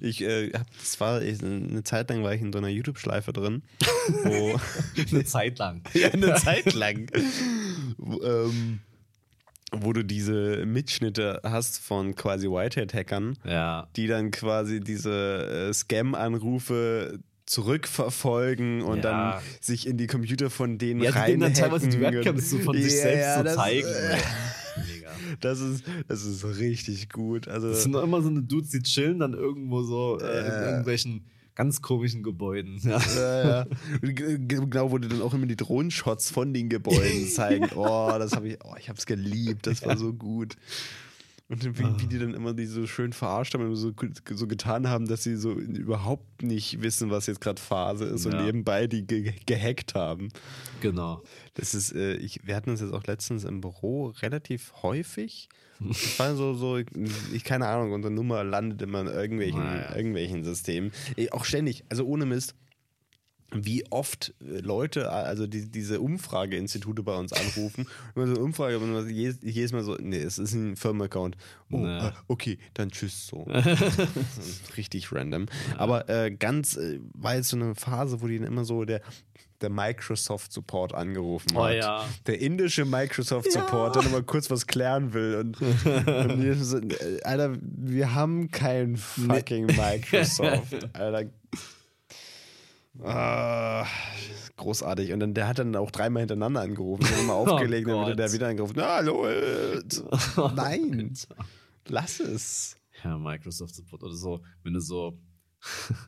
Ich, äh, hab, das war ich, eine Zeit lang war ich in so einer YouTube-Schleife drin, wo <laughs> Eine Zeit lang. <laughs> ja, eine Zeit lang, wo, ähm, wo du diese Mitschnitte hast von quasi Whitehead-Hackern, Ja. die dann quasi diese äh, Scam-Anrufe zurückverfolgen und Ja. dann sich in die Computer von denen Ja, die rein denen dann teilweise die Webcams so von sich Ja, selbst ja, so zeigen. äh, Mega. Das ist, das ist richtig gut. Also, Das sind doch immer so eine Dudes, die chillen dann irgendwo so äh, in Ja. irgendwelchen ganz komischen Gebäuden. Ja. <laughs> Ja, ja. Genau, wo die dann auch immer die Drohnenshots von den Gebäuden <laughs> zeigen. Oh, das habe ich, oh, ich habe es geliebt. Das war so gut. Und wie, wie die dann immer die so schön verarscht haben und so, so getan haben, dass sie so überhaupt nicht wissen, was jetzt gerade Phase ist und Ja. nebenbei die ge gehackt haben. Genau. Das ist, äh, ich, wir hatten uns jetzt auch letztens im Büro relativ häufig. Das war so, so ich keine Ahnung, unsere Nummer landet immer in irgendwelchen, Naja. irgendwelchen Systemen. Eh, Auch ständig, also ohne Mist, wie oft äh, Leute, also die, diese Umfrageinstitute bei uns anrufen. <laughs> Immer so eine Umfrage, und jedes, jedes Mal so, nee, es ist ein Firmenaccount. Oh, äh, okay, dann tschüss so. <laughs> <laughs> Richtig random. Aber äh, ganz, äh, war jetzt so eine Phase, wo die dann immer so der, der Microsoft Support angerufen Oh hat. ja. Der indische Microsoft Support, der nochmal kurz was klären will. Und, und wir so, äh, Alter, wir haben kein fucking Microsoft. Alter. Ah, großartig. Und dann, der hat dann auch dreimal hintereinander angerufen. Ich immer <laughs> aufgelegt, dann wurde der wieder angerufen. Na, hallo. <laughs> äh, Nein, lass es. Ja, Microsoft Support oder so, wenn du so. <laughs>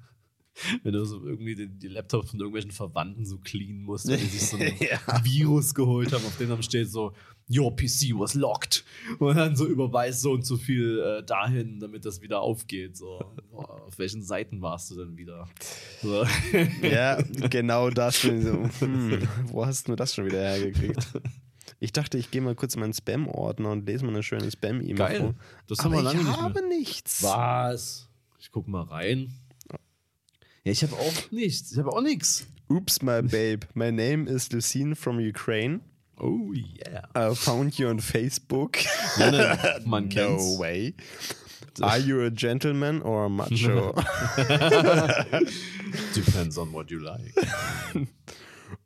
Wenn du so irgendwie die, die Laptops von irgendwelchen Verwandten so cleanen musst, wenn die sich so ein Ja. Virus geholt haben, auf dem dann steht so, Your PC was locked. Und dann so überweist so und so viel äh, dahin, damit das wieder aufgeht. So, <laughs> boah, auf welchen Seiten warst du denn wieder? So. <laughs> Ja, genau das. So, hm, wo hast du das schon wieder hergekriegt? <laughs> Ich dachte, ich gehe mal kurz in meinen Spam-Ordner und lese mal eine schöne Spam-E-Mail Geil. vor. Das haben Aber wir lange ich nicht habe mehr. nichts. Was? Ich guck mal rein. Ja, ich habe auch nichts. Ich habe auch nichts. Oops, my babe. My name is Lucine from Ukraine. Oh yeah. I found you on Facebook. Ja, ne, <laughs> man no way. Are you a gentleman or a macho? <laughs> <laughs> Depends on what you like.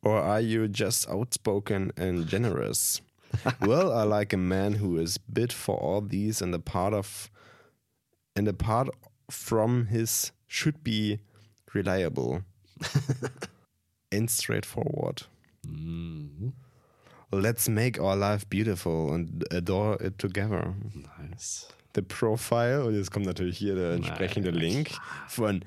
or are you just outspoken and generous? well, I like a man who is bid for all these and a part of and a part from his should be reliable and straightforward. Mhm. Let's make our life beautiful and adore it together. Nice. The Profile, und jetzt kommt natürlich hier der entsprechende Nice. Link von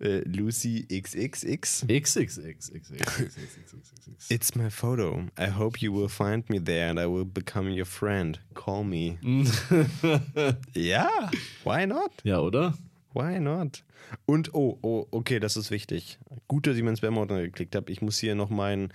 äh, Lucy XXX. XXXXXXXXXX. It's my photo. I hope you will find me there and I will become your friend. Call me. ja, why not? Ja, oder? Why not? Und, oh, oh, okay, das ist wichtig. Gut, dass ich meinen Spam-Ordner geklickt habe. Ich muss hier noch mein,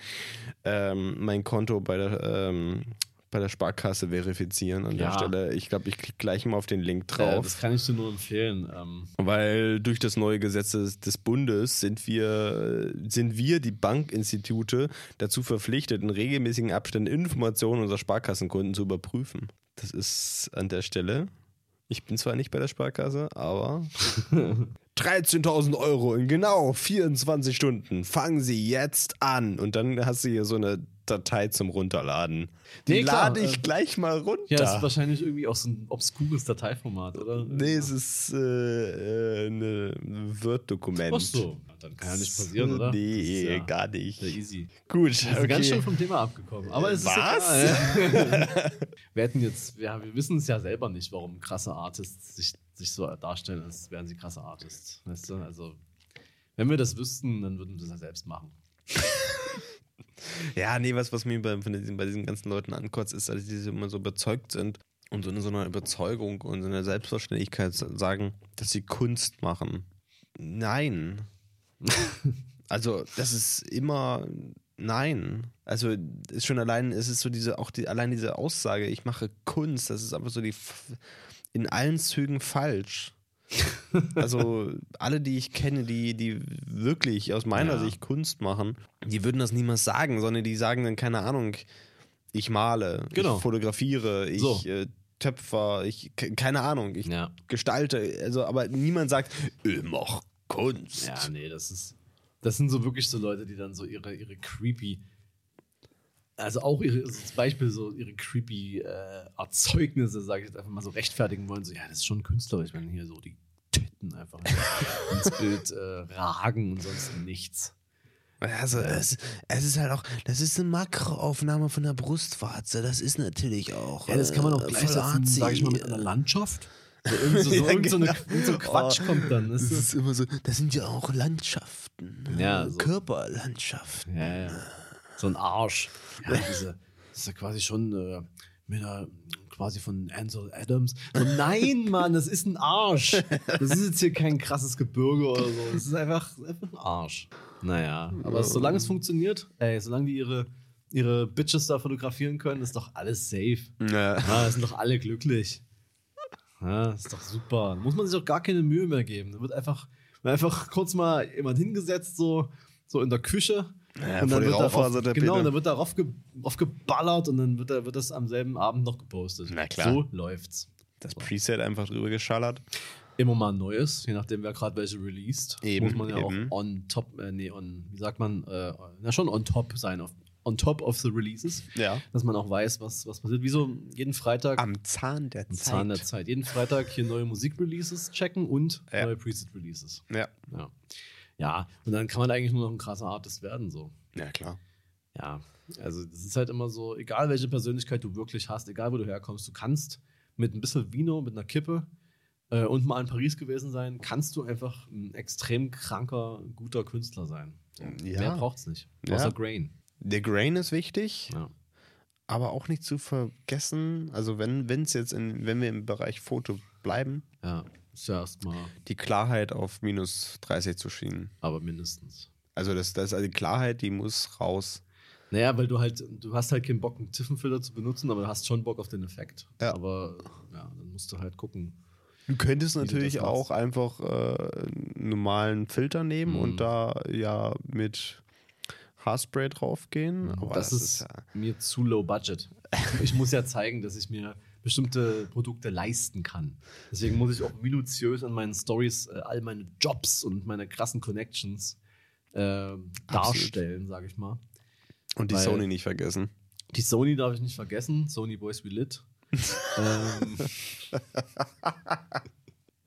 ähm, mein Konto bei der, ähm, bei der Sparkasse verifizieren an der Ja. Stelle. Ich glaube, ich klicke gleich mal auf den Link Ja, drauf. das kann ich dir nur empfehlen. Ähm, Weil durch das neue Gesetz des, des Bundes sind wir, sind wir, die Bankinstitute, dazu verpflichtet, in regelmäßigen Abständen Informationen unserer Sparkassenkunden zu überprüfen. Das ist an der Stelle. Ich bin zwar nicht bei der Sparkasse, aber <laughs> 13.000 Euro in genau 24 Stunden. Fangen Sie jetzt an. Und dann hast du hier so eine Datei zum Runterladen. Die Nee, lade ich äh, gleich mal runter. ja, das ist wahrscheinlich irgendwie auch so ein obskures Dateiformat, oder? Nee, es ist äh, äh, ne- ein Word-Dokument. Ach so, dann kann ja nicht passieren, oder? Nee, ist ja gar nicht. Sehr easy. Gut, Wir sind okay. ganz schön vom Thema abgekommen. Aber es ist Was? egal. <laughs> <laughs> wir hätten jetzt, ja, wir wissen es ja selber nicht, warum krasse Artists sich, sich so darstellen, als wären sie krasse Artists. Weißt du? Also, wenn wir das wüssten, dann würden wir das ja selbst machen. Ja, nee, was, was mir bei, diesen, bei diesen ganzen Leuten ankotzt, ist, dass die immer so überzeugt sind und so in so einer Überzeugung und so einer Selbstverständlichkeit sagen, dass sie Kunst machen. Nein. <laughs> also, das ist immer Nein. Also ist schon allein, es ist so diese, auch die, allein diese Aussage, ich mache Kunst, das ist einfach so die in allen Zügen falsch. <laughs> also alle, die ich kenne, die, die wirklich aus meiner Ja. Sicht Kunst machen, die würden das niemals sagen, sondern die sagen dann, keine Ahnung, ich male, Genau. ich fotografiere, ich So. äh, töpfer, ich, ke- keine Ahnung, ich Ja. gestalte, also aber niemand sagt, ich mach Kunst. Ja, nee, das ist. Das sind so wirklich so Leute, die dann so ihre, ihre creepy. Also auch ihre, also zum Beispiel so ihre creepy äh, Erzeugnisse, sage ich jetzt einfach mal so rechtfertigen wollen. So, ja, das ist schon künstlerisch, wenn hier so die Titten einfach <laughs> ins Bild äh, ragen und sonst nichts. Also es, es ist halt auch, das ist eine Makroaufnahme von der Brustwarze. Das ist natürlich auch. Ja, das kann man auch äh, gleichsetzen, voll sag ich mal, mit einer Landschaft. So, irgend <laughs> so, Ja, irgend so, eine, genau. so Quatsch Oh, kommt dann. Das Ist ist immer so, das sind ja auch Landschaften. Ja, äh, so. Körperlandschaften. Ja, ja. So ein Arsch. Ja, diese, das ist ja quasi schon äh, mit einer, quasi von Ansel Adams. So, nein, Mann, das ist ein Arsch. Das ist jetzt hier kein krasses Gebirge oder so. Das ist einfach, einfach ein Arsch. Naja, aber solange es funktioniert, ey, solange die ihre, ihre Bitches da fotografieren können, ist doch alles safe. Ja. Ja, sind doch alle glücklich. Ja, ist doch super. Da muss man sich auch gar keine Mühe mehr geben. Da wird einfach, wird einfach kurz mal jemand hingesetzt, so, so in der Küche. Ja, und vor dann wird darauf, Raufasertapete. genau, dann wird darauf ge, geballert und dann wird, da- wird das am selben Abend noch gepostet. Na klar. So läuft's. Das Preset einfach drüber geschallert. Immer mal ein neues, je nachdem, wer gerade welche released. Eben, muss man ja eben. auch on top, äh, nee, on, wie sagt man, äh, na schon on top sein, auf, on top of the releases. Ja. Dass man auch weiß, was, was passiert. Wieso jeden Freitag Am Zahn der Am Zeit. Zahn der Zeit. Jeden Freitag hier neue Musik-Releases checken und Ja. neue Preset-Releases. Ja. Ja. Ja, und dann kann man eigentlich nur noch ein krasser Artist werden. So. Ja, klar. Ja, also das ist halt immer so, egal welche Persönlichkeit du wirklich hast, egal wo du herkommst, du kannst mit ein bisschen Vino, mit einer Kippe äh, und mal in Paris gewesen sein, kannst du einfach ein extrem kranker, guter Künstler sein. Ja. Mehr braucht's nicht. Ja. Außer Grain. Der Grain ist wichtig, Ja. aber auch nicht zu vergessen, also wenn es jetzt in, wenn wir im Bereich Foto bleiben, ja, ist ja erstmal, die Klarheit auf minus 30 zu schieben. aber mindestens. Also das, das also die Klarheit, die muss raus. Naja, weil du halt, du hast halt keinen Bock, einen Tiefenfilter zu benutzen, aber du hast schon Bock auf den Effekt. Ja. Aber ja, dann musst du halt gucken. Du könntest du natürlich das machst. auch einfach äh, einen normalen Filter nehmen Mhm. und da ja mit Haarspray draufgehen. Aber das, ist ja, mir zu low budget. Ich muss ja zeigen, dass ich mir bestimmte Produkte leisten kann. Deswegen muss ich auch minutiös an meinen Stories äh, all meine Jobs und meine krassen Connections äh, darstellen, sage ich mal. und die weil- Sony nicht vergessen. Die Sony darf ich nicht vergessen. Sony Boys We Lit. <laughs> ähm,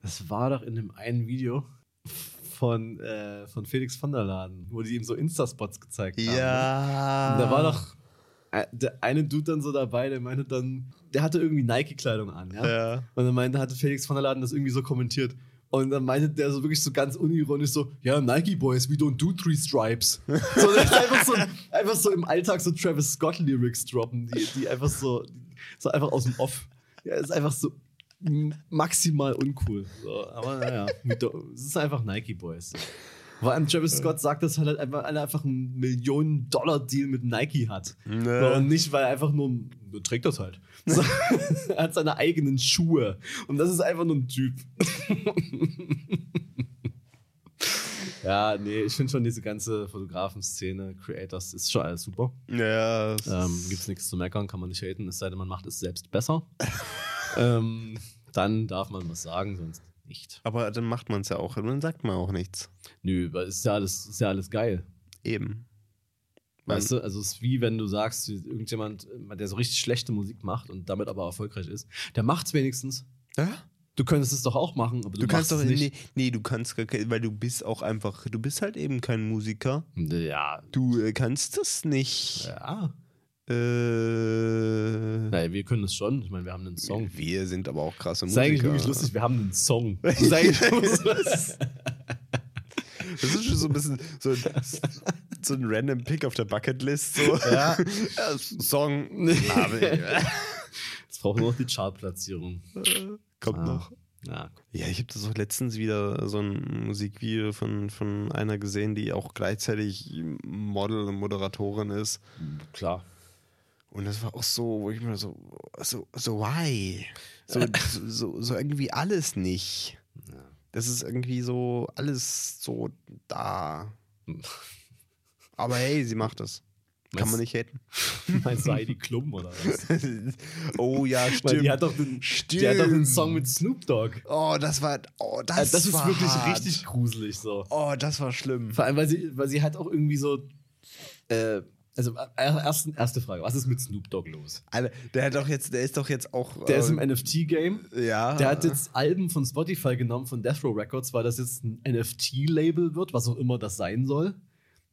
das war doch in dem einen Video von, äh, von Felix von der Laden, wo die ihm so Insta-Spots gezeigt haben. ne? Ja. Und da war doch der eine Dude dann so dabei, der meinte dann, der hatte irgendwie Nike-Kleidung an, ja? Ja. Und dann meinte, hatte Felix von der Laden das irgendwie so kommentiert. Und dann meinte der so wirklich so ganz unironisch so, ja, Nike Boys, we don't do three stripes. <laughs> so, einfach so, einfach so im Alltag so Travis Scott Lyrics droppen, die, die einfach so, so einfach aus dem Off. Ja, ist einfach so maximal uncool. So, aber naja, es ist einfach Nike Boys. Vor allem Travis Scott sagt das halt einfach, weil er einfach einen Millionen-Dollar-Deal mit Nike hat. Ne. So, und nicht, weil er einfach nur, er trägt das halt. So, <laughs> er hat seine eigenen Schuhe. Und das ist einfach nur ein Typ. <laughs> ja, nee, ich finde schon diese ganze Fotografen-Szene, Creators, ist schon alles super. Ja. Ähm, es nichts zu meckern, kann man nicht haten, es sei denn, man macht es selbst besser. <laughs> ähm, dann darf man was sagen, sonst nicht. aber dann macht man es ja auch. Und dann sagt man auch nichts. Nö, weil es ist ja alles, ist ja alles geil. Eben. Weißt du, also es ist wie wenn du sagst, irgendjemand, der so richtig schlechte Musik macht und damit aber erfolgreich ist, der macht es wenigstens. Ja? Du könntest es doch auch machen, aber du, Du kannst doch es nee, nicht. nee, du kannst gar kein, weil du bist auch einfach, du bist halt eben kein Musiker. Ja, Du äh, kannst das nicht. ja. Äh, Naja, wir können es schon. Ich meine, wir haben einen Song. wir sind aber auch krasse Das ist Musiker. eigentlich wirklich lustig, wir haben einen Song. <laughs> Das ist eigentlich <laughs> Das ist schon so ein bisschen so, ein- so ein random Pick auf der Bucketlist. So. Ja. Ja, Song. <laughs> Jetzt brauchen wir noch die Chartplatzierung. Kommt Ah. noch. Ja, Ja, ich habe das auch letztens wieder so ein Musikvideo von, von einer gesehen, die auch gleichzeitig Model und Moderatorin ist. klar. Und das war auch so, wo ich mir so, so, so why? So, so, so irgendwie alles nicht. Das ist irgendwie so alles so da. <laughs> Aber hey, sie macht es. Kann Meinst- man nicht haten. <laughs> Meinst du Heidi Klum oder was? <laughs> oh ja, Weil stimmt. die hat doch den, die hat doch einen Song mit Snoop Dogg. Oh, das war. Oh, das, Also das ist wirklich hart. richtig gruselig so. Oh, das war schlimm. Vor allem, weil sie, weil sie halt auch irgendwie so. Äh, also, äh, erst, erste Frage: Was ist mit Snoop Dogg los? Alter, der hat doch jetzt, der ist doch jetzt auch. Der ist äh, im NFT-Game. Ja. Der hat jetzt Alben von Spotify genommen, von Death Row Records, weil das jetzt ein NFT-Label wird, was auch immer das sein soll.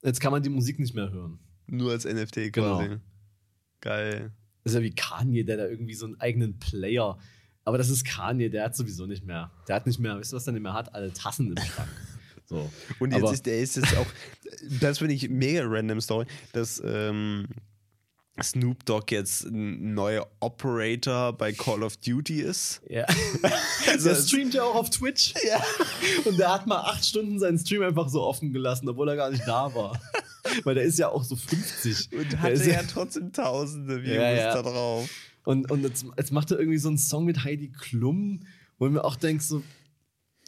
Jetzt kann man die Musik nicht mehr hören. Nur als NFT Genau. quasi. Geil. Das ist ja wie Kanye, der da irgendwie so einen eigenen Player. Aber das ist Kanye, der hat sowieso nicht mehr. Der hat nicht mehr, weißt du, was der nicht mehr hat? Alle Tassen im Schrank. So. Und jetzt Aber- ist der ist jetzt auch, <laughs> das finde ich mega random Story, dass ähm, Snoop Dogg jetzt ein neuer Operator bei Call of Duty ist. Ja. <laughs> Also der streamt ja auch auf Twitch. Ja. Und der hat mal acht Stunden seinen Stream einfach so offen gelassen, obwohl er gar nicht da war. <laughs> Weil der ist ja auch so 50. Und Der hatte ist ja trotzdem tausende Views Ja, ja. da drauf. Und, und jetzt, jetzt macht er irgendwie so einen Song mit Heidi Klum, wo ich mir auch denke, so,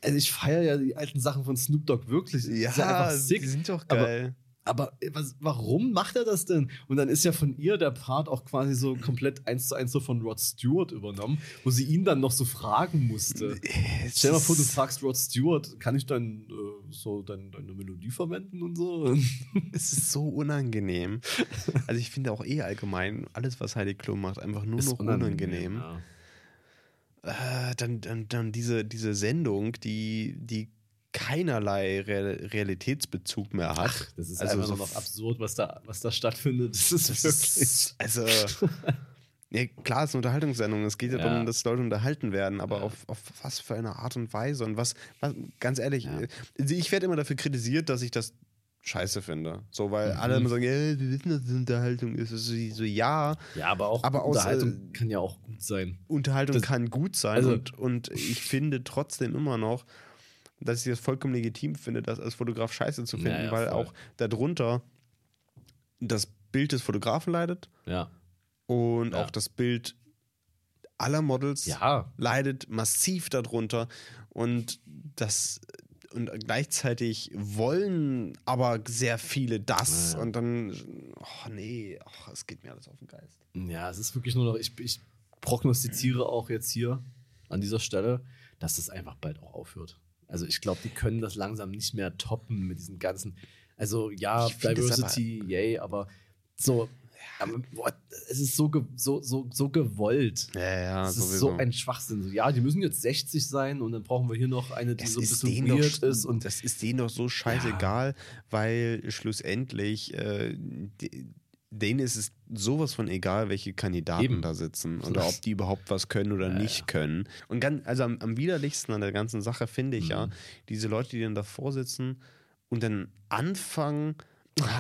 also ich feiere ja die alten Sachen von Snoop Dogg wirklich. Ja, ist einfach sick. die sind doch Aber- geil. Aber was, warum macht er das denn? Und dann ist ja von ihr der Part auch quasi so komplett eins zu eins so von Rod Stewart übernommen, wo sie ihn dann noch so fragen musste. Es Stell dir mal vor, du ist- fragst Rod Stewart, kann ich dein, äh, so dein, deine Melodie verwenden und so? <laughs> Es ist so unangenehm. Also ich finde auch eh allgemein, alles, was Heidi Klum macht, einfach nur noch unangenehm. ja. Äh, dann, dann, dann diese, diese Sendung, die, die keinerlei Re Realitätsbezug mehr hat. Ach, das ist Also einfach so nur noch absurd, was da, was da stattfindet. Das ist Das wirklich. ist, also, <laughs> ja, klar, es ist eine Unterhaltungssendung. Es geht ja, Ja. darum, dass Leute unterhalten werden, aber Ja. auf, auf was für eine Art und Weise und was, was ganz ehrlich, äh, ich werde immer dafür kritisiert, dass ich das scheiße finde. So, weil Mhm. alle immer sagen, ja, wir wissen, dass es Unterhaltung ist. So, so ja, Ja, aber auch Aber aus, Unterhaltung äh, kann ja auch gut sein. Unterhaltung Das- kann gut sein also- und, und ich finde trotzdem immer noch, dass ich das vollkommen legitim finde, das als Fotograf scheiße zu finden, Ja, ja, weil voll. auch darunter das Bild des Fotografen leidet Ja. und Ja. auch das Bild aller Models Ja. leidet massiv darunter und das und gleichzeitig wollen aber sehr viele das Ja, und dann oh nee, ach, es geht mir alles auf den Geist. Ja, es ist wirklich nur noch, ich, ich prognostiziere auch jetzt hier an dieser Stelle, dass das einfach bald auch aufhört. Also ich glaube, die können das langsam nicht mehr toppen mit diesen ganzen, also ja, Ich Diversity, yay, aber so, aber, boah, es ist so, so, so, so gewollt. Ja, ja, sowieso. ist so ein Schwachsinn. Ja, die müssen jetzt 60 sein und dann brauchen wir hier noch eine, die das so ein ist bisschen weird doch, ist. Und das ist denen doch so scheißegal, weil schlussendlich äh, die, denen ist es sowas von egal, welche Kandidaten Eben. da sitzen oder ob die überhaupt was können oder Ja, nicht ja. können. Und ganz, also am, am widerlichsten an der ganzen Sache finde ich ja, Mhm. diese Leute, die dann davor sitzen und dann anfangen.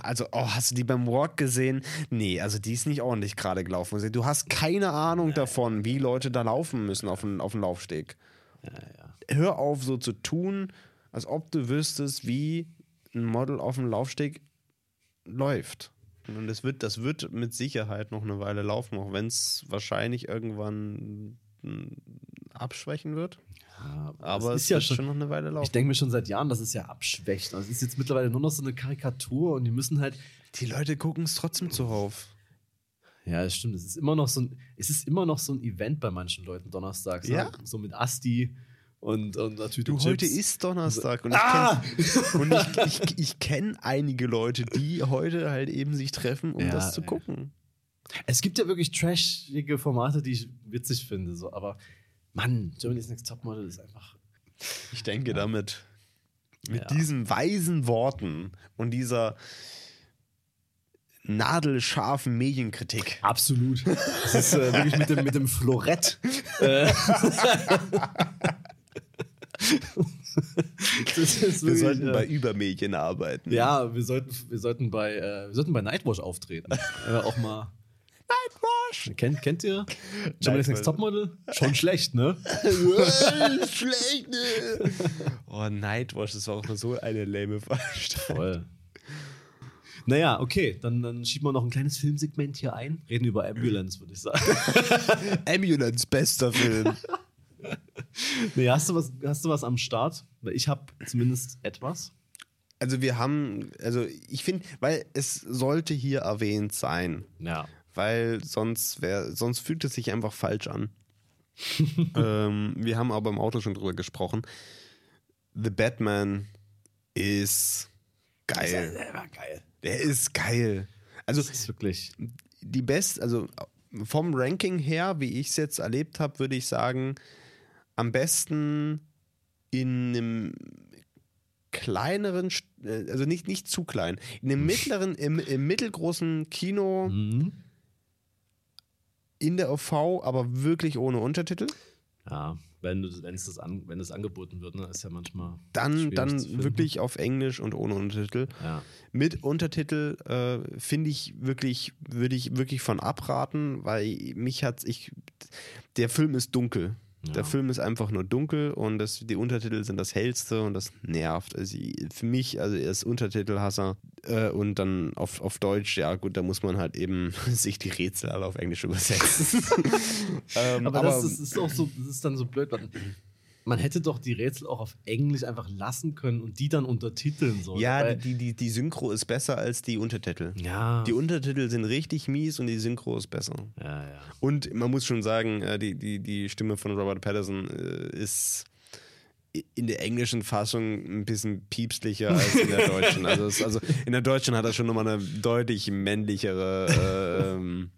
Also, oh, hast du die beim Walk gesehen? Nee, also die ist nicht ordentlich gerade gelaufen. Also, Du hast keine Ahnung davon, wie Leute da laufen müssen auf dem, auf dem Laufsteg ja, ja. hör auf, so zu tun, als ob du wüsstest, wie ein Model auf dem Laufsteg läuft. Und das wird, das wird mit Sicherheit noch eine Weile laufen, auch wenn es wahrscheinlich irgendwann abschwächen wird. Ja, Aber es ist ja schon, schon noch eine Weile Ich laufen. denke mir schon seit Jahren, dass es ja abschwächt. Also es ist jetzt mittlerweile nur noch so eine Karikatur und die müssen halt. Die Leute gucken es trotzdem zuhauf. Ja, das stimmt. Es ist immer noch so ein, es ist immer noch so ein Event bei manchen Leuten donnerstags. ne? Ja. So mit Asti und, und natürlich Du, heute ist Donnerstag und ich Ah! kenn- <laughs> und ich, ich, ich kenne einige Leute, die heute halt eben sich treffen, um Ja, das zu gucken. Es gibt ja wirklich trashige Formate, die ich witzig finde. So, aber Mann, Germany's Next Topmodel ist einfach. Ich denke damit, mit Ja. diesen weisen Worten und dieser nadelscharfen Medienkritik. Absolut. Das ist äh, wirklich mit dem, mit dem Florett. Äh, ist Wir wirklich, sollten äh, bei Übermedien arbeiten. Ja, wir sollten, wir sollten bei, äh, wir sollten bei Nightwash auftreten. <laughs> Äh, auch mal. Nightwash! Kennt, kennt ihr? Germany's Next Topmodel? Schon schlecht, ne? <laughs> <laughs> Schlecht, ne? Oh, Nightwatch, das war auch nur so eine lame Veranstaltung. Voll. Naja, okay, dann, dann schieben wir noch ein kleines Filmsegment hier ein. Reden über Ambulance, würde ich sagen. <laughs> Ambulance, bester Film. nee, hast du was, hast du was am Start? Weil ich habe zumindest etwas. Also wir haben, also ich finde, weil es sollte hier erwähnt sein. Ja. Weil sonst wäre, sonst fühlt es sich einfach falsch an. <laughs> ähm, wir haben aber im Auto schon drüber gesprochen. The Batman ist geil. Der war geil. Der ist geil. Also Das ist wirklich. die best, also vom Ranking her, wie ich es jetzt erlebt habe, würde ich sagen, am besten in einem kleineren, äh, also nicht, nicht zu klein, in einem <laughs> mittleren, im, im mittelgroßen Kino Mhm. In der OV, aber wirklich ohne Untertitel. Ja, wenn, es das an, wenn es angeboten wird, ne, ist ja manchmal. Dann, dann wirklich auf Englisch und ohne Untertitel. Ja. Mit Untertitel äh, finde ich wirklich, würde ich wirklich von abraten, weil mich hat ich, der Film ist dunkel. Ja. Der Film ist einfach nur dunkel und das, die Untertitel sind das hellste und das nervt. Also für mich, also er ist Untertitelhasser äh, und dann auf, auf Deutsch, ja gut, da muss man halt eben <laughs> sich die Rätsel alle auf Englisch übersetzen. <laughs> <laughs> ähm, Aber, das, das ist auch so, das ist dann so blöd. Man, hätte doch die Rätsel auch auf Englisch einfach lassen können und die dann untertiteln so. ja, die, die, die Synchro ist besser als die Untertitel. ja. Die Untertitel sind richtig mies und die Synchro ist besser. ja, ja. Und man muss schon sagen, äh, die, die, die Stimme von Robert Patterson äh, ist in der englischen Fassung ein bisschen piepslicher als in der deutschen. Also, es, also in der deutschen hat er schon nochmal eine deutlich männlichere, äh, ähm,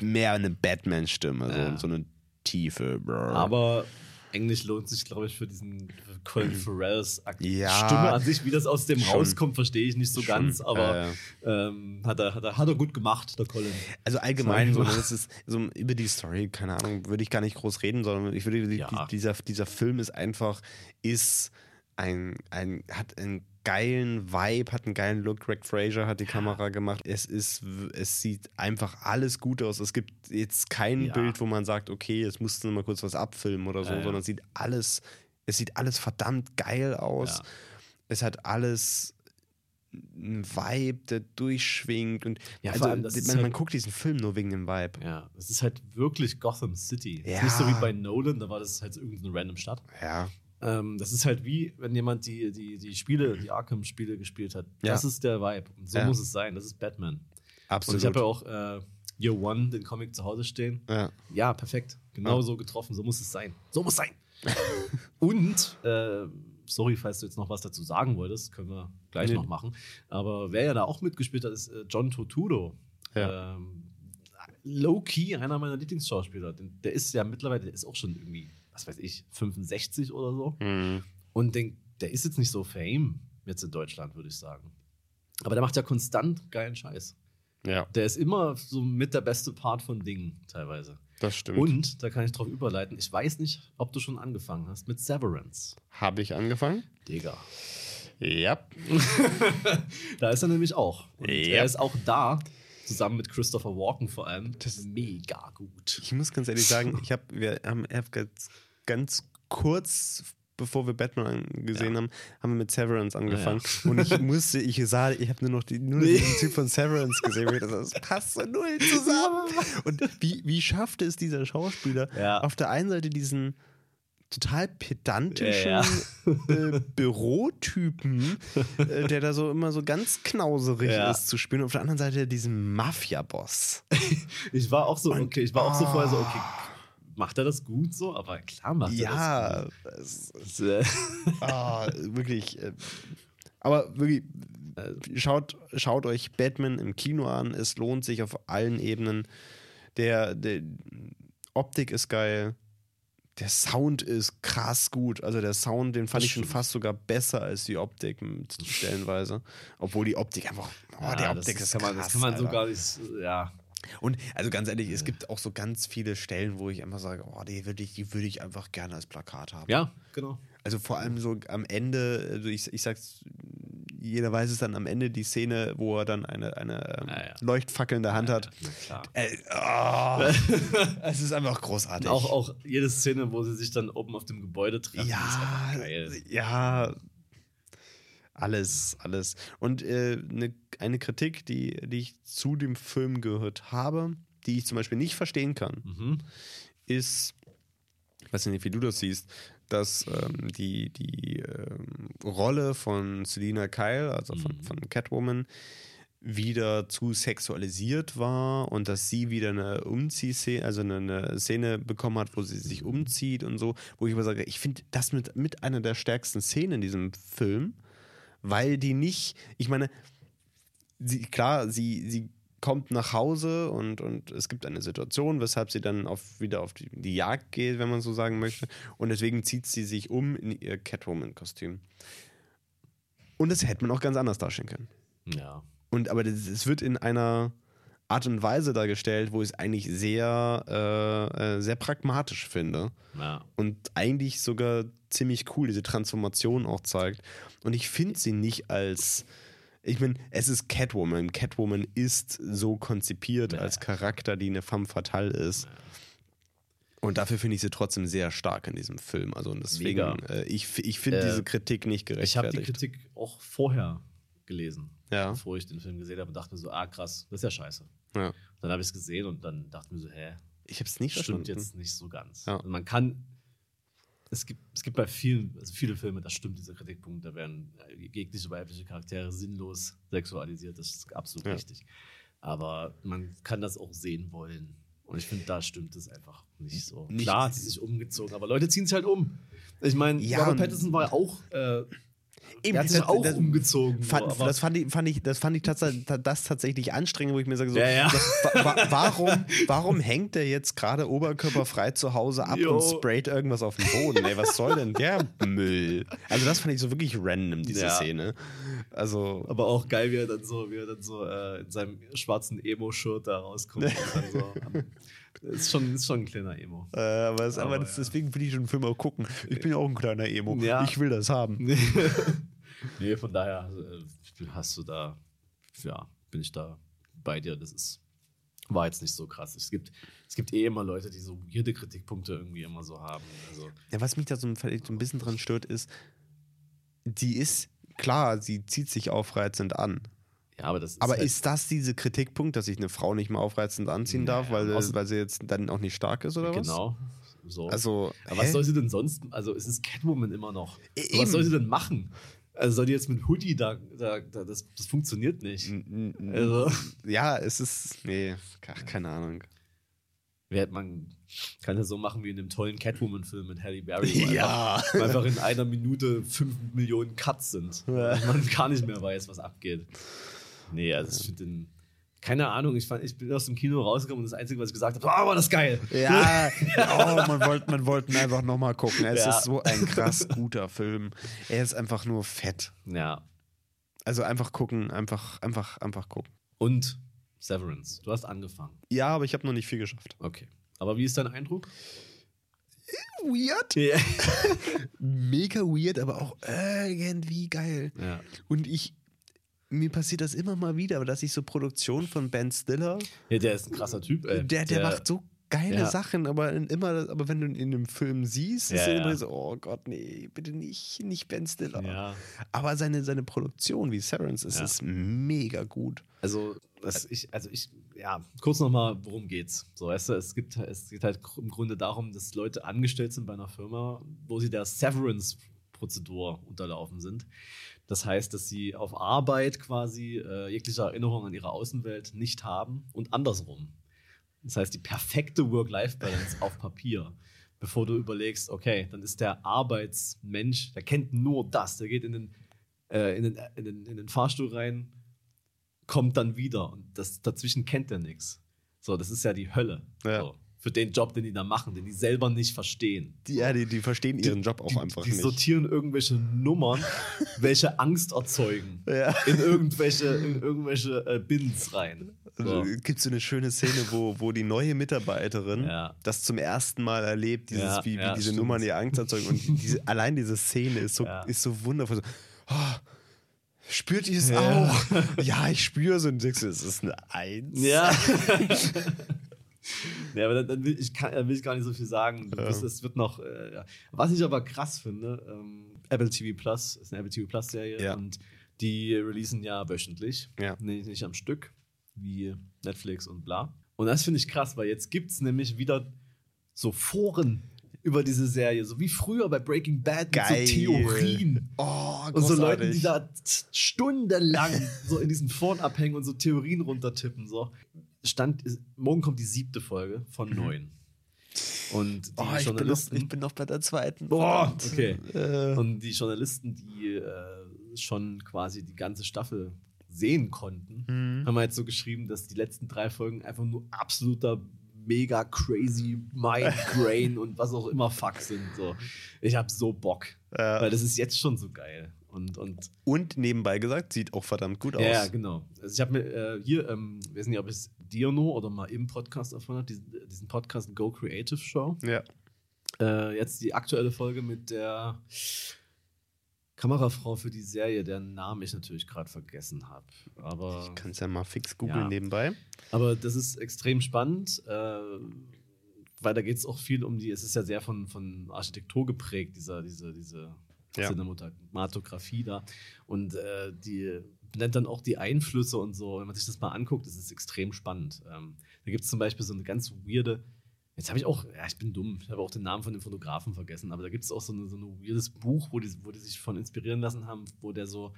mehr eine Batman-Stimme, so, Ja. so eine tiefe. Aber Englisch lohnt sich, glaube ich, für diesen Colin Farrells Ak Ja. Stimme an sich. Wie das aus dem Schon. rauskommt, verstehe ich nicht so ganz, Schon, aber äh, ähm, hat, er, hat, er, hat er gut gemacht, der Colin. Also allgemein, so, das ist so über die Story, keine Ahnung, würde ich gar nicht groß reden, sondern ich würde, Ja. dieser, dieser Film ist einfach, ist ein, ein, hat einen geilen Vibe, hat einen geilen Look. Greg Fraser hat die Kamera gemacht. Es ist, es sieht einfach alles gut aus. Es gibt jetzt kein Ja. Bild, wo man sagt, okay, jetzt musst du mal kurz was abfilmen oder so, Ja, ja. sondern es sieht alles, es sieht alles verdammt geil aus. Ja. Es hat alles einen Vibe, der durchschwingt und Ja, also, allem, man, ist man halt- guckt diesen Film nur wegen dem Vibe. Ja, es ist halt wirklich Gotham City. Es Ja. ist nicht so wie bei Nolan, da war das halt so irgendeine random Stadt. Ja. Ähm, das ist halt wie, wenn jemand die, die, die Spiele, die Arkham-Spiele gespielt hat. Ja. Das ist der Vibe. Und so Ja. muss es sein. Das ist Batman. Und Absolut. ich habe ja auch äh, Year One, den Comic zu Hause stehen. ja. Ja, perfekt. Genau so getroffen. So muss es sein. So muss es sein. <laughs> Und, äh, sorry, falls du jetzt noch was dazu sagen wolltest, können wir gleich Nee. noch machen. Aber wer ja da auch mitgespielt hat, ist äh, John Turturro. Ja. Ähm, Low-key einer meiner Lieblingsschauspieler. Der ist ja mittlerweile, der ist auch schon irgendwie, was weiß ich, 65 oder so. Mhm. Und den, der ist jetzt nicht so fame jetzt in Deutschland, würde ich sagen. Aber der macht ja konstant geilen Scheiß. ja, Der ist immer so mit der beste Part von Dingen teilweise. das stimmt. Und da kann ich drauf überleiten. Ich weiß nicht, ob du schon angefangen hast mit Severance. Habe ich angefangen? Digga. Ja. <laughs> Da ist er nämlich auch. Und Ja. er ist auch da, zusammen mit Christopher Walken vor allem. Das ist mega gut. Ich muss ganz ehrlich sagen, ich habe, wir haben hab ganz, kurz, bevor wir Batman gesehen Ja. haben, haben wir mit Severance angefangen. Ja. Und ich musste, ich sah, ich habe nur noch die, nur Nee. diesen Typ von Severance gesehen. Und das passt so null <laughs> zusammen. Und wie, wie schaffte es dieser Schauspieler, auf der einen Seite diesen total pedantischen äh, Bürotypen, äh, der da so immer so ganz knauserig ist zu spielen. Und auf der anderen Seite diesen Mafia-Boss. <laughs> Ich war auch so, Und- okay, ich war auch so Ah. vorher so, okay, macht er das gut so? Aber klar macht er Ja, das es, gut. Äh, <laughs> ah, wirklich. Äh, aber wirklich, Äh, schaut, schaut euch Batman im Kino an. Es lohnt sich auf allen Ebenen. Der, der Optik ist geil. Der Sound ist krass gut. Also der Sound, den fand Das ich schon fast sogar besser als die Optik stellenweise. Obwohl die Optik einfach, oh, ja, das Optik ist, kann man. Das kann man so Alter. gar nicht, ja. Und also ganz ehrlich, es gibt auch so ganz viele Stellen, wo ich einfach sage, oh, die würde ich, die würde ich einfach gerne als Plakat haben. Ja, genau. Also vor allem so am Ende, also ich, ich sag's jeder weiß es dann am Ende, die Szene, wo er dann eine, eine ähm, Ja, ja. Leuchtfackel in der Hand hat. Na klar. Ey, oh, <laughs> es ist einfach großartig. Auch, auch jede Szene, wo sie sich dann oben auf dem Gebäude treffen, ja, ja, alles, alles. Und äh, ne, eine Kritik, die, die ich zu dem Film gehört habe, die ich zum Beispiel nicht verstehen kann, Mhm. ist, ich weiß nicht, wie du das siehst, dass ähm, die, die ähm, Rolle von Selina Kyle, also von, von Catwoman, wieder zu sexualisiert war und dass sie wieder eine Umziehszene, also eine, eine Szene bekommen hat, wo sie sich umzieht und so, wo ich aber sage, ich finde das mit, mit einer der stärksten Szenen in diesem Film, weil die nicht, ich meine, sie, klar, sie, sie kommt nach Hause und, und es gibt eine Situation, weshalb sie dann auf, wieder auf die, die Jagd geht, wenn man so sagen möchte. Und deswegen zieht sie sich um in ihr Catwoman-Kostüm. Und das hätte man auch ganz anders darstellen können. Ja. Und aber es wird in einer Art und Weise dargestellt, wo ich es eigentlich sehr, äh, äh, sehr pragmatisch finde ja. und eigentlich sogar ziemlich cool diese Transformation auch zeigt. Und ich finde sie nicht als. Ich meine, es ist Catwoman. Catwoman ist so konzipiert Ja. als Charakter, die eine femme fatale ist. Und dafür finde ich sie trotzdem sehr stark in diesem Film. Also und deswegen, äh, ich, ich finde Äh, diese Kritik nicht Ich habe die gerechtfertigt. Kritik auch vorher gelesen, Ja. bevor ich den Film gesehen habe und dachte mir so, ah krass, das ist ja scheiße. Ja. Dann habe ich es gesehen und dann dachte mir so, hä, Ich habe es nicht stimmt verstanden. jetzt nicht so ganz. Ja. Und man kann, es gibt, es gibt bei vielen, also viele Filme, da stimmt dieser Kritikpunkt, da werden jegliche weibliche Charaktere sinnlos sexualisiert, das ist absolut Ja. richtig. Aber man kann das auch sehen wollen. Und ich finde, da stimmt es einfach nicht so. Nicht- Klar hat sie sich umgezogen, aber Leute ziehen sich halt um. Ich meine, Ja, Robert Pattinson war ja auch, äh, Eben, hat sich das- auch das- umgezogen. so, Fand, aber- das, fand ich, fand ich, das fand ich tatsächlich, das tatsächlich anstrengend, wo ich mir sage, so, Ja, ja. das- wa wa <laughs> warum, warum hängt der jetzt gerade oberkörperfrei zu Hause ab Jo. und sprayt irgendwas auf den Boden? Ey, was soll denn der Müll? Also das fand ich so wirklich random, diese Ja. Szene. Also, Aber auch geil, wie er dann so, wie er dann so äh, in seinem schwarzen Emo-Shirt da rauskommt. und dann so, <laughs> ist, schon, ist schon ein kleiner Emo. äh, aber, es, aber Aber das, ja. deswegen will ich den Film auch gucken. Ich bin ja auch ein kleiner Emo. Ja. Ich will das haben. <laughs> nee, von daher äh, hast du da, ja, bin ich da bei dir. Das ist, war jetzt nicht so krass. Es gibt, es gibt eh immer Leute, die so weirde Kritikpunkte irgendwie immer so haben. Also, Ja, was mich da so ein bisschen dran stört, ist, die ist, klar, sie zieht sich aufreizend an. Ja, aber das ist. Aber halt, ist das diese Kritikpunkt, dass ich eine Frau nicht mehr aufreizend anziehen darf, Naja, weil, außer- weil sie jetzt dann auch nicht stark ist oder was? Genau. So. Also, Aber was soll sie denn sonst? Also es ist Catwoman immer noch. E- Aber Was eben. soll sie denn machen? Also soll die jetzt mit Hoodie da, da, da das, das funktioniert nicht. N- n- Also Ja, es ist. Nee, keine Ahnung. wer- man kann ja so machen wie in dem tollen Catwoman-Film mit Halle Berry, <laughs> Ja. einfach, wo einfach in einer Minute fünf Millionen Cuts sind. Ja. Und man gar nicht mehr weiß, was abgeht. Nee, also ich finde den. Keine Ahnung, ich, fand, ich bin aus dem Kino rausgekommen und das Einzige, was ich gesagt habe, war, oh, war das geil. Ja, <laughs> oh, man wollte man wollte ihn einfach nochmal gucken. Es Ja. ist so ein krass guter Film. Er ist einfach nur fett. Ja. Also einfach gucken, einfach, einfach, einfach gucken. Und Severance, du hast angefangen. Ja, aber ich habe noch nicht viel geschafft. Okay. Aber wie ist dein Eindruck? Weird. Ja. <laughs> Mega weird, aber auch irgendwie geil. ja. Und ich, mir passiert das immer mal wieder, dass ich so Produktion von Ben Stiller, Ja, der ist ein krasser Typ, ey. der, der, macht so geile ja. Sachen, aber immer, aber wenn du ihn in einem Film siehst, ist Ja, er immer so, oh Gott, nee, bitte nicht, nicht Ben Stiller. Ja. Aber seine, seine Produktion wie Severance ist, ist mega gut. Also, das, ich, also ich, ja, kurz nochmal, worum geht's? So, weißt du, es, gibt, es geht halt im Grunde darum, dass Leute angestellt sind bei einer Firma, wo sie der Severance-Prozedur unterlaufen sind. Das heißt, dass sie auf Arbeit quasi äh, jegliche Erinnerung an ihre Außenwelt nicht haben und andersrum. Das heißt, die perfekte Work-Life-Balance auf Papier. Bevor du überlegst, okay, dann ist der Arbeitsmensch, der kennt nur das, der geht in den, äh, in den, in den, in den Fahrstuhl rein, kommt dann wieder und das dazwischen kennt er nichts. So, das ist ja die Hölle. Ja. So, für den Job, den die da machen, den die selber nicht verstehen. Die, ja, die, die verstehen ihren Job auch die, einfach die nicht. sortieren irgendwelche Nummern, <laughs> welche Angst erzeugen, Ja. in irgendwelche, in irgendwelche äh, Bins rein. So. Also, Gibt so eine schöne Szene, wo, wo die neue Mitarbeiterin Ja. das zum ersten Mal erlebt, dieses, wie, wie diese stimmt. Nummern ihr Angst erzeugen. Und diese, allein diese Szene ist so, ist so wundervoll. So, oh, Spürt ihr es Ja. auch? Ja, ich spüre so. Und denkst du, es ist eine Eins. Ja. <laughs> ja, aber dann, will, ich dann will ich gar nicht so viel sagen. Ja. Das, es wird noch. Äh, ja. Was ich aber krass finde, ähm, Apple TV Plus ist eine Apple TV Plus Serie Ja. und die releasen ja wöchentlich. Ja. Nee, nicht am Stück, wie Netflix und bla. Und das finde ich krass, weil jetzt gibt es nämlich wieder so Foren über diese Serie, so wie früher bei Breaking Bad Geil. mit so Theorien. Oh, Und so Leuten, die da stundenlang so in diesen Foren abhängen und so Theorien runtertippen. So. Stand, morgen kommt die siebte Folge von neun. Und die Oh, ich, bin noch, Journalisten. ich bin noch bei der zweiten. Boah, okay. Äh, und die Journalisten, die äh, schon quasi die ganze Staffel sehen konnten, Mhm. haben halt so geschrieben, dass die letzten drei Folgen einfach nur absoluter mega crazy Migraine <laughs> und was auch immer Fuck sind. So. Ich habe so Bock. Ja. Weil das ist jetzt schon so geil. Und, und Und nebenbei gesagt, sieht auch verdammt gut aus. ja, genau. Also ich habe mir äh, hier, ähm, ich weiß nicht, ob es dir nur oder mal im Podcast erfahren hat, diesen, diesen Podcast Go Creative Show. Ja. Äh, jetzt die aktuelle Folge mit der Kamerafrau für die Serie, deren Namen ich natürlich gerade vergessen habe. Aber, Ich kann es ja mal fix googeln Ja. nebenbei. aber das ist extrem spannend, äh, weil da geht es auch viel um die, es ist ja sehr von, von Architektur geprägt, dieser, diese, diese Ja. Cinematografie da. Und äh, die nennt dann auch die Einflüsse und so. Wenn man sich das mal anguckt, ist es extrem spannend. Ähm, da gibt es zum Beispiel so eine ganz weirde, jetzt habe ich auch, ja, ich bin dumm, ich habe auch den Namen von dem Fotografen vergessen, aber da gibt es auch so, eine, so ein weirdes Buch, wo die, wo die sich von inspirieren lassen haben, wo der so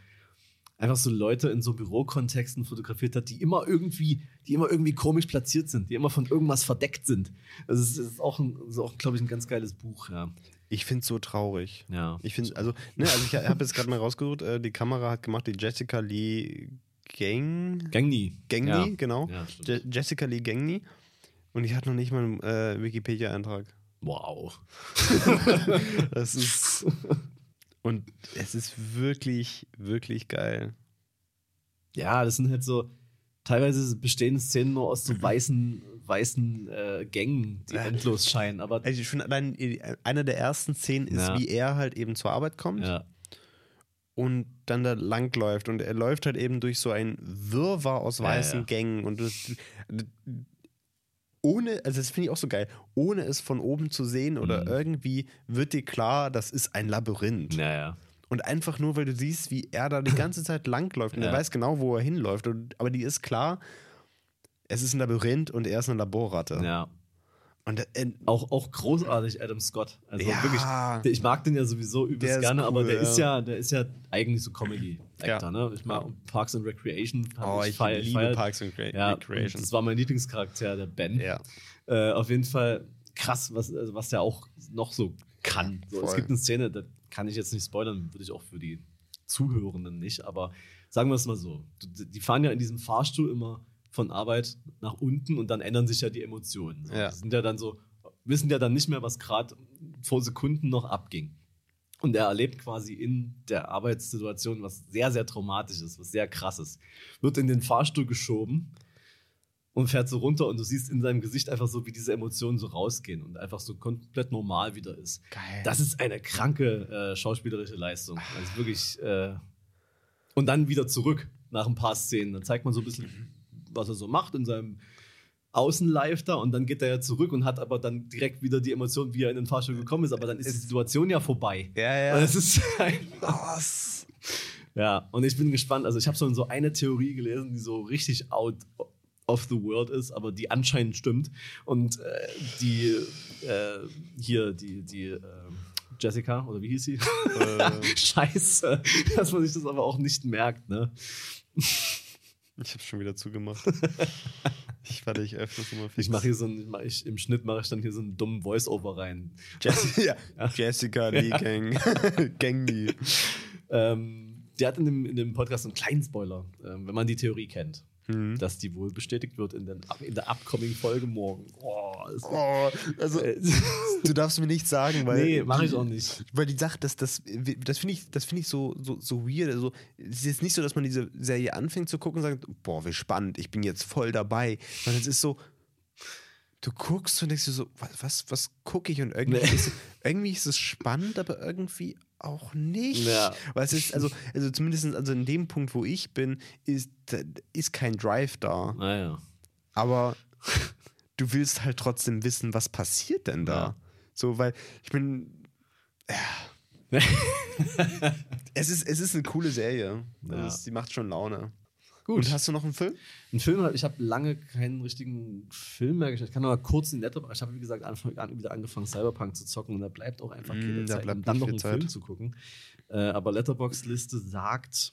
einfach so Leute in so Bürokontexten fotografiert hat, die immer irgendwie, die immer irgendwie komisch platziert sind, die immer von irgendwas verdeckt sind. Das ist, das ist auch, ist auch glaube ich, ein ganz geiles Buch, ja. Ich finde es so traurig. ja. Ich finde, also, ne, also ich habe jetzt gerade mal rausgesucht, äh, die Kamera hat gemacht die Jessica Lee Gang. Gangny. Gangny, ja. genau. Ja. Je Jessica Lee Gangny. Und ich hatte noch nicht mal einen äh, Wikipedia-Eintrag. Wow. <laughs> Das ist. Und es ist wirklich, wirklich geil. Ja, das sind halt so, teilweise bestehen Szenen nur aus so weißen, weißen äh, Gängen, die endlos scheinen, aber Also ich finde allein äh, eine der ersten Szenen ist, Ja. wie er halt eben zur Arbeit kommt ja, und dann da langläuft. Und er läuft halt eben durch so ein Wirrwarr aus weißen ja. Gängen. Und das, ohne, also das finde ich auch so geil, ohne es von oben zu sehen oder Mhm. irgendwie wird dir klar, das ist ein Labyrinth. naja. Und einfach nur, weil du siehst, wie er da die ganze Zeit langläuft und er Ja. weiß genau, wo er hinläuft. Und, aber die ist klar, es ist ein Labyrinth und er ist eine Laborratte. Ja. Und äh, Auch, auch großartig Adam Scott. Also Ja. wirklich, ich mag den ja sowieso übelst gerne, aber cool, der ja. ist ja, der ist ja eigentlich so Comedy-Actor, Ja. ne? Ich mag Parks and Recreation. oh, ich feier- liebe feier- Parks and und Recreation. das war mein Lieblingscharakter, der Ben. Ja. Äh, auf jeden Fall krass, was, also was der auch noch so kann. So, es gibt eine Szene, da kann ich jetzt nicht spoilern, würde ich auch für die Zuhörenden nicht, aber sagen wir es mal so. Die fahren ja in diesem Fahrstuhl immer von Arbeit nach unten und dann ändern sich ja die Emotionen. So. Ja. Die sind ja dann so, wissen ja dann nicht mehr, was gerade vor Sekunden noch abging. Und er erlebt quasi in der Arbeitssituation was sehr, sehr traumatisches, was sehr krasses. Wird in den Fahrstuhl geschoben und fährt so runter und du siehst in seinem Gesicht einfach so, wie diese Emotionen so rausgehen und einfach so komplett normal wieder ist. Geil. Das ist eine kranke äh, schauspielerische Leistung. Also wirklich. Äh, und dann wieder zurück nach ein paar Szenen. Dann zeigt man so ein bisschen, was er so macht in seinem Außenlive da und dann geht er ja zurück und hat aber dann direkt wieder die Emotion, wie er in den Fahrstuhl gekommen ist. Aber dann ist die Situation ja vorbei. ja, Und ja. es ist <laughs> einfach Was? ja, und ich bin gespannt. Also, ich habe so, so eine Theorie gelesen, die so richtig out of the world ist, aber die anscheinend stimmt. Und äh, die äh, hier, die, die äh, Jessica, oder wie hieß sie? Äh, <laughs> Scheiße, dass man sich das aber auch nicht merkt, ne? Ich habe schon wieder zugemacht. <laughs> ich warte, ich öffne es mal fix. Ich mache hier so ein, ich, im Schnitt mache ich dann hier so einen dummen Voice-Over rein. <laughs> <laughs> Jessica, ja. Jessica Lee Gang. Gangly. Ähm, die hat in dem, in dem Podcast einen kleinen Spoiler, ähm, wenn man die Theorie kennt, Mhm. dass die wohl bestätigt wird in, den, in der upcoming Folge morgen. Oh, Oh, also Äh, <laughs> <laughs> du darfst mir nicht sagen, weil nee, mache ich auch nicht. Weil die Sache, das, das, das finde ich, das find ich so, so, so weird. Also, es ist jetzt nicht so, dass man diese Serie anfängt zu gucken und sagt, boah, wie spannend, ich bin jetzt voll dabei. Sondern es ist so, du guckst und denkst dir so, was, was, was gucke ich? Und irgendwie, Nee. ist, irgendwie ist es spannend, aber irgendwie auch nicht. Ja. Weil es ist, also, also zumindest also in dem Punkt, wo ich bin, ist, ist kein Drive da. Naja. Aber du willst halt trotzdem wissen, was passiert denn da? Ja. So, weil ich bin. Ja. <laughs> es, ist, es ist eine coole Serie. Also Ja. es, die macht schon Laune. Gut. Und hast du noch einen Film? Ein Film, ich habe lange keinen richtigen Film mehr geschaut. Ich kann noch mal kurz in Letterboxd, ich habe wie gesagt Anfang an wieder angefangen Cyberpunk zu zocken und da bleibt auch einfach keine Mm, da Zeit, um dann noch einen Zeit. Film zu gucken. Äh, aber Letterboxd Liste sagt,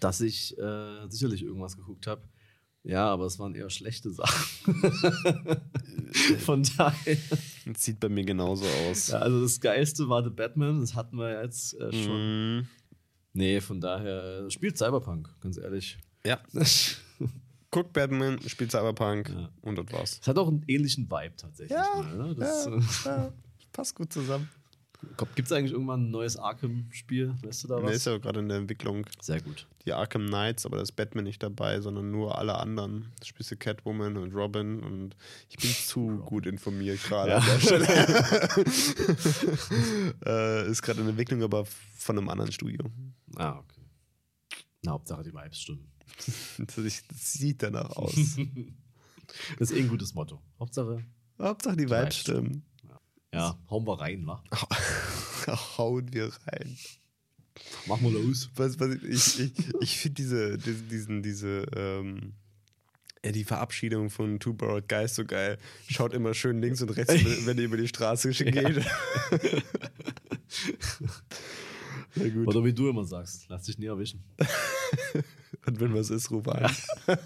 dass ich äh, sicherlich irgendwas geguckt habe. Ja, aber es waren eher schlechte Sachen. <laughs> Von daher. Das sieht bei mir genauso aus. Ja, also das Geilste war The Batman, das hatten wir jetzt äh, schon. Mhm. Nee, von daher spielt Cyberpunk, ganz ehrlich. Ja. <laughs> Guck Batman, spielt Cyberpunk Ja. und das war's. Es hat auch einen ähnlichen Vibe tatsächlich. Ja, mal, ne? das, ja, ja, passt gut zusammen. Gibt es eigentlich irgendwann ein neues Arkham-Spiel? Weißt du da Der was? ist ja gerade in der Entwicklung. Sehr gut. Die Arkham Knights, aber da ist Batman nicht dabei, sondern nur alle anderen. Da spielst du Catwoman und Robin und ich bin zu <laughs> gut informiert gerade Ja. an der Stelle. <laughs> äh, ist gerade in Entwicklung, aber von einem anderen Studio. Ah, okay. Na, Hauptsache die Vibes stimmen. <laughs> Das, sieht danach <laughs> aus. Das ist eh ein gutes Motto. Hauptsache, Hauptsache die Vibes stimmen. ja, hauen wir rein, wa? <laughs> Hauen wir rein. Mach mal los. Was, was, ich ich, ich finde diese, diese, diesen, diese, ähm, ja, die Verabschiedung von Two Borrowed Guys so geil. Schaut immer schön links und rechts, wenn, wenn ihr über die Straße geht. Oder wie du immer sagst, lass dich nie erwischen. <laughs> Und wenn was ist, ruf an. <laughs>